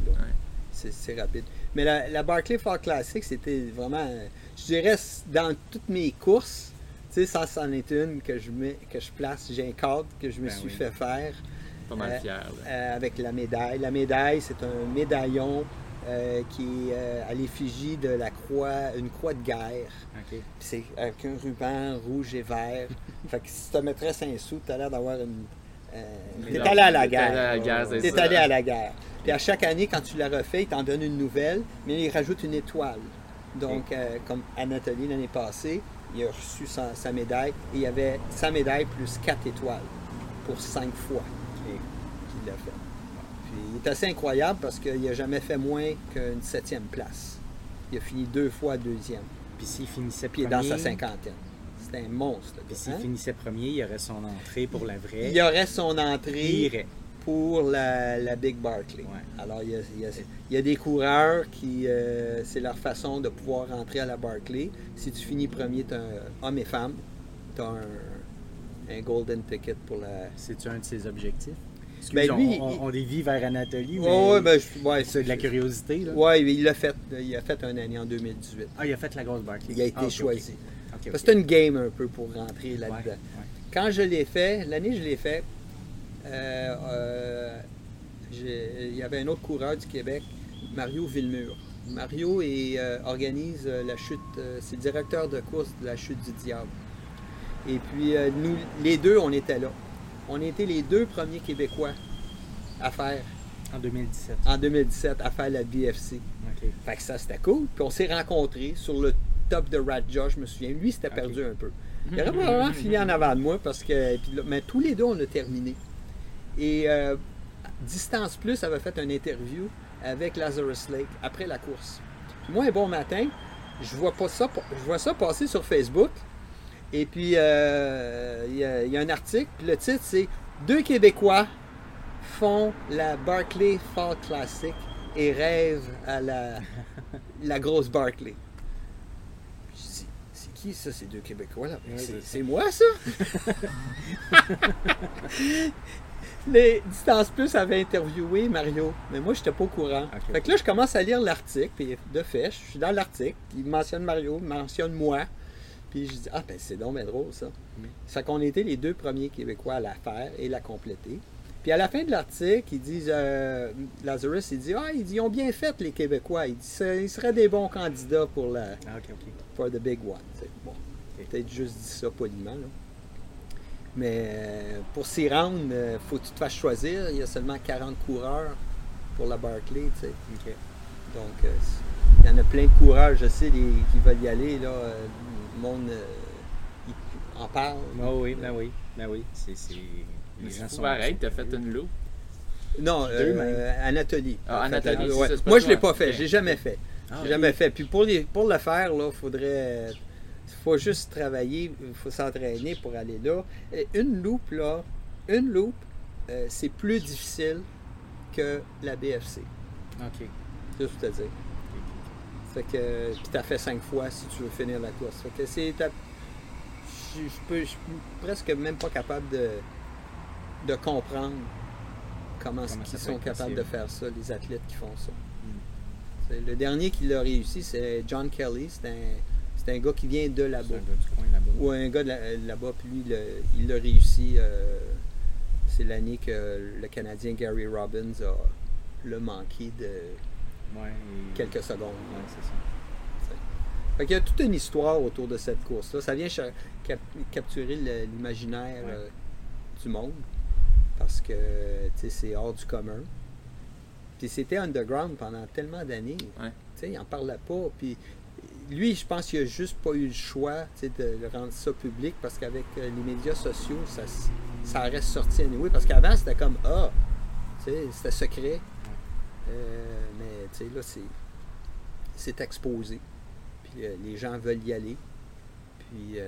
C'est rapide. Mais la, la Barclay Fall Classic, c'était vraiment, je dirais, dans toutes mes courses, ça, c'en est une que je, mets, que je place. J'ai un cadre que je me ben suis fait faire. Pas mal euh, fier. Euh, avec la médaille. La médaille, c'est un médaillon euh, qui est à l'effigie de la croix, une croix de guerre. C'est avec un ruban rouge et vert. fait que si tu te mettrais 5 sous, tu as l'air d'avoir une. t'es allé à la guerre. T'es allé à la guerre. Puis à chaque année, quand tu la refais, ils t'en donnent une nouvelle, mais ils rajoutent une étoile. Donc, comme Anatolie l'année passée, il a reçu sa, médaille et il y avait sa médaille plus quatre étoiles pour cinq fois qu'il l'a fait. Puis il est assez incroyable parce qu'il n'a jamais fait moins qu'une septième place. Il a fini deux fois deuxième. Puis s'il finissait premier... dans sa cinquantaine. C'était un monstre. Puis s'il hein? finissait premier, il y aurait son entrée pour la vraie. Il y aurait son entrée pour la, Big Barclay. Alors, il y, a, des coureurs qui, euh, c'est leur façon de pouvoir rentrer à la Barclay. Si tu finis premier, tu as homme et femme, tu as un, golden ticket pour la. C'est-tu un de ses objectifs? Ben, lui, on, on, vit vers Anatolie, mais ouais, ben, c'est de la curiosité. Oui, il a fait. Il a fait un année en 2018. Ah, il a fait la grosse Barclay. Il a été ah, choisi. C'est une game un peu pour rentrer là-dedans. Quand je l'ai fait, l'année je l'ai fait, il y avait un autre coureur du Québec, Mario Villemur. Mario euh, organise la chute, c'est le directeur de course de la chute du diable. Et puis, nous, les deux, on était là. On était les deux premiers Québécois à faire. En 2017. En 2017, à faire la BFC. Fait que ça, c'était cool. Puis on s'est rencontrés sur le top de Radja, je me souviens. Lui, c'était perdu un peu. Il aurait vraiment fini en avant de moi parce que. mais tous les deux, on a terminé. Et euh, Distance Plus avait fait une interview avec Lazarus Lake après la course. moi, un bon matin, je vois, pas ça, je vois ça passer sur Facebook. Et puis, euh, il y, a un article. Puis le titre, c'est Deux Québécois font la Barclay Fall Classic et rêvent à la, la grosse Barclay. C'est qui ça, ces deux Québécois là? c'est moi ça? les Distance Plus avaient interviewé Mario, mais moi, je n'étais pas au courant. Fait que là, je commence à lire l'article, puis de fait, je suis dans l'article, il mentionne Mario, il mentionne moi, puis je dis, ah, ben c'est donc bien drôle, ça. Ça qu'on était les deux premiers Québécois à la faire et la compléter. Puis à la fin de l'article, ils disent, euh, Lazarus, il dit, ah, ils ont bien fait, les Québécois. Il dit, ils seraient des bons candidats pour la, ah, pour the big one. Bon, peut-être juste dit ça poliment, là. Mais euh, pour s'y rendre, il euh, faut que tu te fasses choisir. Il y a seulement 40 coureurs pour la Barclay. Tu sais. Donc, euh, il y en a plein de coureurs, je sais, qui veulent y aller. Là, le monde en parle. Ah oui, ben oui, ben oui. C'est, Les gens sont pareil, tu as fait une loupe. Non, Anatolie. Ah, Anatolie. Moi, je ne l'ai pas fait. Je l'ai jamais fait. Ah, j'ai jamais fait. Puis pour, les, pour le faire, il faudrait faut juste travailler, il faut s'entraîner pour aller là. une loupe, là, une loupe, euh, c'est plus difficile que la BFC. OK. Juste pour te dire. Fait que, puis t'as fait cinq fois si tu veux finir la course. Fait que c'est. Je, peux, je suis presque même pas capable de, de comprendre comment, ils sont capables de faire ça, les athlètes qui font ça. Hmm. Le dernier qui l'a réussi, c'est John Kelly. C'est un c'est un gars qui vient de là-bas. Ou un gars de là-bas, puis lui, il l'a réussi. Euh, c'est l'année que le Canadien Gary Robbins a le manqué de quelques secondes. il y a toute une histoire autour de cette course-là. Ça vient capturer l'imaginaire euh, du monde parce que c'est hors du commun. Puis c'était underground pendant tellement d'années. Il n'en parlait pas. Puis lui, je pense qu'il n'a juste pas eu le choix de rendre ça public parce qu'avec euh, les médias sociaux, ça, ça reste sorti à anyway. Parce qu'avant, c'était comme Ah, c'était secret. Euh, mais là, c'est exposé. Puis euh, les gens veulent y aller. Puis.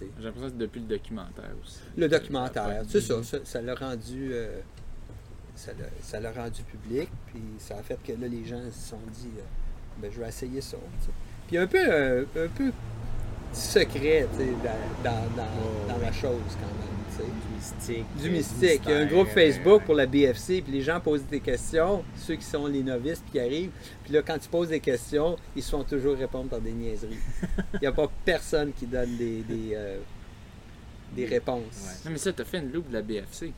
J'ai l'impression que c'est depuis le documentaire aussi. Le documentaire, c'est ça, ça l'a rendu. ça l'a rendu public, puis ça a fait que là, les gens se sont dit ben, je vais essayer ça. Puis un peu, euh, un peu secret dans, dans, dans, la chose quand même. Du mystique. Du mystique. Il y a un groupe Facebook pour la BFC, puis les gens posent des questions, ceux qui sont les novices qui arrivent. Puis là, quand tu poses des questions, ils se font toujours répondre par des niaiseries. Il n'y a pas personne qui donne des, des, euh, des réponses. Non, mais ça, tu as fait une loupe de la BFC.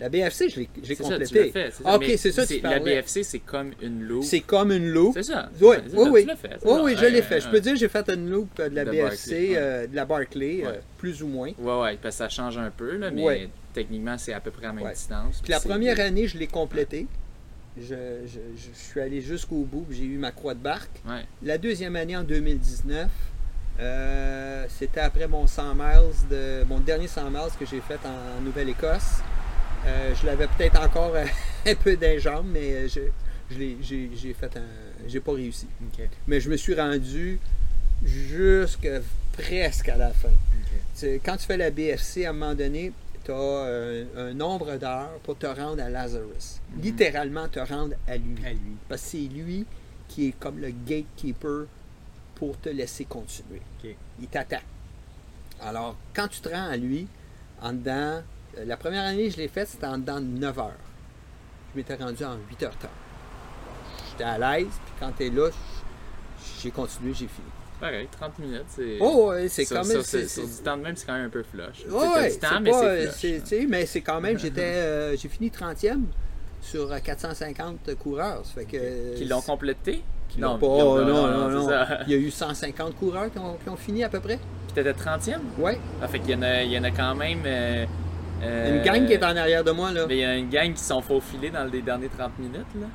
La BFC, je l'ai complété. Ça, fait, ok, c'est ça, tu La BFC, c'est comme une loupe. C'est comme une loupe. C'est ça. Oui, oui, oui. Fait, oui, oui, je l'ai fait. Je peux dire que j'ai fait une loupe de la BFC, euh, de la Barclay, euh, plus ou moins. Oui, oui, parce que ça change un peu, là, mais techniquement, c'est à peu près à la même distance. Puis la première année, je l'ai complété. Je, je, je, suis allé jusqu'au bout, j'ai eu ma croix de barque. La deuxième année, en 2019, Euh, c'était après mon 100 miles, de, mon dernier 100 miles que j'ai fait en, Nouvelle-Écosse. Euh, je l'avais peut-être encore un peu d'un jambes, mais je, j'ai fait un. J'ai pas réussi. Mais je me suis rendu jusqu'à presque à la fin. Quand tu fais la BFC, à un moment donné, tu as un, nombre d'heures pour te rendre à Lazarus. Mhm. Littéralement te rendre à lui. à lui. Parce que c'est lui qui est comme le gatekeeper pour te laisser continuer. Il t'attend. Alors, quand tu te rends à lui, en dedans, euh, la première année je l'ai faite, c'était en dedans de 9 heures. Je m'étais rendu en 8 heures temps. J'étais à l'aise, puis quand tu es là, j'ai continué, j'ai fini. Pareil, 30 minutes, c'est. Oh, ouais, c'est quand même. Sur, du temps de même, c'est quand même un peu flush. Oh, ouais, temps, mais c'est Mais c'est quand même, j'étais, euh, j'ai fini 30e sur 450 coureurs. fait que, Qui l'ont complété? Non, pas, non, non, non, Il y a eu 150 coureurs qui ont, qui ont fini à peu près. Puis t'étais 30e? Oui. Ah, fait qu'il y en a, il y en a quand même. Euh, une gang qui est en arrière de moi, là. Mais il y a une gang qui sont faufilés dans les dernières 30 minutes, là.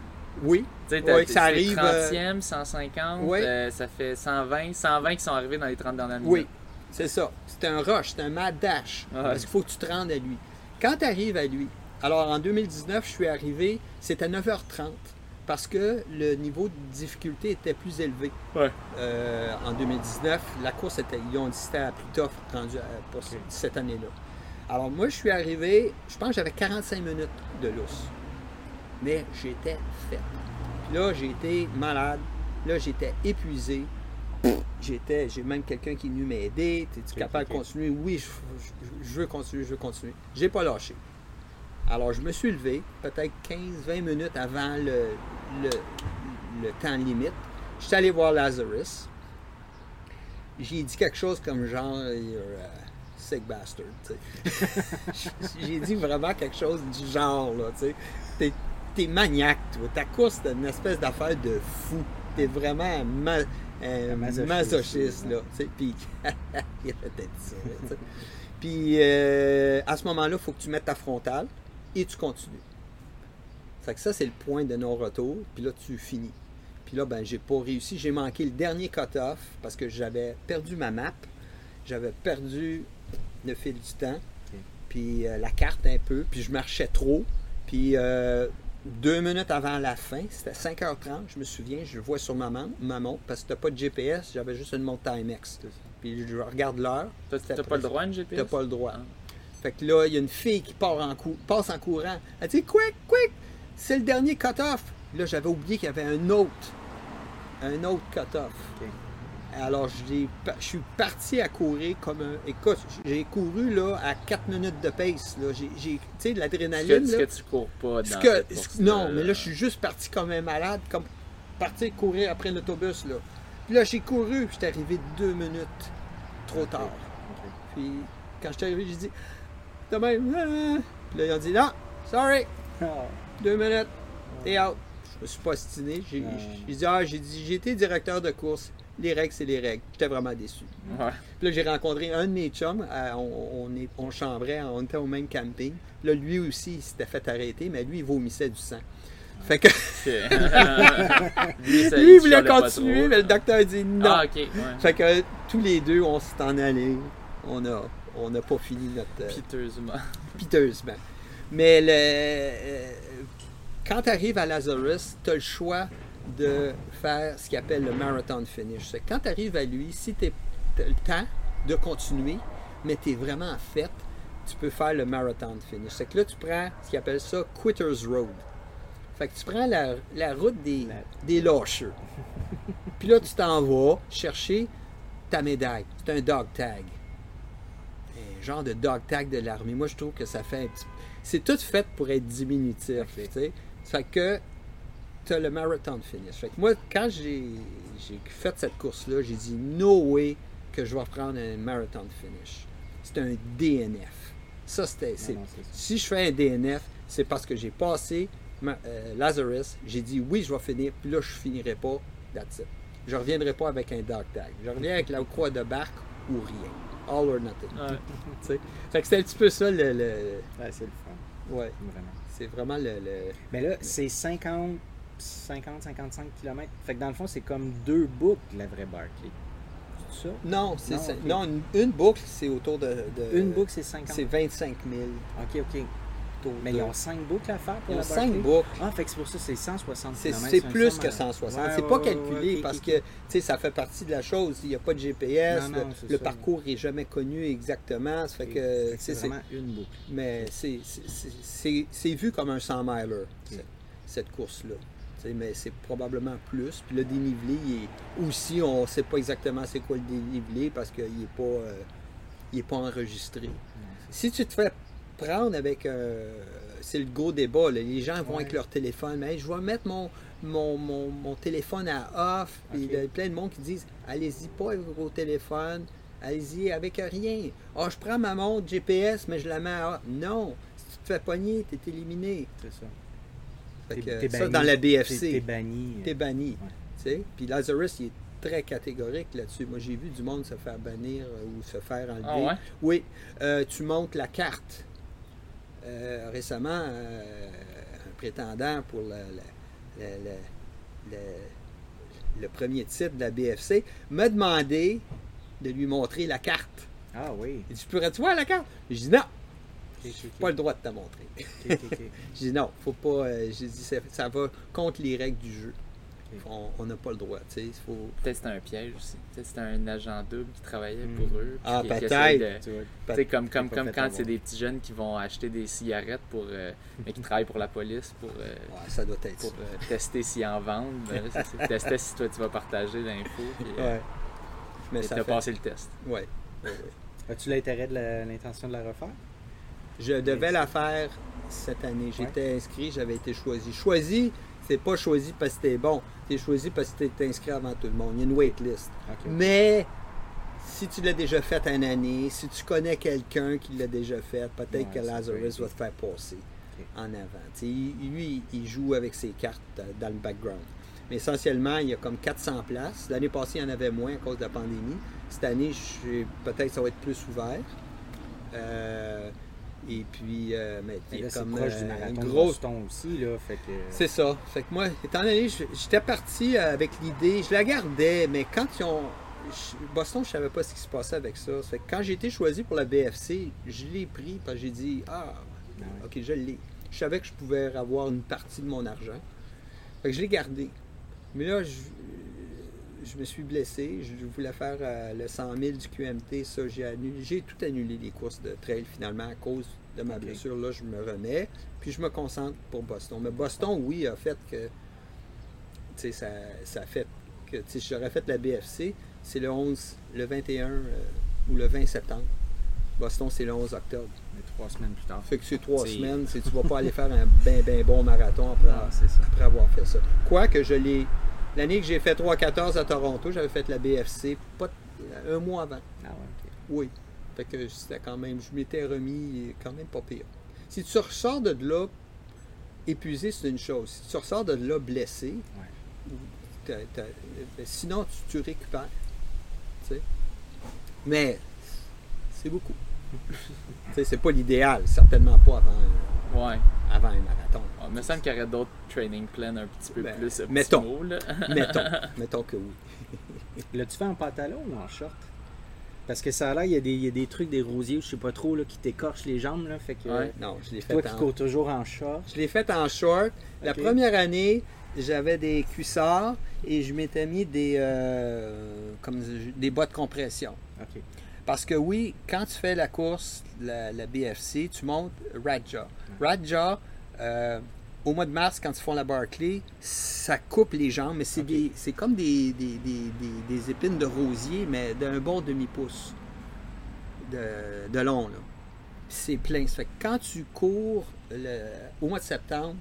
Oui. Oui, ça arrive. 30e, 150, oui. Euh, ça fait 120. 120 qui sont arrivés dans les 30 dernières minutes. Oui, c'est ça. C'est un rush, c'est un mad dash. Parce qu'il faut que tu te rendes à lui. Quand tu arrives à lui, alors en 2019, je suis arrivé, c'était 9h30 parce que le niveau de difficulté était plus élevé. Euh, en 2019, la course était, ils ont dit c'était plus tough rendu pour cette année-là. Alors moi, je suis arrivé, je pense que j'avais 45 minutes de lousse. Mais j'étais fait. Puis là, j'ai été malade. Là, j'étais épuisé. J'étais, j'ai même quelqu'un qui est venu m'aider. Es-tu capable de continuer? Oui, je, je, veux continuer, je veux continuer. J'ai pas lâché. Alors, je me suis levé, peut-être 15-20 minutes avant le, le, temps limite. Je suis allé voir Lazarus. J'ai dit quelque chose comme genre, a sick bastard. J'ai dit vraiment quelque chose du genre, là, tu sais. T'es, maniaque, toi. Ta course, c'est une espèce d'affaire de fou. T'es vraiment un, masochiste, là. Puis, il a peut-être ça. Puis, euh, à ce moment-là, il faut que tu mettes ta frontale et tu continues. Fait que ça, c'est le point de non-retour. Puis là, tu finis. Puis là, ben, j'ai pas réussi. J'ai manqué le dernier cut-off parce que j'avais perdu ma map. J'avais perdu le fil du temps. Puis euh, la carte un peu. Puis je marchais trop. Puis euh, deux minutes avant la fin, c'était 5h30, je me souviens, je vois sur ma, montre, parce que t'as pas de GPS, j'avais juste une montre Timex. Puis je regarde l'heure. T'as pas le droit de GPS? T'as pas le droit. Ah. Fait que là, il y a une fille qui part en passe en courant. Elle dit Quick, quick, c'est le dernier cut-off. Là, j'avais oublié qu'il y avait un autre. Un autre cut-off. Alors, je suis parti à courir comme un. Écoute, j'ai couru là, à 4 minutes de pace. J'ai, tu sais, de l'adrénaline. Ce que, tu cours pas dans que, Non, mais là, je suis juste parti comme un malade, comme parti courir après l'autobus. Là. Puis là, j'ai couru, j'étais arrivé deux minutes trop tard. Puis, quand je suis arrivé, j'ai dit de même. Ah. Puis là, ils ont dit non, sorry. Ah. Deux minutes, t'es out. Je me suis pas stiné. J'ai dit, ah, j'ai dit, j'ai été directeur de course. Les règles, c'est les règles. J'étais vraiment déçu. Puis là, j'ai rencontré un de mes chums. On, on, est, on chambrait, on était au même camping. Là, lui aussi, il s'était fait arrêter, mais lui, il vomissait du sang. Fait que. lui, il voulait continuer, mais le docteur a dit non. Ah, fait que tous les deux, on s'est en allé. On a on n'a pas fini notre. Euh, piteusement. Piteusement. Mais le, euh, quand tu arrives à Lazarus, tu as le choix de faire ce qu'il appelle le marathon finish. Quand tu arrives à lui, si tu as le temps de continuer, mais tu es vraiment en fait, tu peux faire le marathon finish. C'est que là, tu prends ce qu'il appelle ça Quitter's Road. Fait que tu prends la, route des, des lâcheux. Puis là, tu t'en vas chercher ta médaille. C'est un dog tag genre de dog tag de l'armée. Moi, je trouve que ça fait un petit... C'est tout fait pour être diminutif, fait que tu as le marathon finish. Fait que moi, quand j'ai fait cette course-là, j'ai dit no way que je vais prendre un marathon finish. C'est un DNF. Ça, c'était. Si je fais un DNF, c'est parce que j'ai passé euh, Lazarus, j'ai dit oui, je vais finir, puis là, je finirai pas. That's it. Je reviendrai pas avec un dog tag. Je reviens avec la croix de barque ou rien all or nothing. fait que c'était un petit peu ça le. le... Ouais, c'est le fun. Ouais. Vraiment. C'est vraiment le, Mais là, c'est 50, 50, 55 km. Fait que dans le fond, c'est comme deux boucles, la vraie Barclay. ça? Non, c'est non, une, boucle, c'est autour de, Une boucle, c'est 50 C'est 25 000. OK, OK. Mais ils ont 5 boucles à faire pour ils la 5 boucles. Ah, fait que c'est pour ça c'est 160 C'est plus que 160. c'est pas calculé parce que ça fait partie de la chose. Il n'y a pas de GPS. le, parcours n'est jamais connu exactement. Ça fait que, c'est vraiment une boucle. Mais c'est vu comme un 100 miler, cette course-là. Mais c'est probablement plus. Puis le dénivelé, est, aussi, on ne sait pas exactement c'est quoi le dénivelé parce qu'il n'est pas, euh, pas enregistré. Si tu te fais prendre avec. Euh, c'est le gros débat. Les gens vont avec leur téléphone. Mais je vais mettre mon, mon, téléphone à off. Il y a plein de monde qui disent allez-y pas avec vos téléphones. Allez-y avec rien. Ah, je prends ma montre GPS, mais je la mets à off. Non. Si tu te fais pogner, tu es éliminé. C'est ça. Fait ça, dans la BFC. T'es banni. T'es banni. Puis Lazarus, il est très catégorique là-dessus. Moi, j'ai vu du monde se faire bannir euh, ou se faire enlever. Ah oui, euh, tu montes la carte. Euh, récemment, euh, un prétendant pour le, le, premier titre de la BFC m'a demandé de lui montrer la carte. Ah oui. Il dit, pourrais-tu voir la carte? Je dis non. Je n'ai pas le droit de te montrer. Je dis non, faut pas. Euh, j'ai dit ça va contre les règles du jeu on n'a pas le droit. Faut... Peut-être c'était un piège aussi. Peut-être c'était un agent double qui travaillait pour hmm. eux. Ah, peut-être. De... Comme, comme, comme quand c'est des petits jeunes qui vont acheter des cigarettes pour, euh, mais qui travaillent pour la police pour, euh, ça doit être pour euh, tester s'ils en vendent. Tester si toi tu vas partager l'info. ouais. Mais tu as passé le test. Oui. As-tu l'intérêt de l'intention de la refaire? Je devais la faire cette année. J'étais inscrit, j'avais été choisi. Choisi, c'est pas choisi parce que t'es bon, t'es choisi parce que t'es inscrit avant tout le monde. Il y a une waitlist. Mais si tu l'as déjà fait une année, si tu connais quelqu'un qui l'a déjà fait, peut-être que Lazarus va te faire passer en avant. lui, il joue avec ses cartes euh, dans le background. Mais essentiellement, il y a comme 400 places. L'année passée, il y en avait moins à cause de la pandémie. Cette année, peut-être que ça va être plus ouvert. Euh, et puis, euh, mais comme proche du euh, marathon grosse... aussi, là, fait que... C'est ça. Fait que moi, étant donné, j'étais parti euh, avec l'idée, je la gardais, mais quand ils ont... Boston, je savais pas ce qui se passait avec ça. Fait que quand j'ai été choisi pour la BFC, je l'ai pris parce que j'ai dit, ah, ah ok, je l'ai. Je savais que je pouvais avoir une partie de mon argent. Fait que je l'ai gardé. Mais là, je, je me suis blessé. Je voulais faire euh, le 100 000 du QMT. Ça, j'ai annulé. J'ai tout annulé les courses de trail finalement à cause de ma blessure. Là, je me remets. Puis je me concentre pour Boston. Mais Boston, oui, a fait que. Tu sais, ça, ça a fait que. Tu sais, j'aurais fait la BFC. C'est le 11, le 21 euh, ou le 20 septembre. Boston, c'est le 11 octobre. Mais trois semaines plus tard. Fait que c'est trois semaines. Tu vas pas aller faire un bien, bien bon marathon après, après avoir fait ça. Quoique je l'ai L'année que j'ai fait 3-14 à Toronto, j'avais fait la BFC pas un mois avant. Ah ouais, Oui. Fait que c'était quand même, je m'étais remis quand même pas pire. Si tu ressors de là épuisé, c'est une chose. Si tu ressors de là blessé, ben, sinon tu, tu récupères. Mais c'est beaucoup. C'est pas l'idéal, certainement pas avant. Ouais avant un marathon. Ah, il me semble qu'il y aurait d'autres training plans un petit peu ben, plus mettons, mettons, mettons que oui. L'as-tu fait en pantalon ou en short? Parce que ça a l'air, il y, a des, trucs, des rosiers, je sais pas trop, là, qui t'écorchent les jambes. Là, fait que, non, je l'ai fait toi qui cours toujours en short. Je l'ai fait en short. La première année, j'avais des cuissards et je m'étais mis des, euh, comme des boîtes de compression. OK. Parce que oui, quand tu fais la course, la, BFC, tu montes Radja. Radja, euh, au mois de mars, quand ils font la Barclay, ça coupe les jambes, mais c'est, c'est comme des, des, épines de rosier, mais d'un bon demi-pouce de, long. Là. C'est plein. Ça fait que quand tu cours au mois de septembre,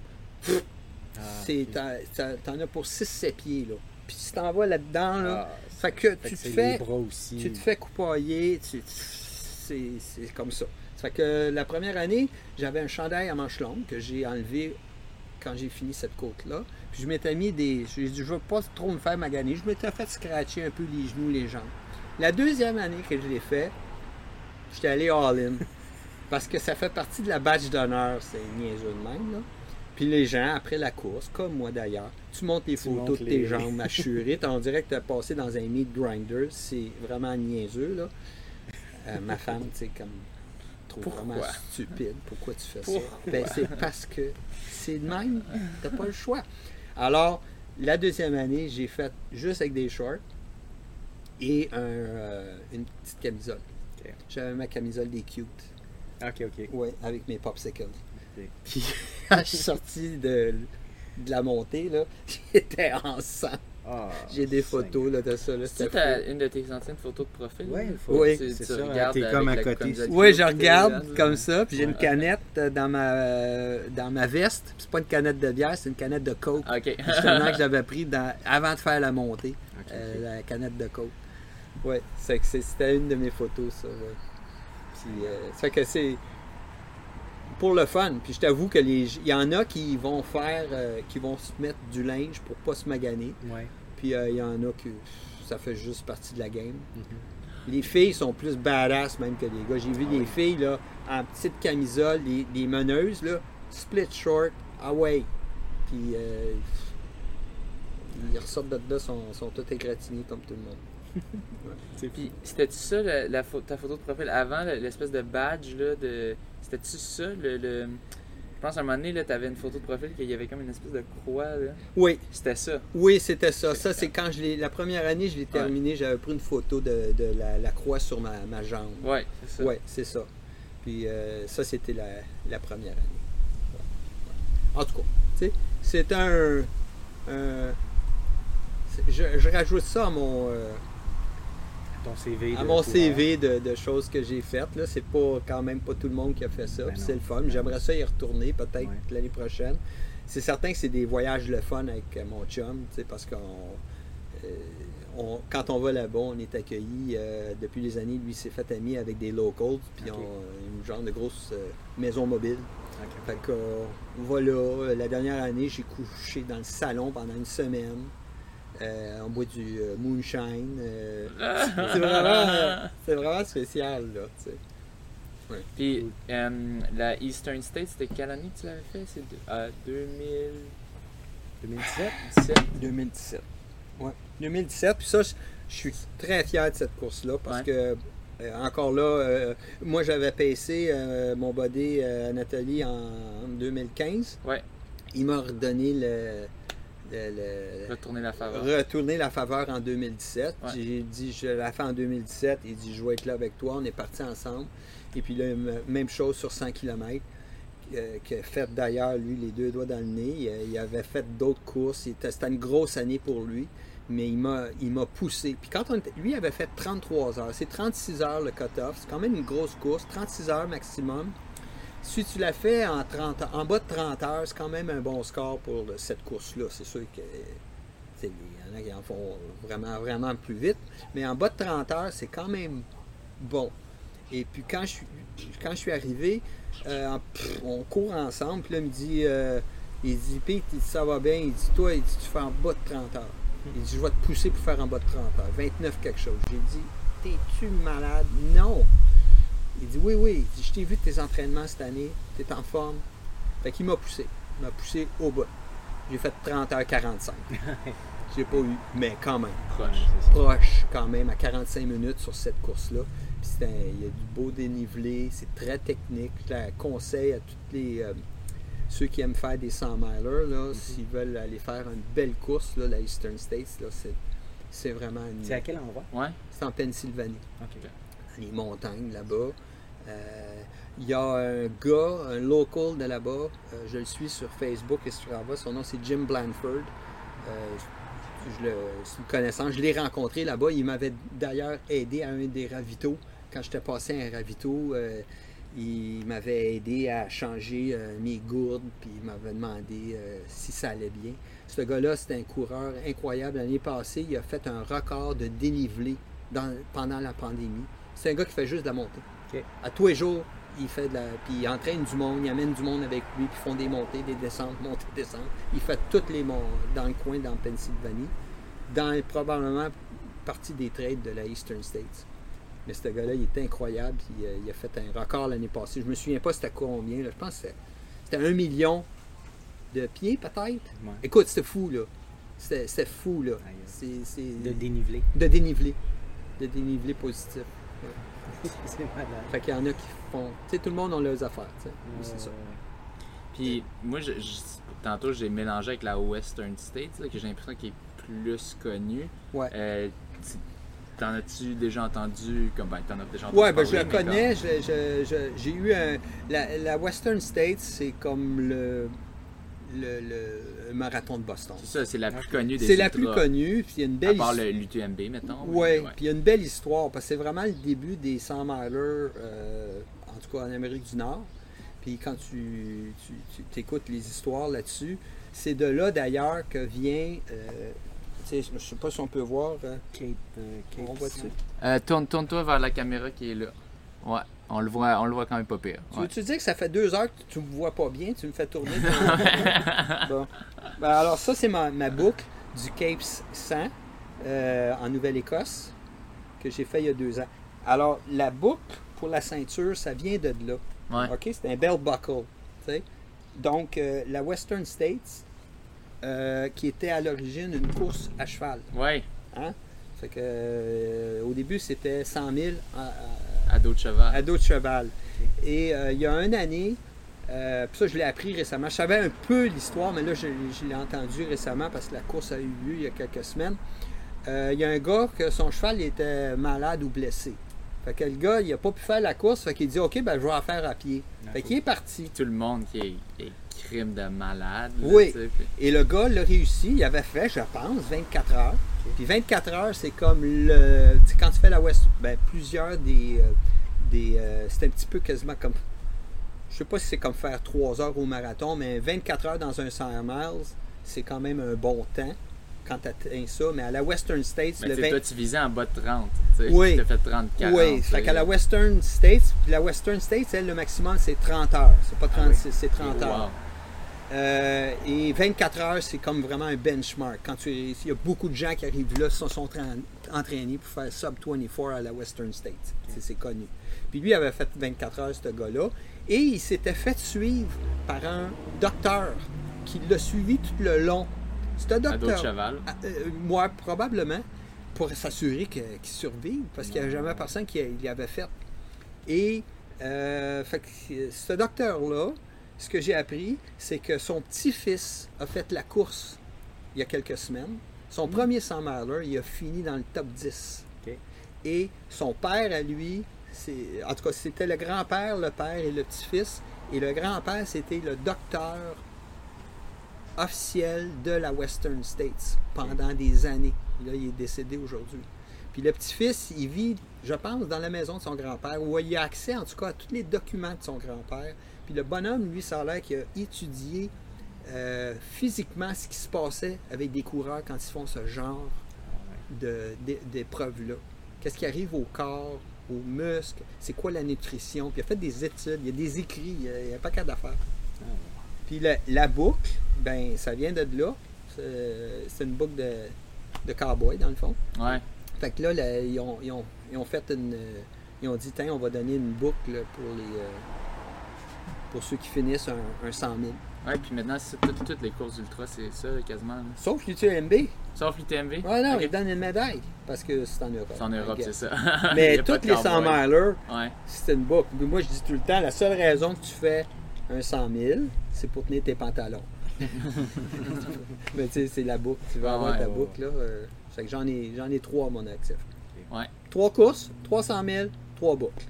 ah, c'est, t'en, as pour 6-7 pieds. Là. Puis si t'en vas là-dedans, là, ah, fait que tu te fais. Tu te fais coupailler, c'est comme ça. Fait que la première année, j'avais un chandail à manches longues que j'ai enlevé quand j'ai fini cette côte-là. Puis je m'étais mis des. Je dit, je veux pas trop me faire maganer. Je m'étais fait scratcher un peu les genoux, les jambes. La deuxième année que je l'ai fait, j'étais allé all-in. parce que ça fait partie de la badge d'honneur, c'est niaiseux de même, là. Puis les gens, après la course, comme moi d'ailleurs, tu montes les photos de tes jambes assurées. On dirait que tu as passé dans un meat grinder. C'est vraiment niaiseux, là. Euh, ma femme, tu sais, comme trouve vraiment stupide. Pourquoi tu fais ça? Ben, c'est parce que c'est de même. T'as pas le choix. Alors, la deuxième année, j'ai fait juste avec des shorts et euh, une petite camisole. J'avais ma camisole des cute. Ok, ok. Oui, avec mes popsicles. Puis, quand je suis sorti de, de la montée, là, j'étais en sang. Ah, J'ai des photos là, de ça. C'est une de tes anciennes photos de profil? Ouais, oui, c'est ça. T'es comme à côté. Oui, je regarde comme ça, puis j'ai une canette euh, dans ma, euh, dans ma veste. C'est pas une canette de bière, c'est une canette de coke. OK. Justement que j'avais pris dans, avant de faire la montée, euh, la canette de coke. Oui, c'était une de mes photos, ça. Puis, ça fait que c'est pour le fun. Puis je t'avoue que les, il y en a qui vont faire, qui vont se mettre du linge pour pas se maganer. Ouais. Puis euh, il y en a que ça fait juste partie de la game. Mm-hmm. Les filles sont plus badass même que les gars. J'ai vu des filles là, en petite camisole, des, meneuses, là, split short, away. Puis euh, ils ressortent de là, sont, sont tous égratignés comme tout le monde. Puis c'était-tu ça la, ta photo de profil avant, l'espèce de badge là, de. C'était-tu ça le je pense à un moment donné, tu avais une photo de profil qu'il y avait comme une espèce de croix. Là. Oui. C'était ça. Oui, c'était ça. Ça, c'est quand je l'ai. La première année, je l'ai terminé, j'avais pris une photo de, de la, croix sur ma, ma jambe. Oui, c'est ça. Oui, c'est ça. Puis euh, ça, c'était la, la, première année. En tout cas, tu sais, c'est un. je, je, rajoute ça à mon. Euh, CV à mon CV de, choses que j'ai faites. Là, c'est pas quand même pas tout le monde qui a fait ça. Ben c'est le fun. J'aimerais ça y retourner peut-être l'année prochaine. C'est certain que c'est des voyages le fun avec euh, mon chum, parce qu'on euh, quand on va là-bas, on est accueilli euh, depuis des années. Lui s'est fait ami avec des locals, puis on une genre de grosse maison mobile. Fait qu'on va là. La dernière année, j'ai couché dans le salon pendant une semaine. Euh, on boit du euh, moonshine. Euh, c'est, vraiment, spécial, là, tu sais. Puis, la Eastern State, c'était quelle année que tu l'avais fait? C'est 2000... 2017? 2017. Ouais. 2017. Puis ça, je, suis très fier de cette course-là parce que, encore là, moi, j'avais PC mon body à Nathalie en, 2015. Ouais. Il m'a redonné le retourner la faveur. Retourner la faveur en 2017. J'ai dit, je la fait en 2017. Il dit, je vais être là avec toi. On est partis ensemble. Et puis, là, même chose sur 100 km. Euh, qui a fait d'ailleurs, lui, les deux doigts dans le nez. Il, avait fait d'autres courses. C'était une grosse année pour lui. Mais il m'a, il m'a poussé. Puis quand on était, lui avait fait 33 heures. C'est 36 heures le cut-off. C'est quand même une grosse course. 36 heures maximum. Si tu l'as fait en, 30, en bas de 30 heures, c'est quand même un bon score pour cette course-là. C'est sûr que il y en a qui en font vraiment, vraiment plus vite. Mais en bas de 30 heures, c'est quand même bon. Et puis quand je suis, quand je suis arrivé, euh, on court ensemble. Puis là, il me dit, euh, il dit, Pete, ça va bien? Il dit, toi, il dit, tu fais en bas de 30 heures. Il dit, je vais te pousser pour faire en bas de 30 heures. 29 quelque chose. J'ai dit, t'es-tu malade? Non. Il dit Oui, oui, je t'ai vu tes entraînements cette année, tu es en forme. Fait qu'il m'a poussé. Il m'a poussé au bas. J'ai fait 30h45. J'ai pas eu, mais quand même. Proche. Proche, quand même, à 45 minutes sur cette course-là. Puis il y a du beau dénivelé, c'est très technique. Je conseille à tous les. Euh, ceux qui aiment faire des 100 milers, là, mm-hmm. s'ils veulent aller faire une belle course, là, la Eastern States, là, c'est, vraiment une. C'est à quel endroit? Ouais. C'est en Pennsylvanie. OK. les montagnes là-bas. Euh, il y a un gars, un local de là-bas, euh, je le suis sur Facebook et sur là son nom c'est Jim Blanford. Euh, je le, une connaissance, je l'ai rencontré là-bas. Il m'avait d'ailleurs aidé à un des ravitaux. Quand j'étais passé à un ravito, il m'avait aidé à changer mes gourdes, puis il m'avait demandé si ça allait bien. Ce gars-là, c'est un coureur incroyable. L'année passée, il a fait un record de dénivelé pendant la pandémie. C'est un gars qui fait juste de la montée. À tous les jours, il fait de la. Puis il entraîne du monde, il amène du monde avec lui, puis ils font des montées, des descentes, montées, descentes. Il fait toutes les monts dans le coin, dans Pennsylvanie, dans probablement partie des trades de la Eastern States. Mais ce gars-là, il est incroyable. Il, il, a fait un record l'année passée. Je me souviens pas c'était combien. Je pense que c'était un million de pied, peut-être. Écoute, c'était fou, là. C'était fou, là. C'est, de dénivelé. De dénivelé. De dénivelé positif. c'est malade. Fait qu'il y en a qui font. Tu sais, tout le monde a leurs affaires, tu sais. c'est ça. Puis, moi, je, tantôt, j'ai mélangé avec la Western State, que j'ai l'impression qu'il est plus connu. Ouais. Euh, T'en as-tu déjà entendu comme ben, t'en as déjà entendu Ouais, ben, je la connais. J'ai eu un. La, Western States, c'est comme le, le, marathon de Boston. C'est ça, c'est la plus connue des C'est la plus connue. Puis il y a une belle. À part l'UTMB, mettons. Ouais, puis il y a une belle histoire parce que c'est vraiment le début des 100 milers, euh, en tout cas en Amérique du Nord. Puis quand tu, tu, écoutes les histoires là-dessus, c'est de là d'ailleurs que vient euh, je ne sais pas si on peut voir. Euh, Cape, euh, on voit euh, tourne, toi vers la caméra qui est là. Ouais, on le voit, on le voit quand même pas pire. Tu veux-tu dire que ça fait deux heures que tu me vois pas bien, tu me fais tourner? bon. Ben, alors ça, c'est ma, boucle du Cape 100 en Nouvelle-Écosse que j'ai fait il y a deux ans. Alors, la boucle pour la ceinture, ça vient de là. OK? C'est un belt buckle. Donc, la Western States, euh, qui était à l'origine une course à cheval. Oui. Hein? Fait que, euh, au début, c'était 100 000 à, dos de cheval. À dos de cheval. Et euh, il y a une année, puis ça, je l'ai appris récemment. Je savais un peu l'histoire, mais là, je, l'ai entendu récemment parce que la course a eu lieu il y a quelques semaines. Il y a un gars que son cheval était malade ou blessé. Fait que le gars, il n'a pas pu faire la course, fait qu'il dit OK, ben, je vais en faire à pied. Fait qu'il est parti. Tout le monde qui est crime de malade. oui. Et le gars l'a réussi. Il avait fait, je pense, 24 heures. Puis 24 heures, c'est comme le. quand tu fais la West. Ben, plusieurs des. Euh, des euh, c'est un petit peu quasiment comme. Je sais pas si c'est comme faire 3 heures au marathon, mais 24 heures dans un 100 miles, c'est quand même un bon temps quand tu atteins ça. Mais à la Western States, mais le 20... toi, tu visais en bas de 30. Oui. Tu as fait 30 40. Oui. Fait qu'à la Western States, la Western States, elle, le maximum, c'est 30 heures. C'est pas 36, ah c'est 30 heures. Euh, et 24 heures, c'est comme vraiment un benchmark. Quand tu, il y a beaucoup de gens qui arrivent là, sont, sont entraînés pour faire sub 24 à la Western State. C'est connu. Puis lui avait fait 24 heures, ce gars-là. Et il s'était fait suivre par un docteur qui l'a suivi tout le long. C'était un docteur. cheval. Ah, euh, moi, probablement, pour s'assurer qu'il survive, parce qu'il n'y avait jamais personne qui l'avait avait fait. Et euh, fait ce docteur-là, ce que j'ai appris, c'est que son petit-fils a fait la course il y a quelques semaines. Son hmm. premier 100 miler, il a fini dans le top 10. Et son père, à lui, en tout cas, c'était le grand-père, le père et le petit-fils. Et le grand-père, c'était le docteur officiel de la Western States pendant des années. Là, il est décédé aujourd'hui. Puis le petit-fils, il vit, je pense, dans la maison de son grand-père, où il a accès, en tout cas, à tous les documents de son grand-père. Puis le bonhomme, lui, ça a l'air qu'il a étudié euh, physiquement ce qui se passait avec des coureurs quand ils font ce genre d'épreuves-là. Qu'est-ce qui arrive au corps, aux muscles, c'est quoi la nutrition? Puis il a fait des études, il y a des écrits, il n'y a, pas qu'à d'affaires. Puis la, boucle, ben ça vient de là. C'est une boucle de, de cowboy, dans le fond. Ouais. Fait que là, ils, ont, ils, ont, fait une. Ils ont dit, tiens, on va donner une boucle pour les. Euh, pour ceux qui finissent un, un 100 000. Ouais, puis maintenant, toutes, les courses ultra, c'est ça quasiment. Sauf l'UTMB. Sauf l'UTMB? Ouais, non, ils donnent une médaille parce que c'est en Europe. C'est en Europe, c'est ça. Mais toutes les 100 milers, c'est une boucle. Moi, je dis tout le temps, la seule raison que tu fais un 100 000, c'est pour tenir tes pantalons. Mais tu sais, c'est la boucle. Tu vas avoir ta boucle, là. Euh, que j'en ai, j'en ai trois à mon actif. Ouais. Trois courses, 300 000, trois boucles.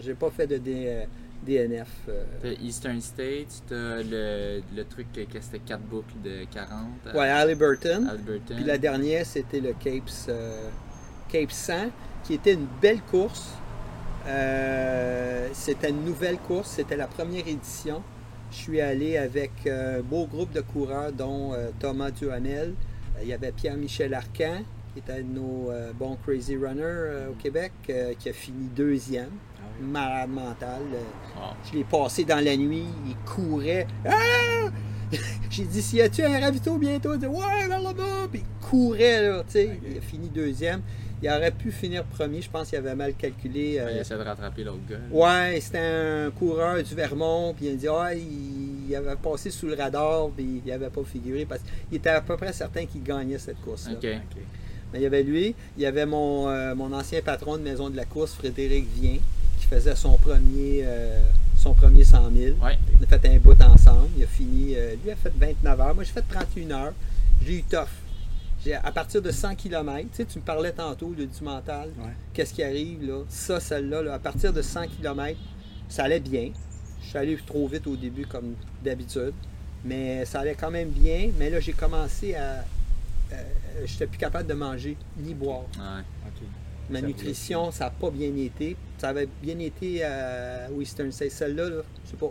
J'ai pas fait de, euh, DNF. Euh... Eastern States, t'as le, le truc que c'était 4 boucles de 40. Euh, ouais, Halliburton. Puis la dernière, c'était le Cape, euh, Cape 100, qui était une belle course. Euh, c'était une nouvelle course, c'était la première édition. Je suis allé avec un beau groupe de coureurs, dont Thomas Duhamel. Il y avait Pierre-Michel Arcan, qui était un de nos bons crazy runners au Québec, qui a fini deuxième malade mental. Ah. Je l'ai passé dans la nuit, il courait. Ah! J'ai dit, s'il y a-tu un ravito bientôt? Il dit, ouais, vers là-bas. Puis il courait, là, tu sais. Il a fini deuxième. Il aurait pu finir premier, je pense qu'il avait mal calculé. Euh... il essaie de rattraper l'autre gars. Ouais, c'était un coureur du Vermont, puis il a dit, ah, il il avait passé sous le radar, puis il n'avait pas figuré parce qu'il était à peu près certain qu'il gagnait cette course-là. Mais il y avait lui, il y avait mon, euh, mon ancien patron de maison de la course, Frédéric Vien, faisait son premier, euh, son premier 100 000. On a fait un bout ensemble. Il a fini, euh, lui a fait 29 heures. Moi, j'ai fait 31 heures. J'ai eu tough. À partir de 100 km, tu sais, tu me parlais tantôt du mental. Qu'est-ce qui arrive là? Ça, celle-là, à partir de 100 km, ça allait bien. Je suis allé trop vite au début, comme d'habitude. Mais ça allait quand même bien. Mais là, j'ai commencé à. Je euh, j'étais plus capable de manger ni boire. Ma nutrition, ça n'a pas bien été. Ça avait bien été à Western c'est Celle-là, là, je sais pas.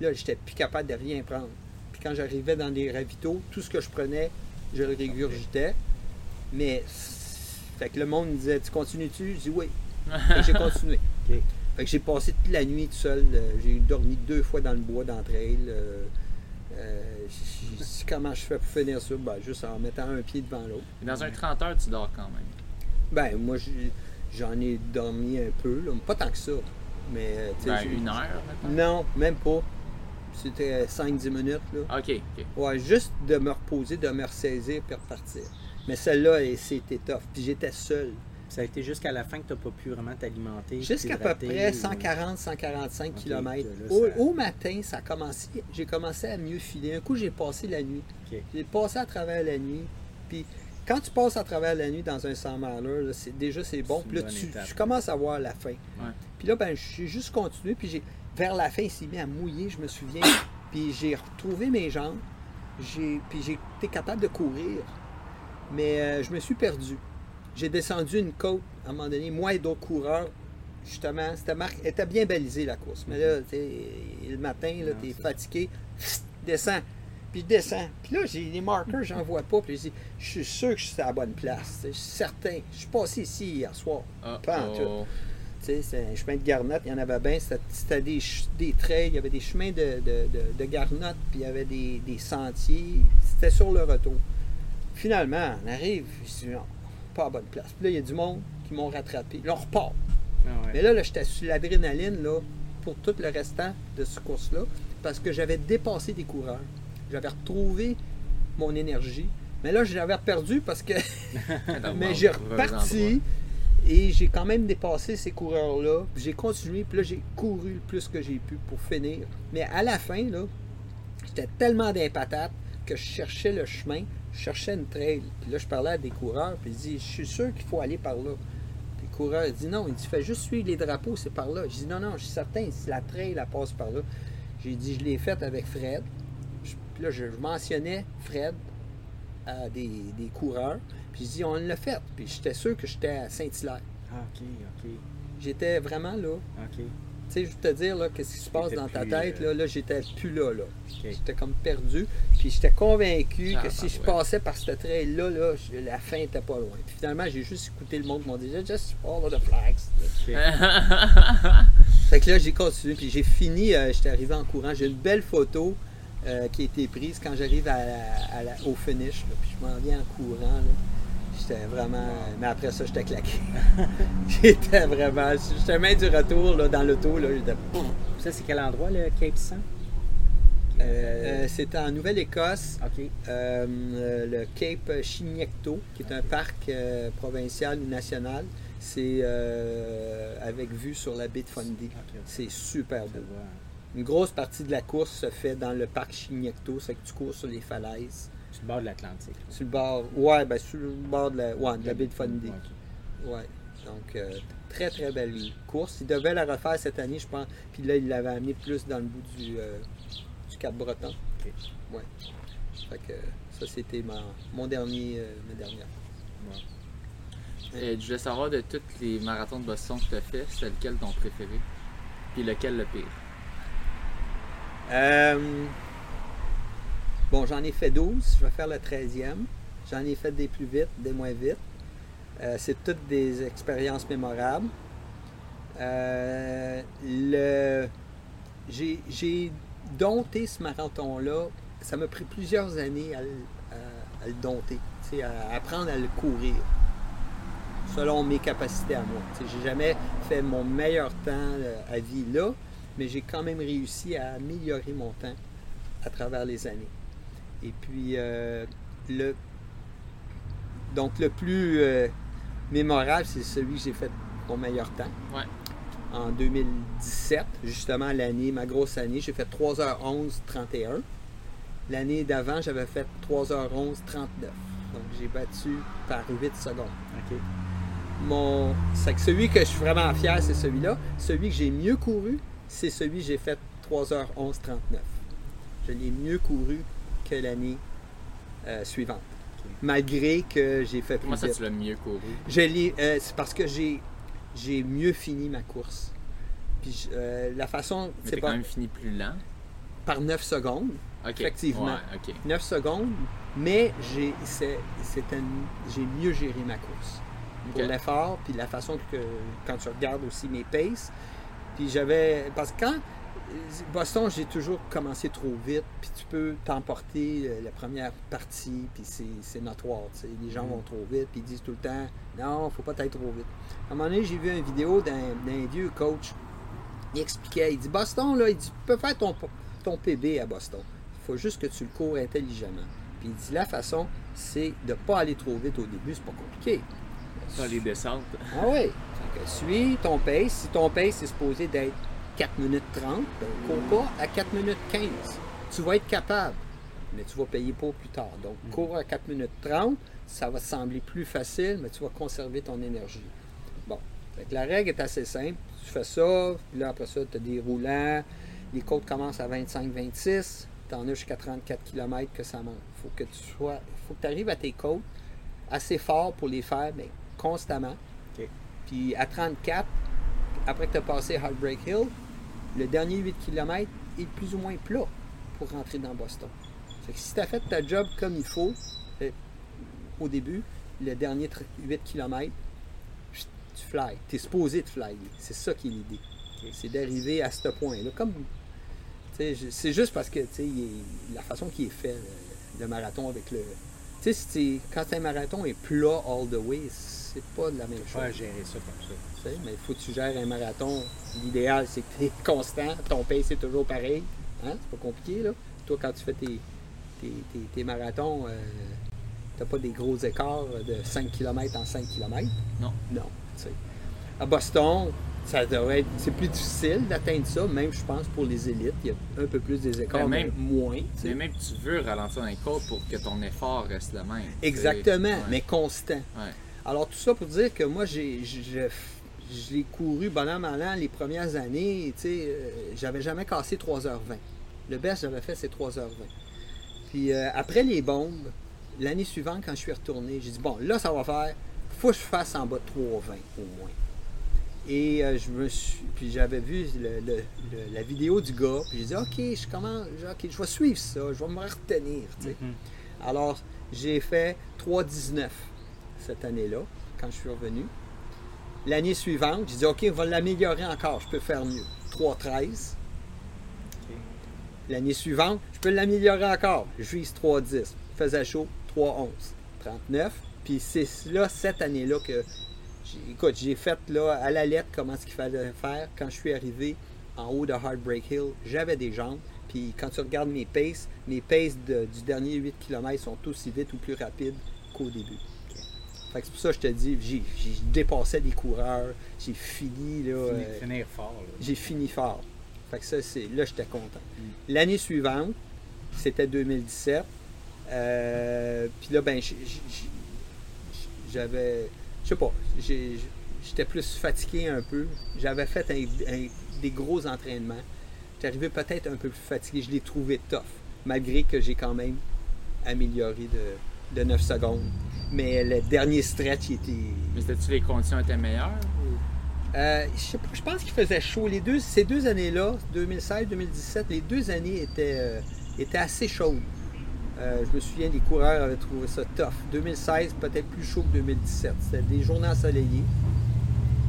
Là, j'étais plus capable de rien prendre. Puis quand j'arrivais dans des ravitaux, tout ce que je prenais, je le régurgitais. Mais, fait que le monde me disait, tu continues-tu? Je dis oui. j'ai continué. Fait que j'ai passé toute la nuit tout seul. Euh, j'ai dormi deux fois dans le bois d'entre elles. Euh, euh, comment je fais pour finir ça? Ben, juste en mettant un pied devant l'autre. Dans un 30 heures, tu dors quand même. Ben, moi, j'en ai dormi un peu. Pas tant que ça. Mais, ben, une heure, Non, même pas. C'était 5-10 minutes. Là. OK, Ouais, juste de me reposer, de me ressaisir puis repartir. Mais celle-là, c'était tough. Puis j'étais seul. Ça a été jusqu'à la fin que tu n'as pas pu vraiment t'alimenter. Jusqu'à peu près 140-145 km. Au, matin, ça a commencé, j'ai commencé à mieux filer. Un coup, j'ai passé la nuit. J'ai passé à travers la nuit. Puis quand tu passes à travers la nuit dans un 100 miler, c'est, déjà c'est bon. Puis là, tu, commences à voir la fin. Puis là, ben, j'ai juste continué. Puis j'ai, vers la fin, il s'est mis à mouiller, je me souviens. puis j'ai retrouvé mes jambes. J'ai, puis j'ai été capable de courir. Mais euh, je me suis perdu. J'ai descendu une côte à un moment donné, moi et d'autres coureurs. Justement, c'était était bien balisé la course. Mais là, le matin, tu es fatigué, descends. Puis je descends. Puis là, j'ai les marqueurs, j'en vois pas. Puis je dis, je suis sûr que je suis à la bonne place. Je suis certain. Je suis passé ici hier soir. pas en tout. C'est un chemin de garnotte, il y en avait bien. C'était des, des, trails, il y avait des chemins de, de, de, garnotte, puis il y avait des, des sentiers. C'était sur le retour. Finalement, on arrive, je dis, pas à bonne place. Puis là, il y a du monde qui m'ont rattrapé. Là, on repart. Ah Mais là, là j'étais sur l'adrénaline là, pour tout le restant de ce course-là, parce que j'avais dépassé des coureurs. J'avais retrouvé mon énergie. Mais là, j'avais perdu parce que. Mais j'ai reparti et j'ai quand même dépassé ces coureurs-là. J'ai continué, puis là, j'ai couru le plus que j'ai pu pour finir. Mais à la fin, là, j'étais tellement d'impatate que je cherchais le chemin, je cherchais une trail. Puis là, je parlais à des coureurs, puis ils disent Je suis sûr qu'il faut aller par là. Puis le coureur, il dit Non, il dit Fais juste suivre les drapeaux, c'est par là. Je dis Non, non, je suis certain, si la trail, la passe par là. J'ai dit Je l'ai faite avec Fred. Puis là, je, mentionnais Fred à des, des coureurs. Puis je dis On l'a fait. Puis j'étais sûr que j'étais à Saint-Hilaire. Ah, ok, ok. J'étais vraiment là. Ok. Tu sais, je veux te dire, là, qu'est-ce qui se passe dans ta tête, euh, là, là j'étais plus là, là. J'étais comme perdu. Puis j'étais convaincu ah, que si je passais par ce trail-là, là, la fin était pas loin. Puis finalement, j'ai juste écouté le monde qui m'ont dit Just follow the flags. fait que là, j'ai continué. Puis j'ai fini, euh, j'étais arrivé en courant. J'ai une belle photo euh, qui a été prise quand j'arrive au finish. puis je m'en viens en courant. J'étais vraiment. Mais après ça, j'étais claqué. j'étais vraiment. J'étais même du retour là, dans l'auto. Là, j'étais. Ça, c'est quel endroit, le Cape San? Euh, c'était en Nouvelle-Écosse, euh, le Cape Chignecto, qui est un parc euh, provincial ou national. C'est avec vue sur la baie de Fundy. C'est super beau. Une grosse partie de la course se fait dans le parc Chignecto, c'est que tu cours sur les falaises. Sur le bord de l'Atlantique. Sur le bord, ouais, ben sur le bord de la, ouais, de la baie de Fundy. Ouais. Donc, euh, très très belle course. Il devait la refaire cette année, je pense. Puis là, il l'avait amené plus dans le bout du, euh, du Cap Breton. OK. Ouais. Fait que ça, c'était ma, mon dernier, euh, ma dernière. Et je voulais savoir de tous les marathons de Boston que tu as fait, c'est lequel ton préféré? Puis lequel le pire? Euh, Bon, j'en ai fait 12, je vais faire le 13e. J'en ai fait des plus vite, des moins vite. Euh, c'est toutes des expériences mémorables. Euh, j'ai dompté ce marathon-là. Ça m'a pris plusieurs années à, le dompter, à apprendre à le courir selon mes capacités à moi. J'ai jamais fait mon meilleur temps à vie là, mais j'ai quand même réussi à améliorer mon temps à travers les années. Et puis, euh, le, donc le plus euh, mémorable, c'est celui que j'ai fait mon meilleur temps. Ouais. En 2017, justement l'année, ma grosse année, j'ai fait 3h11 31. L'année d'avant, j'avais fait 3h11 39. Donc j'ai battu par 8 secondes. Mon, que celui que je suis vraiment fier, c'est celui-là. Celui que j'ai mieux couru, c'est celui que j'ai fait 3h11 39. Je l'ai mieux couru que l'année euh, suivante. Malgré que j'ai fait plus Comment ça, tu l'as mieux couru? Je l'ai- euh, c'est parce que j'ai, j'ai mieux fini ma course. Puis euh, la façon, Mais c'est pas quand même fini plus lent? par 9 secondes. Effectivement. Ouais, ok. 9 secondes, mais j'ai, c'est, c'est un- j'ai mieux géré ma course. Pour l'effort, puis la façon que, quand tu regardes aussi mes paces, puis j'avais, parce que quand, Boston, j'ai toujours commencé trop vite, puis tu peux t'emporter euh, la première partie, puis c'est, notoire, tu sais. Les gens Mhm. vont trop vite, puis ils disent tout le temps, non, faut pas être trop vite. À un moment donné, j'ai vu une vidéo d'un, vieux coach, il expliquait, il dit, Boston, là, il dit, tu peux faire ton, ton PB à Boston. Il faut juste que tu le cours intelligemment. Puis il dit, la façon, c'est de ne pas aller trop vite au début, c'est pas compliqué. Ça, les descentes. Ah oui. Fait que suis ton pace. Si ton pace est supposé d'être 4 minutes 30, ben, cours pas à 4 minutes 15. Tu vas être capable, mais tu vas payer pour plus tard. Donc, cours à 4 minutes 30, ça va te sembler plus facile, mais tu vas conserver ton énergie. Bon. Que la règle est assez simple. Tu fais ça, puis là, après ça, tu as des roulants. Les côtes commencent à 25-26. Tu en as jusqu'à 34 km que ça monte. faut que tu sois. faut que tu arrives à tes côtes assez fort pour les faire, mais constamment. Puis à 34, après que tu as passé Heartbreak Hill, le dernier 8 km est plus ou moins plat pour rentrer dans Boston. Fait que si tu as fait ta job comme il faut, euh, au début, le dernier tr- 8 km, tu fly. Tu es supposé de flyer. C'est ça qui est l'idée. C'est d'arriver à ce point-là. Comme, c'est juste parce que est- la façon qu'il est fait, le, le marathon avec le. Tu sais, quand un marathon est plat all the way, c'est pas de la même chose. Pas à gérer ça comme ça. Tu sais, mais il faut que tu gères un marathon. L'idéal, c'est que tu es constant, ton pace est toujours pareil. Hein? C'est pas compliqué, là. Toi, quand tu fais tes, tes, tes- tes marathons, euh, t'as pas des gros écarts de 5 km en 5 km. Non. Non. tu sais. À Boston, ça devrait être, c'est plus difficile d'atteindre ça, même je pense pour les élites. Il y a un peu plus des écarts, Mais mais même- moins. tu sais. Mais même tu veux ralentir les côtes pour que ton effort reste le même. Exactement, Ouais. mais constant. Ouais. Alors, tout ça pour dire que moi, j'ai, je, je l'ai couru bon an, mal an les premières années. Tu sais, euh, j'avais jamais cassé 3h20. Le best que j'avais fait, c'est 3h20. Puis euh, après les bombes, l'année suivante, quand je suis retourné, j'ai dit, bon, là, ça va faire, faut que je fasse en bas de 3h20 au moins. Et euh, je me suis, puis j'avais vu le- le- le- la vidéo du gars, puis j'ai dit, OK, je commence, ok, je vais suivre ça, je vais me retenir. Mhm. Alors, j'ai fait 3,19 cette année-là, quand je suis revenu. L'année suivante, j'ai dit, OK, on va l'améliorer encore, je peux faire mieux. 3,13. L'année suivante, je peux l'améliorer encore. Je vise 3,10. Faisait chaud, 3,11. 39. Puis c'est là, cette année-là, que, j'ai- écoute, j'ai fait là, à la lettre comment ce qu'il fallait faire. Quand je suis arrivé en haut de Heartbreak Hill, j'avais des jambes. Puis quand tu regardes mes paces, mes paces de- du dernier 8 km sont aussi vite ou plus rapides qu'au début. Fait que c'est pour ça que je te dis, j'ai j'ai dépassé des coureurs, j'ai fini là. Finir, euh, finir fort. là. j'ai fini fort. Fait que ça, c'est. Là, j'étais content. L'année suivante, c'était 2017. Euh, Puis là, ben, j'avais. Je sais pas. j'ai- J'étais plus fatigué un peu. J'avais fait un- un- des gros entraînements. J'étais arrivé peut-être un peu plus fatigué. Je l'ai trouvé tough. Malgré que j'ai quand même amélioré de, de 9 secondes. Mais le dernier stretch, il était. Mais c'était-tu les conditions étaient meilleures? Euh, je, sais pas, je pense qu'il faisait chaud. Les deux, ces deux années-là, 2016-2017, les deux années étaient, euh, étaient assez chaudes. Euh, je me souviens, les coureurs avaient trouvé ça tough. 2016, peut-être plus chaud que 2017. C'était des journées ensoleillées.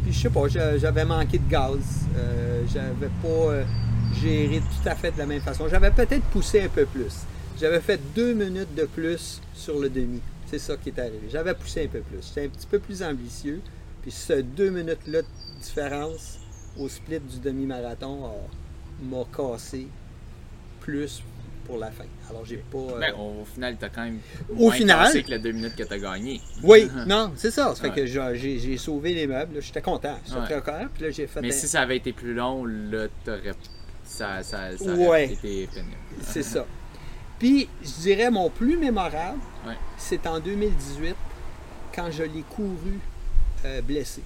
Puis je sais pas, j'a- j'avais manqué de gaz. Euh, j'avais pas géré tout à fait de la même façon. J'avais peut-être poussé un peu plus. J'avais fait deux minutes de plus sur le demi. C'est ça qui est arrivé. J'avais poussé un peu plus. J'étais un petit peu plus ambitieux. Puis ce deux minutes-là de différence au split du demi-marathon m'a cassé plus pour la fin. Alors, j'ai pas. euh, Ben, au final, t'as quand même Au final- que les deux minutes que t'as gagné. Oui, non, c'est ça. Ça fait Ouais. que j'ai- sauvé les meubles. J'étais content. J'étais Ouais. très content. Puis là, j'ai fait. Mais un- si ça avait été plus long, là, t'aurais. Ça, ça, ça Ouais. aurait été pénible. C'est ça. Puis, je dirais, mon plus mémorable, Ouais. c'est en 2018, quand je l'ai couru euh, blessé.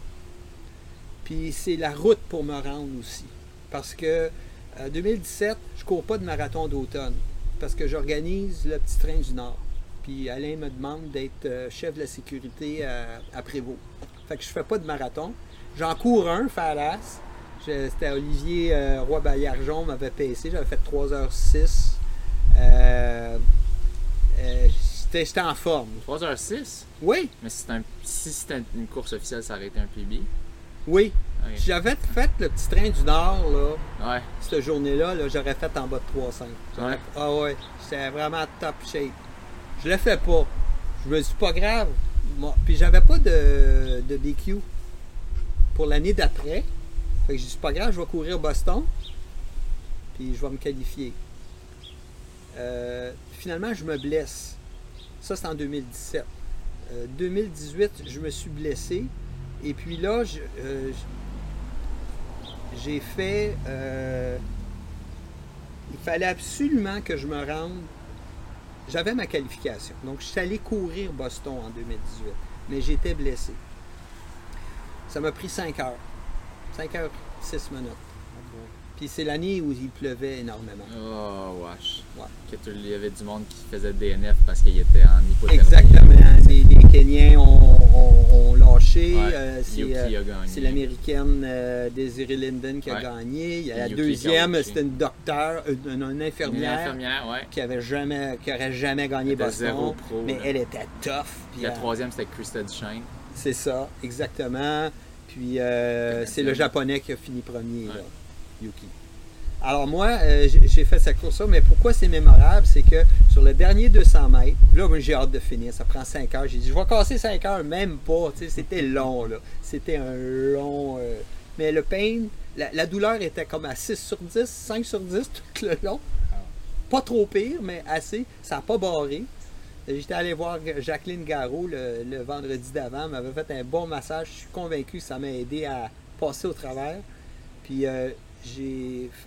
Puis, c'est la route pour me rendre aussi. Parce que en 2017, je cours pas de marathon d'automne. Parce que j'organise le petit train du Nord. Puis, Alain me demande d'être euh, chef de la sécurité à, à Prévost. Fait que je fais pas de marathon. J'en cours un, Falas. C'était Olivier euh, Roy Baillargeon m'avait payé. J'avais fait 3h06. Euh, euh, j'étais, j'étais en forme. 3h06? Oui, Mais si c'était un- si c'était une course officielle, ça aurait été un PB. oui. Ok. J'avais fait le petit train du Nord, là, Ouais. cette journée-là, là, j'aurais fait en bas de 3,5. J'aurais- Ouais. Ah ouais, c'était vraiment top shape. Je le fais pas. Je me dis pas grave. Moi, puis j'avais pas de, de BQ pour l'année d'après. Fait que je dis pas grave, je vais courir Boston. Puis je vais me qualifier. Euh, finalement, je me blesse. Ça, c'est en 2017. Euh, 2018, je me suis blessé. Et puis là, euh, j'ai fait. euh, il fallait absolument que je me rende. J'avais ma qualification. Donc, je suis allé courir Boston en 2018. Mais j'étais blessé. Ça m'a pris 5 heures. 5 heures, 6 minutes. Puis c'est l'année où il pleuvait énormément. Oh, wesh. Ouais. Que Il y avait du monde qui faisait DNF parce qu'il était en hypothermie. Exactement. Les, les Kenyans ont, ont- ont lâché. Ouais. Euh, c'est euh, c'est l'américaine euh, Desiree Linden qui a Ouais. gagné. Il y a la Yuki deuxième, c'était une docteur, une, une- une Une infirmière infirmière, qui avait jamais, qui aurait jamais gagné Boston. zéro pro, mais là. elle était tough. puis La elle- troisième, c'était Krista Duchesne. C'est ça, exactement. Puis euh, c'est le japonais qui a fini premier, là, Alors moi, euh, j'ai fait cette course-là, mais pourquoi c'est mémorable, c'est que sur le dernier 200 mètres, là, j'ai hâte de finir, ça prend 5 heures. J'ai dit, je vais casser 5 heures, même pas, tu sais, c'était long, là. C'était un long... euh, Mais le pain, la, douleur était comme à 6 sur 10, 5 sur 10 tout le long. Pas trop pire, mais assez. Ça n'a pas barré. J'étais allé voir Jacqueline Garot le, vendredi d'avant, m'avait fait un bon massage. Je suis convaincu que ça m'a aidé à passer au travers. Puis euh,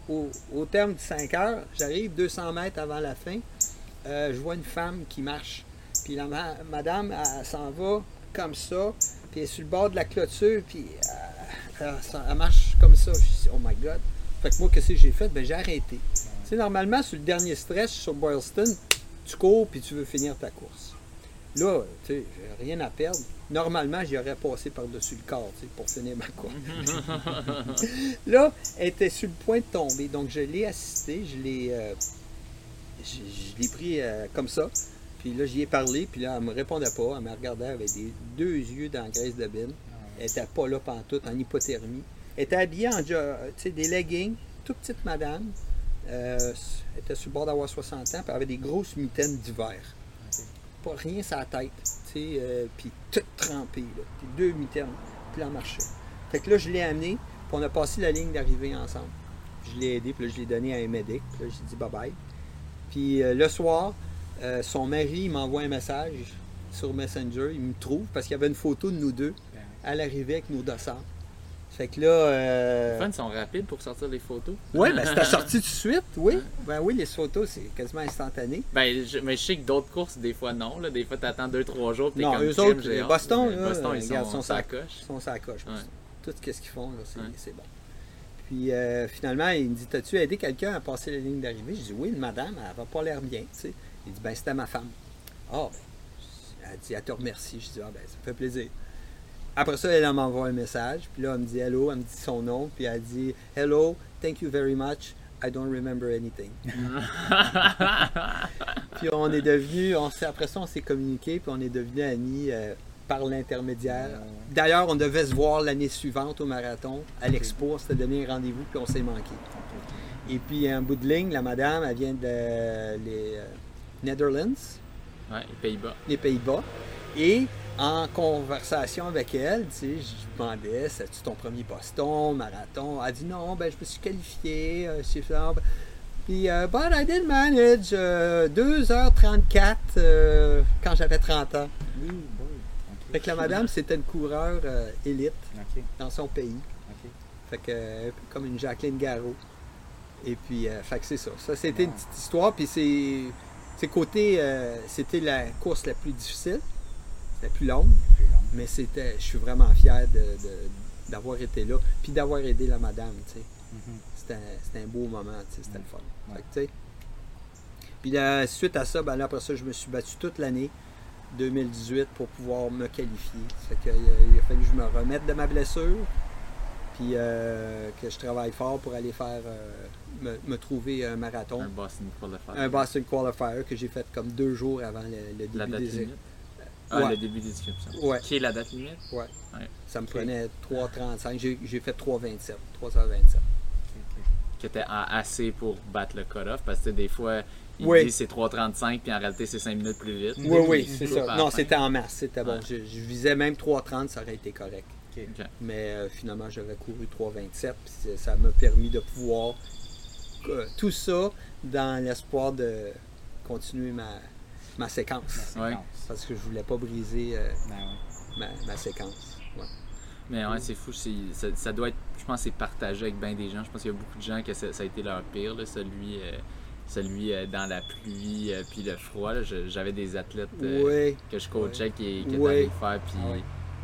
au, terme de 5 heures, j'arrive 200 mètres avant la fin. euh, je vois une femme qui marche. Puis la ma- madame, elle, s'en va comme ça. Puis elle est sur le bord de la clôture. Puis euh, elle, marche comme ça. Je dis, oh my God. Fait que moi, qu'est-ce que j'ai fait? Ben, j'ai arrêté. Tu sais, normalement, sur le dernier stretch, sur Boylston, tu cours puis tu veux finir ta course. Là, tu sais, rien à perdre. Normalement, j'y aurais passé par-dessus le corps, tu sais, pour finir ma course. là, elle était sur le point de tomber. Donc, je l'ai assisté, je l'ai, euh, je, je l'ai pris euh, comme ça. Puis là, j'y ai parlé, puis là, elle me répondait pas. Elle me regardait avec des deux yeux dans la graisse de bine. Elle était pas là pantoute, en hypothermie. Elle était habillée en sais, des leggings, toute petite madame. Euh, elle était sur le bord d'avoir 60 ans, puis elle avait des grosses mitaines d'hiver. Pas rien la tête, sais, euh, puis toute trempée, là. Puis deux mitaines, puis là, marchait. Fait que là, je l'ai amené, puis on a passé la ligne d'arrivée ensemble. Puis je l'ai aidé, puis là, je l'ai donné à un médic, puis là, j'ai dit bye-bye. Puis euh, le soir, euh, son mari m'envoie un message sur Messenger, il me trouve, parce qu'il y avait une photo de nous deux à l'arrivée avec nos dossards. Fait que là... euh, Les fans sont rapides pour sortir les photos. oui, ben c'était sorti tout de suite, oui. Ben oui, les photos, c'est quasiment instantané. Ben, je, mais je sais que d'autres courses, des fois non. Là. Des fois, t'attends 2-3 jours. t'es Non, comme eux autres, les. Boston, là, Boston, ils sont, sont sac- coche. Ils sont la coche. Ouais. Tout ce qu'ils font, là, c'est Ouais. c'est bon. Puis euh, finalement, il me dit T'as-tu aidé quelqu'un à passer la ligne d'arrivée? Je dis Oui, une madame, elle va pas l'air bien. Il dit Ben, c'était ma femme. Ah, ben, elle dit Elle te remercie. Je dis Ah, ben, ça me fait plaisir. Après ça, elle m'envoie un message. Puis là, elle me dit Hello, elle me dit son nom. Puis elle dit Hello, thank you very much. I don't remember anything. puis on est devenu, on après ça, on s'est communiqué, puis on est devenus amis euh, par l'intermédiaire. D'ailleurs, on devait se voir l'année suivante au marathon, à l'expo. On s'était donné un rendez-vous, puis on s'est manqué. Et puis, en bout de ligne, la madame, elle vient de les euh, Netherlands, Ouais, les Pays-Bas. les Pays-Bas. Et en conversation avec elle, tu sais, je lui demandais, c'est-tu ton premier Boston, marathon? Elle dit non, ben je me suis qualifié, euh, c'est ça. Puis, uh, but I did manage 2h34 euh, quand j'avais 30 ans. Oui, Fait que la madame, c'était une coureure élite dans son pays. Fait que, comme une Jacqueline Garraud. Et puis, fait que c'est ça. Ça, c'était une petite histoire. Puis, c'est côté, c'était la course la plus difficile, la plus longue. Mais c'était, je suis vraiment fier d'avoir été là, puis d'avoir aidé la madame, tu sais. Mm-hmm. C'était un beau moment, tu sais, c'était le fun. puis la, suite à ça, ben après ça, je me suis battu toute l'année 2018 pour pouvoir me qualifier. Fait que, il, a fallu que je me remette de ma blessure, puis euh, que je travaille fort pour aller faire, euh, me, trouver un marathon. Un Boston Qualifier. Un Boston Qualifier que j'ai fait comme deux jours avant le, début la des ah, le début des inscriptions. Ouais. Qui est la date limite? Ouais. ouais. Ça me prenait 3,35. J'ai fait 3,27. 3h27. Qui était assez pour battre le cut-off parce que des fois, il dit c'est 3,35 puis en réalité c'est 5 minutes plus vite. Oui, oui, c'est ça. Non, c'était en mars. C'était bon. Je, visais même 3,30, ça aurait été correct. Mais euh, finalement, j'avais couru 3,27 puis ça m'a permis de pouvoir euh, tout ça dans l'espoir de continuer ma, ma séquence. Parce que je voulais pas briser euh, ben ma, séquence. Mais ouais, c'est fou. Ça, doit être, je pense, c'est partagé avec bien des gens. Je pense qu'il y a beaucoup de gens que ça, a été leur pire, celui, euh, celui euh, dans la pluie puis le froid. J'avais des athlètes que je coachais qui, qui étaient allés faire. Puis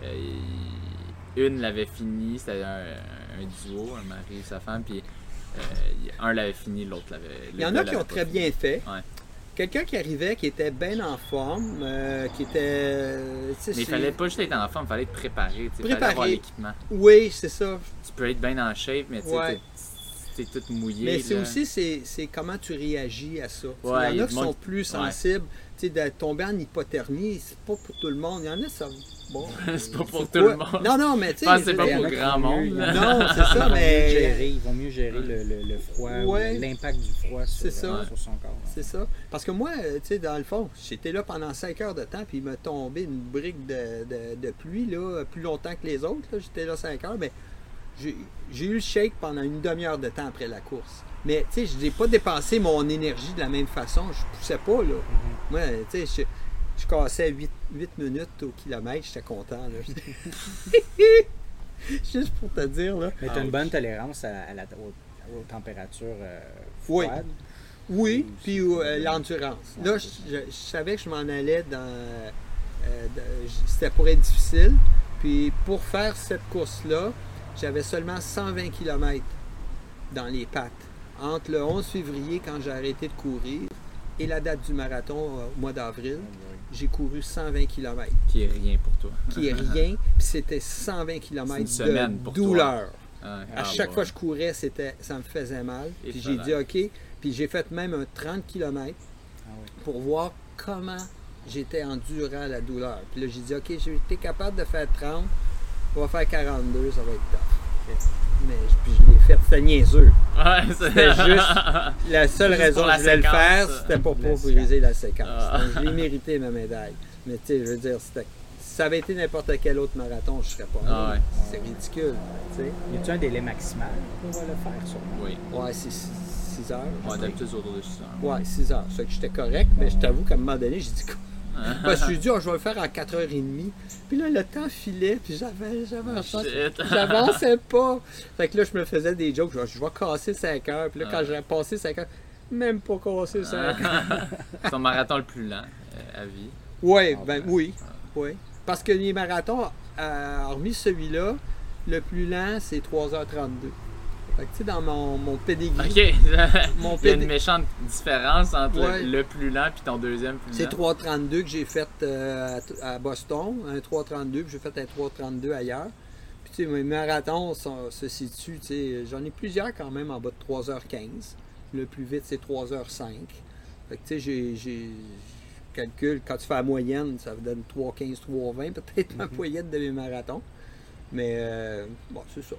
ah une l'avait fini, c'était un, duo, un mari et sa femme. Puis un l'avait fini, l'autre l'avait. Il y en a qui ont très bien fait quelqu'un qui arrivait, qui était bien en forme, euh, qui était. Mais il fallait pas juste être en forme, il fallait être préparé. Il fallait avoir l'équipement. Oui, c'est ça. Tu peux être bien en shape, mais tu sais, t'es tout mouillé. Mais c'est aussi c'est comment tu réagis à ça. il y en a qui sont plus sensibles. Tu sais, de tomber en hypothermie, c'est pas pour tout le monde. Il y en a, ça c'est pas pour tout le monde. Non, non, mais tu sais. c'est pas pour grand monde. Non, c'est ça, mais. Ils vont mieux gérer le, le, froid, l'impact du froid sur, euh, sur son corps. C'est ça. Parce que moi, tu sais, dans le fond, j'étais là pendant 5 heures de temps, puis il m'a tombé une brique de, de, de, pluie, là, plus longtemps que les autres. J'étais là 5 heures, mais j'ai eu le shake pendant une demi-heure de temps après la course. Mais, tu sais, je n'ai pas dépensé mon énergie de la même façon. Je poussais pas, là. Mm-hmm. Moi, tu sais, je cassais 8, 8 minutes au kilomètre, j'étais content. Juste pour te dire. Là. Mais tu as une bonne tolérance à, la, aux, températures euh, froides? Oui, puis euh, l'endurance. Là, je, savais que je m'en allais dans. Euh, c'était pour être difficile. Puis pour faire cette course-là, j'avais seulement 120 km dans les pattes. Entre le 11 février, quand j'ai arrêté de courir, et la date du marathon au mois d'avril j'ai couru 120 km. Qui est rien pour toi. Qui est rien. Puis c'était 120 km de douleur. à ah, chaque fois que je courais, c'était, ça me faisait mal. puis j'ai dit OK. Puis j'ai fait même un 30 km ah pour voir comment j'étais endurant la douleur. Puis là, j'ai dit OK, j'ai été capable de faire 30. On va faire 42, ça va être top. Mais puis je l'ai fait, c'était niaiseux. c'était juste la seule raison que je voulais le faire, c'était pour pas briser la séquence. Ah. Donc, je l'ai mérité ma médaille. Mais tu sais, je veux dire, si ça avait été n'importe quel autre marathon, je serais pas ah C'est ridicule. Tu sais. Y a-tu un délai maximal pour le faire, ça? Oui. Ouais, c'est 6 heures. Ouais, d'habitude autour de 6 heures. Ouais, 6 heures. Ça que j'étais correct, mais je t'avoue qu'à un moment donné, j'ai dit quoi? je me suis dit, oh, je vais le faire en 4h30. Puis là, le temps filait, puis j'avais, j'avais J'avançais pas. Fait que là, je me faisais des jokes. Je, vais casser 5 heures. Puis là, quand j'ai passé 5 heures, même pas casser 5 heures. C'est ton marathon le plus lent euh, à vie. Ouais, ben oui. Oui. Parce que les marathons, euh, hormis celui-là, le plus lent, c'est 3h32. Fait que, tu sais, dans mon, mon pedigree. OK. mon Il y a une méchante différence entre le plus lent et ton deuxième plus lent. C'est 3,32 que j'ai fait euh, à Boston, un 3,32, puis j'ai fait un 3,32 ailleurs. Puis, tu sais, mes marathons se situent, tu sais, j'en ai plusieurs quand même en bas de 3h15. Le plus vite, c'est 3h05. Fait que, tu sais, j'ai. calcule, quand tu fais la moyenne, ça donne 3,15, 3,20, peut-être ma mm-hmm. moyenne de mes marathons. Mais, euh, bon, c'est ça.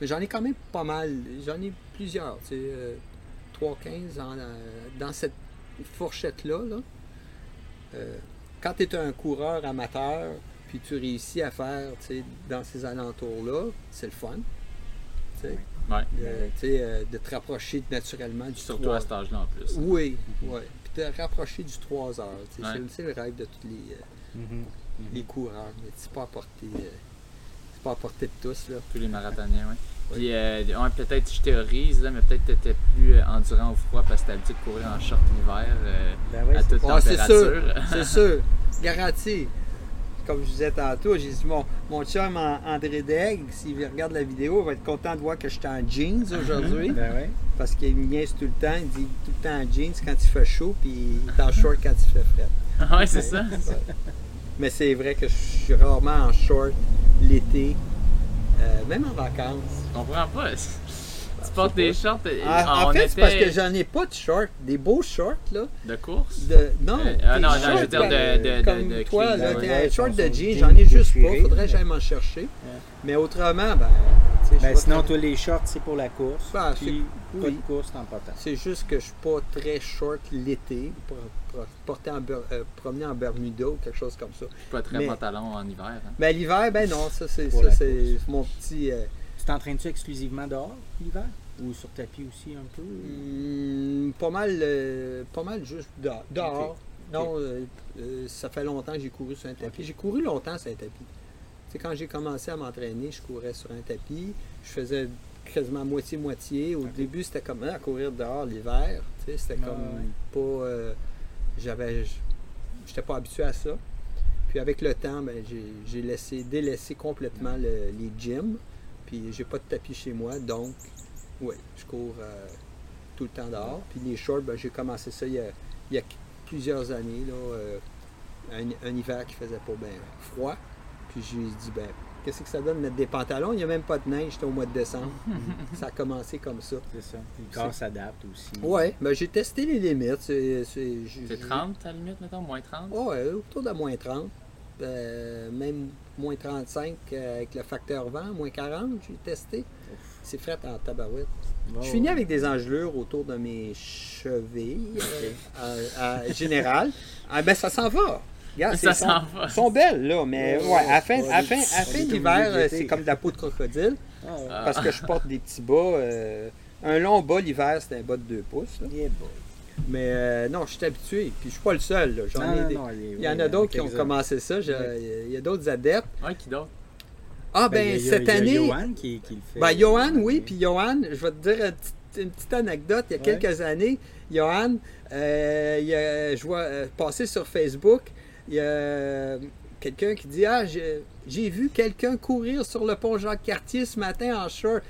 Mais j'en ai quand même pas mal. J'en ai plusieurs. Tu sais, 3-15 euh, dans, cette fourchette-là. Euh, quand tu es un coureur amateur, puis tu réussis à faire tu sais, dans ces alentours-là, c'est le fun. Ouais. De, de te rapprocher naturellement du Surtout à cet âge-là en plus. Oui, oui. Puis de te rapprocher du 3 heures. C'est le rêve de tous les, mm-hmm. les coureurs. Mais c'est pas c'est pas à portée de tous. Là. Tous les marathoniens, oui. Puis euh, peut-être je théorise, là, mais peut-être que tu étais plus euh, endurant au froid parce que tu habitué de courir en short l'hiver euh, ben à toute température. C'est sûr, c'est sûr. Garanti. Comme je disais tantôt, j'ai dit mon, mon chum André Degg, s'il regarde la vidéo, il va être content de voir que je suis en jeans aujourd'hui. ben Parce qu'il me niaise tout le temps. Il dit tout le temps en jeans quand il fait chaud, puis il est en short quand il fait frais. Ah ouais, c'est ça. Mais c'est vrai que je suis rarement en short l'été. Euh, même en vacances. Je comprends pas. Tu portes des shorts. En, en fait, c'est parce que j'en ai pas de shorts, des beaux shorts, là. De course? De, non, euh, ah, non, non, je veux dire de, de, comme de, de toi, là, un short de jeans, j'en ai juste pas. Faudrait que j'aille m'en chercher. Mais autrement, ben. Ben, sinon, tous les shorts, c'est pour la course. Ben, puis, pas de course, t'en C'est juste que je suis pas très short l'été pour, porter en, euh, promener en Bermuda ou quelque chose comme ça. Je suis pas très pantalon en hiver. Hein? Ben, l'hiver, ben non, ça, c'est mon petit. Euh, tu t'entraînes-tu exclusivement dehors l'hiver? Ou sur tapis aussi un peu? Hmm, pas mal euh, pas mal juste dehors. Non, euh, euh, ça fait longtemps que j'ai couru sur un tapis. J'ai couru longtemps sur un tapis. C'est quand j'ai commencé à m'entraîner, je courais sur un tapis. Je faisais quasiment moitié-moitié. Au début, c'était comme à courir dehors l'hiver. C'était comme pas. j'avais. J'étais pas habitué à ça. Puis avec le temps, ben, j'ai laissé délaissé complètement les gyms. Puis j'ai pas de tapis chez moi, donc oui, je cours euh, tout le temps dehors. Puis les shorts, ben, j'ai commencé ça il y, a, plusieurs années, là, euh, un, hiver qui faisait pas bien froid. Puis j'ai dit, ben, qu'est-ce que ça donne de mettre des pantalons? Il n'y a même pas de neige, c'était au mois de décembre. ça a commencé comme ça. C'est ça. Le corps s'adapte aussi. Oui, ben, j'ai testé les limites. C'est 30 à la limite, mettons, moins 30? Oui, autour de moins 30. Euh, même moins 35 euh, avec le facteur vent, moins 40, j'ai testé. C'est frais en tabarouette. Je finis avec des engelures autour de mes chevilles, euh, général. Ah, ben, ça s'en va. Regarde, ça s'en va. sont belles, là, mais ouais, à fin, à fin, à fin d'hiver, c'est comme de la peau de crocodile. Ah, parce que je porte des petits bas. un long bas l'hiver, c'est un bas de 2 pouces. Mais euh, non, je suis habitué. Puis je suis pas le seul. il, y en a d'autres qui ont commencé ça. il y a d'autres adeptes. Ouais, qui d'autres? Ah, ben, cette année. Il y a Johan qui, le fait. Ben, Johan, oui. Puis Johan, je vais te dire une petite, anecdote. Il y a quelques années, Johan, euh, il a, je vois euh, passer sur Facebook, il y a quelqu'un qui dit Ah, j'ai vu quelqu'un courir sur le pont Jacques-Cartier ce matin en short.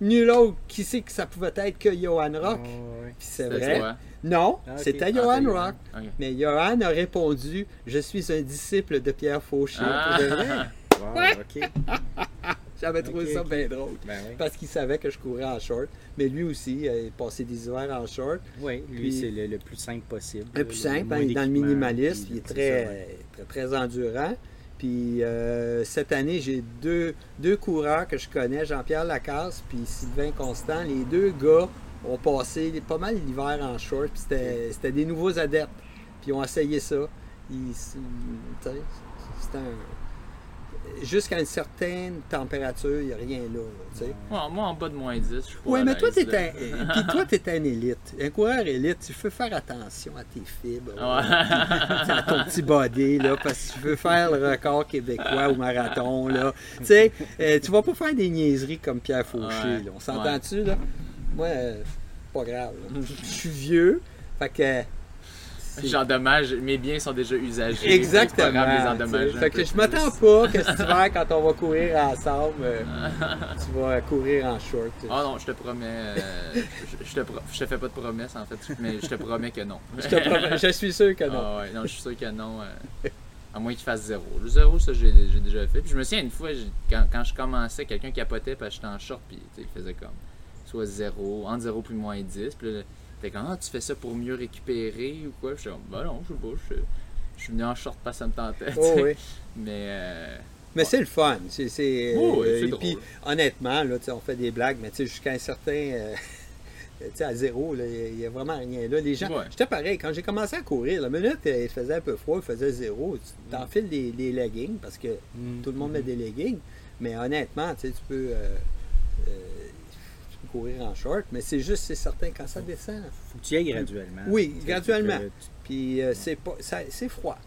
Nul autre qui sait que ça pouvait être que Johan Rock? Oh, c'est vrai. Non, ah, c'était ah, Johan Rock. Mais Johan a répondu Je suis un disciple de Pierre Fauché. Ah. J'avais trouvé ça bien drôle. Ben Parce qu'il savait que je courais en short. Mais lui aussi, il passait des hivers en short. Oui, lui, c'est le, plus simple possible. Le plus simple, hein, dans le minimaliste. Il est très, très, endurant. Puis euh, cette année, j'ai deux, deux coureurs que je connais, Jean-Pierre Lacasse puis Sylvain Constant. Les deux gars ont passé pas mal l'hiver en short. C'était des nouveaux adeptes. Puis ils ont essayé ça. C'était un jusqu'à une certaine température, il n'y a rien là. moi, en bas de moins 10, je Oui, mais toi, tu es, un... un élite. Un coureur élite, tu veux faire attention à tes fibres, à ton petit body, là, parce que tu veux faire le record québécois au marathon. Là. Tu sais, euh, tu vas pas faire des niaiseries comme Pierre Fauché. On s'entend-tu? là? Moi, euh, pas grave. Je suis vieux. Fait que J'endommage, mes biens sont déjà usagés. Exactement. fait que je m'attends pas que cet hiver, quand on va courir ensemble, euh, tu vas courir en short. Ah non, je te promets. Euh, je, te je te fais pas de promesses en fait, mais je te promets que non. je, te promets, je suis sûr que non. Ah ouais, non, je suis sûr que non. Euh, à moins qu'il fasse zéro. Le zéro, ça, j'ai déjà fait. Puis je me souviens une fois, quand, quand je commençais, quelqu'un capotait, puis j'étais en short, puis il faisait comme soit zéro, entre zéro puis moins 10. Puis là, quand ah, tu fais ça pour mieux récupérer ou quoi? Je suis bah non, je sais pas. Je, je suis venu en short parce que ça me tentait. Oh, oui. Mais. Euh, mais c'est le fun. C'est, c'est, oh, et puis, honnêtement, là, on fait des blagues, mais jusqu'à un certain. Euh, à zéro, il n'y a, vraiment rien là. Les gens, j'étais pareil, quand j'ai commencé à courir, la minute, il faisait un peu froid, il faisait zéro. Tu t'enfiles des, des leggings parce que mm. tout le monde met des leggings, mais honnêtement, tu peux. Euh, courir en short, mais c'est juste, c'est certain, quand ça descend. faut que tu y ailles graduellement. Oui, graduellement. Puis c'est pas, c'est froid.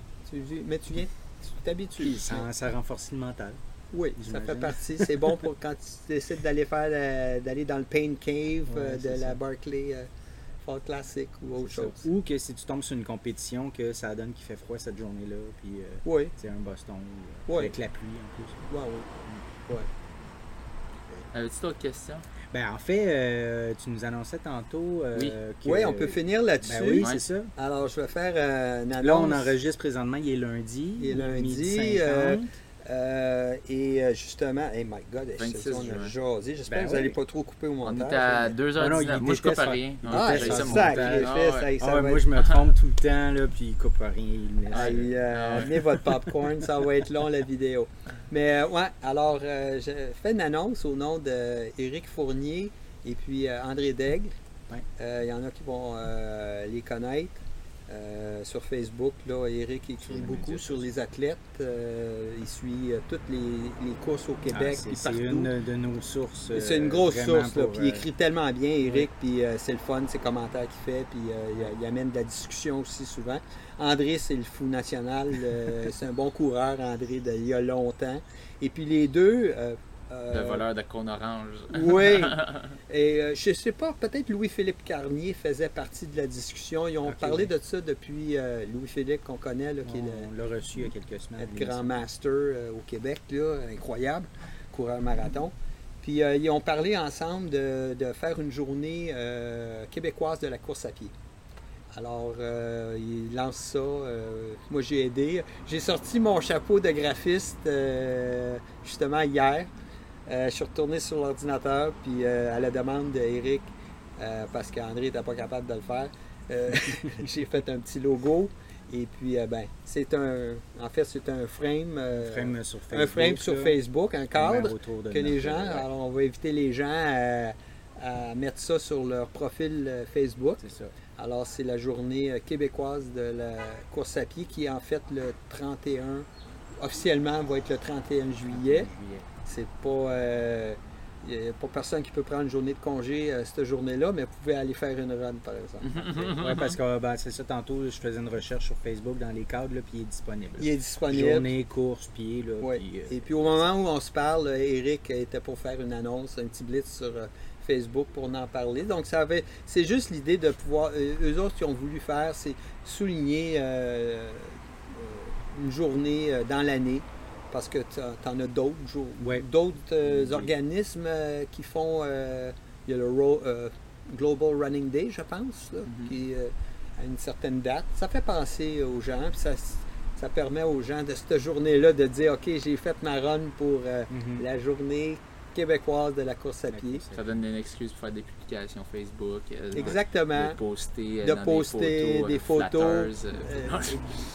mais tu viens, tu t'habitues. Ça, ça renforce le mental. Oui, ça fait partie. C'est bon pour quand tu décides d'aller faire d'aller dans le Pain Cave de la Barclay Fall Classic ou autre chose. Ou que si tu tombes sur une compétition, que ça donne qu'il fait froid cette journée-là, puis oui. c'est un Boston avec la pluie en plus. Oui, oui. Ouais. Avais-tu d'autres questions? Ben, en fait, euh, tu nous annonçais tantôt. Euh, oui. oui, on peut finir là-dessus. Ben oui, c'est ça. Alors, je vais faire euh, une annonce. Là, on enregistre présentement, il est lundi. Il est lundi. Euh, et euh, justement, hey my god, on a jasé. J'espère ben que vous n'allez pas trop couper au montage. On était à 2h19. Ah moi, je coupe à rien. Ah, c'est ça, ça, ah, Moi, je me trompe tout le temps, là, puis il coupe à rien. Il euh, votre popcorn, ça va être long, la vidéo. Mais ouais, alors, j'ai fait une annonce au nom d'Éric Fournier et puis André Daigle. Il y en a qui vont les connaître. Euh, sur Facebook, là, Eric écrit beaucoup sur les athlètes. Euh, il suit euh, toutes les, courses au Québec. Ah, c'est une de nos sources. c'est une grosse source. Puis il écrit tellement bien, Eric. Puis c'est le fun, ses commentaires qu'il fait. Puis il, amène de la discussion aussi souvent. André, c'est le fou national. c'est un bon coureur, André, d'il y a longtemps. Et puis les deux, le voleur de cône orange. oui. Et euh, je ne sais pas, peut-être Louis-Philippe Carnier faisait partie de la discussion. Ils ont parlé de ça depuis euh, Louis-Philippe qu'on connaît, là, qui On l'a reçu il y a quelques semaines. Grand master euh, au Québec, là, incroyable, coureur marathon. Puis ils ont parlé ensemble de, faire une journée québécoise de la course à pied. Alors, ils lancent ça. moi, j'ai aidé. J'ai sorti mon chapeau de graphiste justement hier. Euh, je suis retourné sur l'ordinateur, puis euh, à la demande d'Eric, euh, parce qu'André n'était pas capable de le faire, j'ai fait un petit logo. Et puis, ben, c'est un. En fait, c'est un frame. frame sur Facebook, un frame sur Facebook, un cadre que les gens. Alors, on va inviter les gens à, mettre ça sur leur profil Facebook. C'est ça. Alors, c'est la journée québécoise de la course à pied qui est en fait le 31. Officiellement, va être le 31 juillet. C'est pas. Euh, il n'y a pas personne qui peut prendre une journée de congé euh, cette journée-là, mais vous pouvez aller faire une run, par exemple. oui, parce que ben, c'est ça, tantôt, je faisais une recherche sur Facebook dans les cadres, puis il est disponible. Il est disponible. Journée, course, pied. Là, euh, Et puis au moment où on se parle, Eric était pour faire une annonce, un petit blitz sur Facebook pour en parler. Donc, ça avait, c'est juste l'idée de pouvoir. eux autres qui ont voulu faire, c'est souligner une journée dans l'année parce que tu en as d'autres d'autres euh, organismes euh, qui font. Euh, il y a le Global Running Day, je pense, mm-hmm. qui a une certaine date. Ça fait penser aux gens, puis ça, ça permet aux gens de cette journée-là de dire OK, j'ai fait ma run pour mm-hmm. la journée québécoise de la course à pied. Ça donne une excuse pour faire des publications Facebook. Euh, Exactement. De poster, de poster des photos. Euh,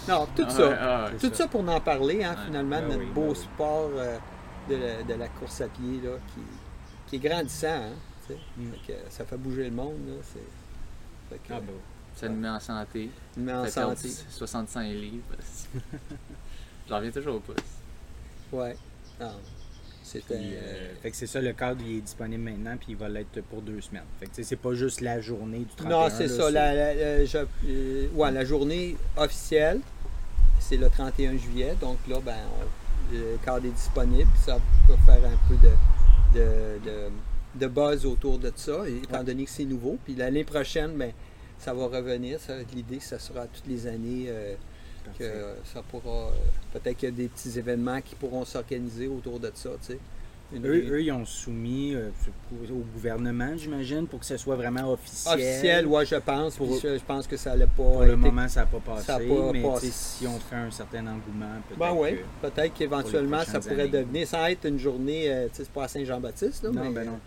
non, tout ça. Ah, tout ça. pour en parler, hein, finalement, de ben notre beau ben sport euh, de, la, course à pied là, qui, qui est grandissant. Hein, mm. ça fait bouger le monde. Là, ah, ben ça nous met en santé. Nous met en santé. 65 livres. J'en reviens toujours au pouce. Ouais. Euh, euh, fait que c'est ça, le cadre il est disponible maintenant, puis il va l'être pour deux semaines. Fait que c'est pas juste la journée du 31. Non, c'est ça. La, euh, ouais, la journée officielle, c'est le 31 juillet. Donc là, ben, le cadre est disponible. Ça peut faire un peu de, de, de, buzz autour de ça, étant donné que c'est nouveau. Puis l'année prochaine, ben, ça va revenir. L'idée, ça sera toutes les années. Que ça pourra peut-être qu'il y a des petits événements qui pourront s'organiser autour de ça. Tu sais. Eux, eux, ils ont soumis euh, au gouvernement, j'imagine, pour que ce soit vraiment officiel. Officiel, oui, je pense. je, pense que ça n'allait pas. Pour le moment, ça n'a pas passé. mais si on fait un certain engouement, peut-être. Ben oui, peut-être qu'éventuellement, ça pourrait devenir, sans être une journée, euh, tu sais, c'est pas à Saint-Jean-Baptiste. Non, mais, ben non.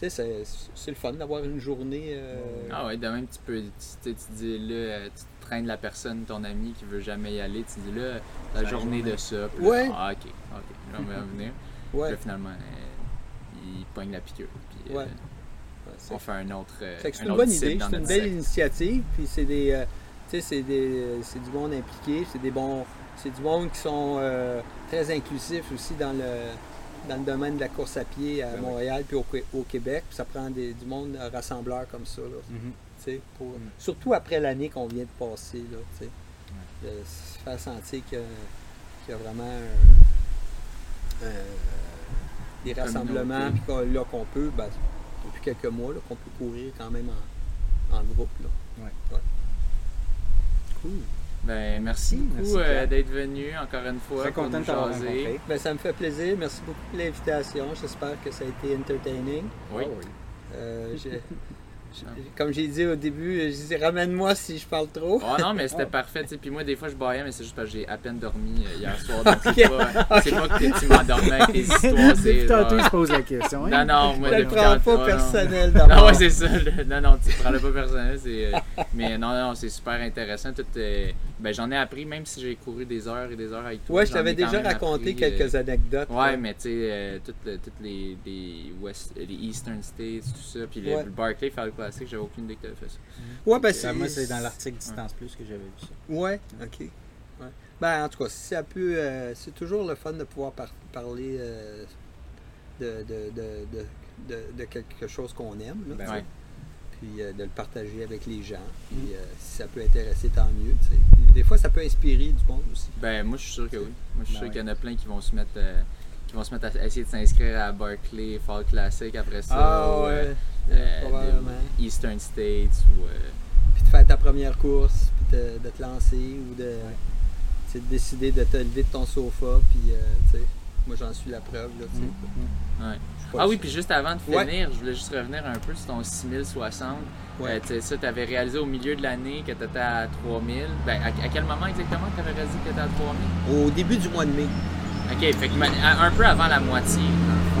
Tu sais, c'est le fun d'avoir une journée. Euh, ah oui, de même, tu peux. Tu, tu dis là, tu traînes la personne, ton ami qui veut jamais y aller, tu dis là, la journée, de ça. Puis ouais. ah, ok, ok, là, on va venir. Ouais. Là, finalement, euh, il pogne la piqûre. Puis, euh, on fait un autre. Euh, c'est une bonne idée, c'est une belle initiative. Puis c'est des. tu sais, c'est du monde impliqué, c'est des bons. C'est du monde qui sont très inclusifs aussi dans le dans le domaine de la course à pied à Ben. Montréal puis au, au Québec. Puis ça prend des- du monde euh, rassembleur comme ça. Là, Mhm. tu sais, pour- Mm. Surtout après l'année qu'on vient de passer. Là, tu sais. De se faire sentir qu'il y, a- qu'il y a vraiment un- un- des rassemblements. Puis là qu'on peut, ben, depuis quelques mois, là, qu'on peut courir quand même en, en groupe. Là. Cool. Ben, merci beaucoup euh, d'être venu encore une fois. Très pour content nous de t'avoir. Ben, ça me fait plaisir. Merci beaucoup pour l'invitation. J'espère que ça a été entertaining. Oui. Ah oui. Euh, comme j'ai dit au début, je disais ramène-moi si je parle trop. Oh non, mais c'était parfait. tu sais. Puis moi, des fois, je baillais, mais c'est juste parce que j'ai à peine dormi euh, hier soir. Donc, c'est pas, c'est pas que tu m'endormais avec tes histoires. C'est tantôt, il genre- se pose la question. hein? Non, non, moi, je le prends pas personnel Non, ouais, c'est ça. le- Non, non, tu prends le pas personnel. c'est, euh, Mais non, non, c'est super intéressant. Tout, euh, ben, j'en ai appris, même si j'ai couru des heures et des heures avec toi. Ouais, je t'avais déjà raconté appris, euh, quelques anecdotes. Ouais, là. mais tu sais, euh, toutes, toutes les, les, West, les Eastern States, tout ça, puis le, Ouais. le Barclay Fall Classic, j'avais aucune idée que tu avais fait ça. Ouais, ben Ça, moi, c'est dans l'article Distance Plus que j'avais vu ça. Ouais, ok. Ouais. Ben, en tout cas, si ça peut. euh, c'est toujours le fun de pouvoir par- parler euh, de, de, de, de, de- de quelque chose qu'on aime. là, Ben ouais. Puis euh, de le partager avec les gens. Puis euh, si ça peut intéresser, tant mieux. Puis des fois, ça peut inspirer du monde aussi. Ben, moi, je suis sûr que oui. Moi, je suis Ben sûr ouais. qu'il y en a plein qui vont se mettre. euh, qui vont se mettre à essayer de s'inscrire à Barclay Fall Classic après ça. Ah ou, ouais, probablement. des Eastern States ou. euh, Puis de faire ta première course, puis de, de te lancer ou de, de décider de te lever de ton sofa. Puis, euh, tu sais, moi, j'en suis la preuve. Là, tu sais. Mm. ouais. Ah oui, puis juste avant de Ouais. finir, je voulais juste revenir un peu sur ton 6060. Ouais. Euh, tu sais, ça, tu avais réalisé au milieu de l'année que tu étais à 3000. Ben, à, à quel moment exactement tu avais réalisé que tu étais à 3000 Au début du mois de mai. Ok, fait que un peu avant la moitié.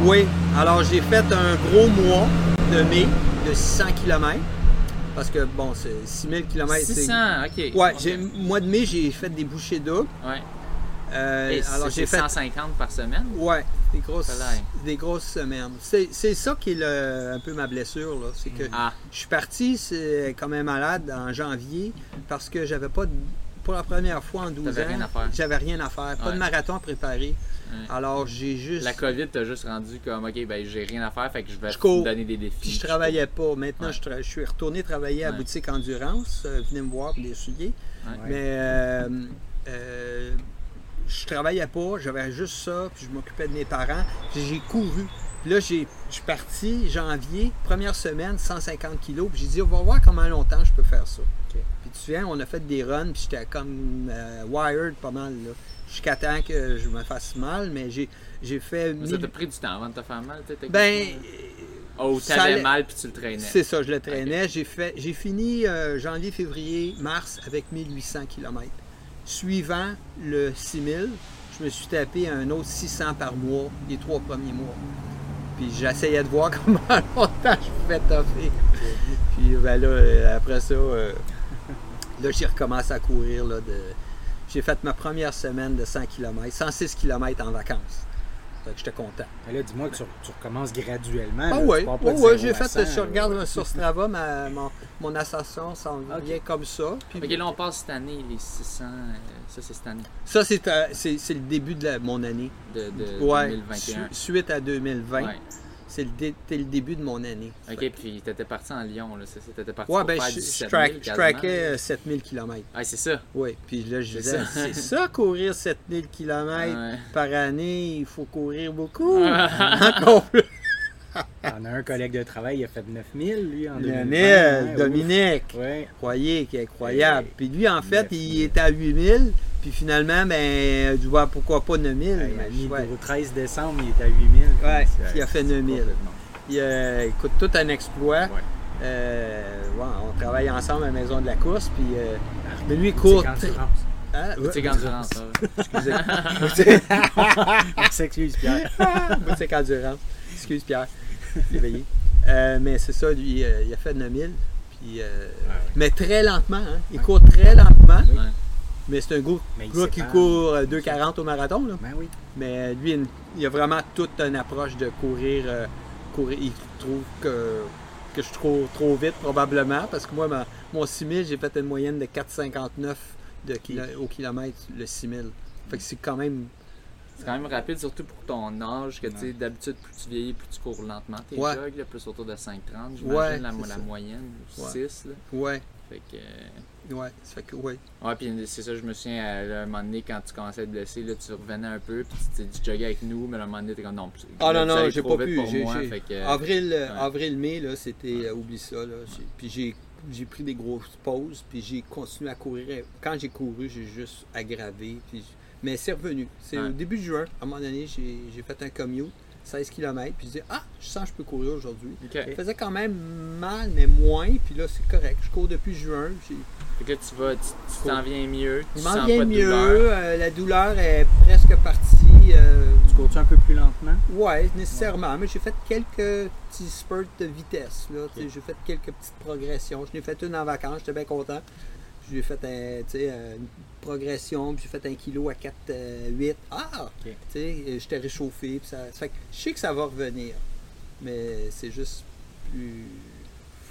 Oui, alors j'ai fait un gros mois de mai de 600 km. Parce que, bon, c'est 6000 km. 600, ok. Ouais, Ok. j'ai, mois de mai, j'ai fait des bouchées doubles. Ouais. Euh, Et alors j'ai fait 150 par semaine? ouais, des grosses, des grosses semaines. C'est, c'est ça qui est le- un peu ma blessure. Là. C'est que Ah, je suis parti c'est, comme un malade en janvier parce que j'avais pas, de- pour la première fois en 12 ans, T'avais rien à faire. j'avais rien à faire. Pas Ouais. de marathon à préparer. Ouais. Alors j'ai juste... la COVID t'a juste rendu comme, ok, ben j'ai rien à faire, fait que je vais Je cours. me donner des défis. Puis je travaillais pas. Maintenant, Ouais. je, tra- je suis retourné travailler à boutique Endurance. Euh, venez me voir pour des souliers. Mais euh, euh, je travaillais pas. J'avais juste ça. Puis je m'occupais de mes parents. Puis j'ai couru. Puis là, je suis parti janvier, première semaine, 150 kilos. Puis j'ai dit, on va voir comment longtemps je peux faire ça. Puis tu te souviens, on a fait des runs. Puis j'étais comme euh, wired pas mal. Là. Jusqu'à temps que je me fasse mal. Mais j'ai j'ai fait... Mais ça t'a pris du temps avant de te faire mal, tu sais, Ben... techniquement? Oh, ça t'avais allait- mal puis tu le traînais. C'est ça, je le traînais. J'ai fait, j'ai fini euh, janvier, février, mars avec 1800 km. Suivant le 6000, je me suis tapé un autre 600 par mois les trois premiers mois. Puis j'essayais de voir comment longtemps je pouvais toffer. Puis ben là, euh, après ça, euh, là j'ai recommencé à courir. Là, de... J'ai fait ma première semaine de 100 km, 106 km en vacances. Fait que j'étais content. Mais là, dis-moi que tu, tu recommences graduellement. Ah là, oui, 0 j'ai fait, 100, je regarde sur Strava, ma, mon, mon ascension s'en Ok. vient comme ça. Puis Ok, là on passe cette année, les 600, euh, ça c'est cette année Ça, c'est, euh, c'est, c'est le début de la- mon année. de, de ouais, 2021. su- suite à 2020, Ouais. C'est le, dé- c'était le début de mon année. Ok, puis t'étais parti en Lyon, là, c'est ça, t'étais parti Ouais, pour ben, faire je, je 17 000 track- je traquais euh, 7000 km. Ah, c'est ça. Oui, puis là, je C'est disais, ça. c'est ça, courir 7000 km Ouais. par année, il faut courir beaucoup. Encore plus. On a un collègue de travail, il a fait 9000, lui, en 2020. Lionel, ouais, Dominique. ouf. Ouais. croyez qui est incroyable. Et- Puis lui, en fait, 9000. il était à 8000. Puis finalement, ben, tu vois, pourquoi pas 9000. Ouais, mis ouais. au 13 décembre, il était à 8000. Ouais, puis il a fait 9000. complètement. Il, euh, écoute, tout un exploit. Ouais. Euh, ouais, on travaille ensemble à la maison de la course. Puis, euh, mais lui, il Boutique court. Endurance. Hein? Boutique endurance. Excusez. On s'excuse, Pierre. Boutique endurance. Excuse Pierre. L'éveillé. Euh, mais c'est ça, lui, euh, il a fait 9000. Puis, euh, Mais très lentement. Hein? Il court très lentement. Oui. Mais c'est un gars, gars qui court euh, 2,40 au marathon. Là. Ben oui. Mais lui, il- a vraiment toute une approche de courir. euh, courir. Il trouve que, que je cours trop vite, probablement, parce que moi, ma- mon 6000, j'ai fait une moyenne de 4,59 de kilo- au kilomètre, le 6000. Fait que c'est quand même. C'est quand même rapide, surtout pour ton âge, que tu sais, d'habitude, plus tu vieillis, plus tu cours lentement tes Ouais. jogs, là, plus autour de 5,30, j'imagine, Ouais, la, moyenne, ou Ouais. 6. Là. Ouais, Fait que. Euh, ouais, ça fait que, ouais. Ouais, puis c'est ça, je me souviens, à, là, un moment donné, quand tu commençais à te blesser, là, tu revenais un peu, puis tu, tu joguais avec nous, mais à un moment donné, t'es comme non. Ah là, non, non, j'ai pas pu. moi, que- Avril, euh, ouais. avril, mai, là, c'était. euh, oublie ça, là. Puis j'ai, j'ai pris des grosses pauses, puis j'ai continué à courir. Quand j'ai couru, j'ai juste aggravé. Puis, mais c'est revenu. C'est Ouais. au début de juin, à un moment donné, j'ai, j'ai fait un commute, 16 km, puis je dis Ah, je sens que je peux courir aujourd'hui. Ok. Ça faisait quand même mal, mais moins, puis là, c'est correct. Je cours depuis juin. j'ai- Fait que là, tu vas, tu t'en viens mieux, tu m'en de mieux. douleur. euh, la douleur est presque partie. euh, Tu cours-tu un peu plus lentement? Ouais, nécessairement. Mais j'ai fait quelques petits spurts de vitesse. Là, J'ai fait quelques petites progressions. Je n'ai fait une en vacances, j'étais bien content. J'ai fait un, une progression, puis j'ai fait un kilo à 4,8. Ah! Ok. Tu sais, j'étais réchauffé. Puis ça, ça fait que je sais que ça va revenir. Mais c'est juste plus.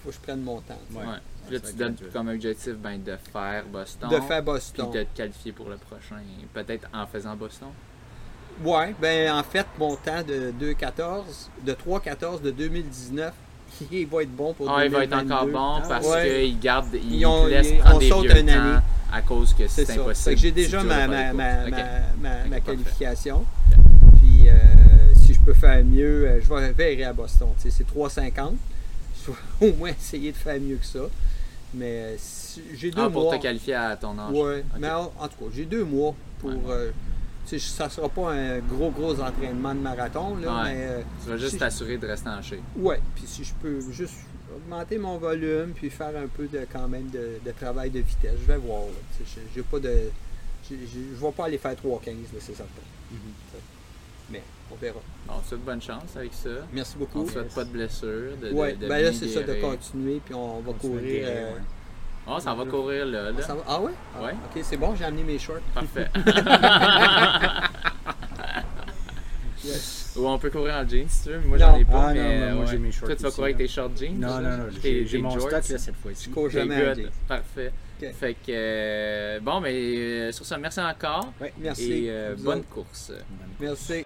faut que je prenne mon temps. Ouais. Ouais. Puis là, tu donnes comme objectif ben, de faire Boston. De faire Puis Boston. de te qualifier pour le prochain. Peut-être en faisant Boston? Ouais, ben en fait, mon temps de 2,14, de 3,14 de 2019, il va être bon pour Ah, il va être 2022. encore bon parce Ouais. qu'ils gardent, ils, Ils ont- laissent ils- prendre des vieux une temps année. à cause que C'est impossible. J'ai déjà ma, ma, ma, ma, qualification. Puis euh, si je peux faire mieux, euh, je vais verrai à Boston. Tu sais, c'est 3,50. Je vais au moins essayer de faire mieux que ça. Mais euh, si- j'ai deux Ah, pour mois. te qualifier à ton âge. Ok. mais en, en tout cas, j'ai deux mois pour. Ouais. euh, sais, ça sera pas un gros, gros entraînement de marathon, là, Ouais. mais. euh, Tu vas juste si- t'assurer de rester en shape. Ouais, puis si je peux juste augmenter mon volume, puis faire un peu de quand même de, de travail de vitesse, je vais voir. pas de. Je vais pas aller faire 3,15, là, c'est certain. Mais on verra. Bon, on te souhaite bonne chance avec ça. Merci On beaucoup. ne souhaite pas de blessure. De, Ouais, de ben là, c'est ça, de continuer, puis on va On courir. guérir, euh, ouais. Oh, ça va courir là. là. ça va- Ah ouais? Ah, Ouais. Ok, c'est bon, j'ai amené mes shorts. Parfait. Yes. Ou on peut courir en jeans si tu veux. mais Moi, j'en ai pas. Ah, non, mais, mais moi, ouais. j'ai mes shorts Toi, tu vas courir avec tes shorts jeans? Non, non, non, j'ai mon jorts, stock là, cette fois-ci. Je cours jamais en jeans. Parfait. Fait que. euh, bon, mais euh, sur ça, merci encore. Ouais, merci. Et euh, bonne autres. course. Merci.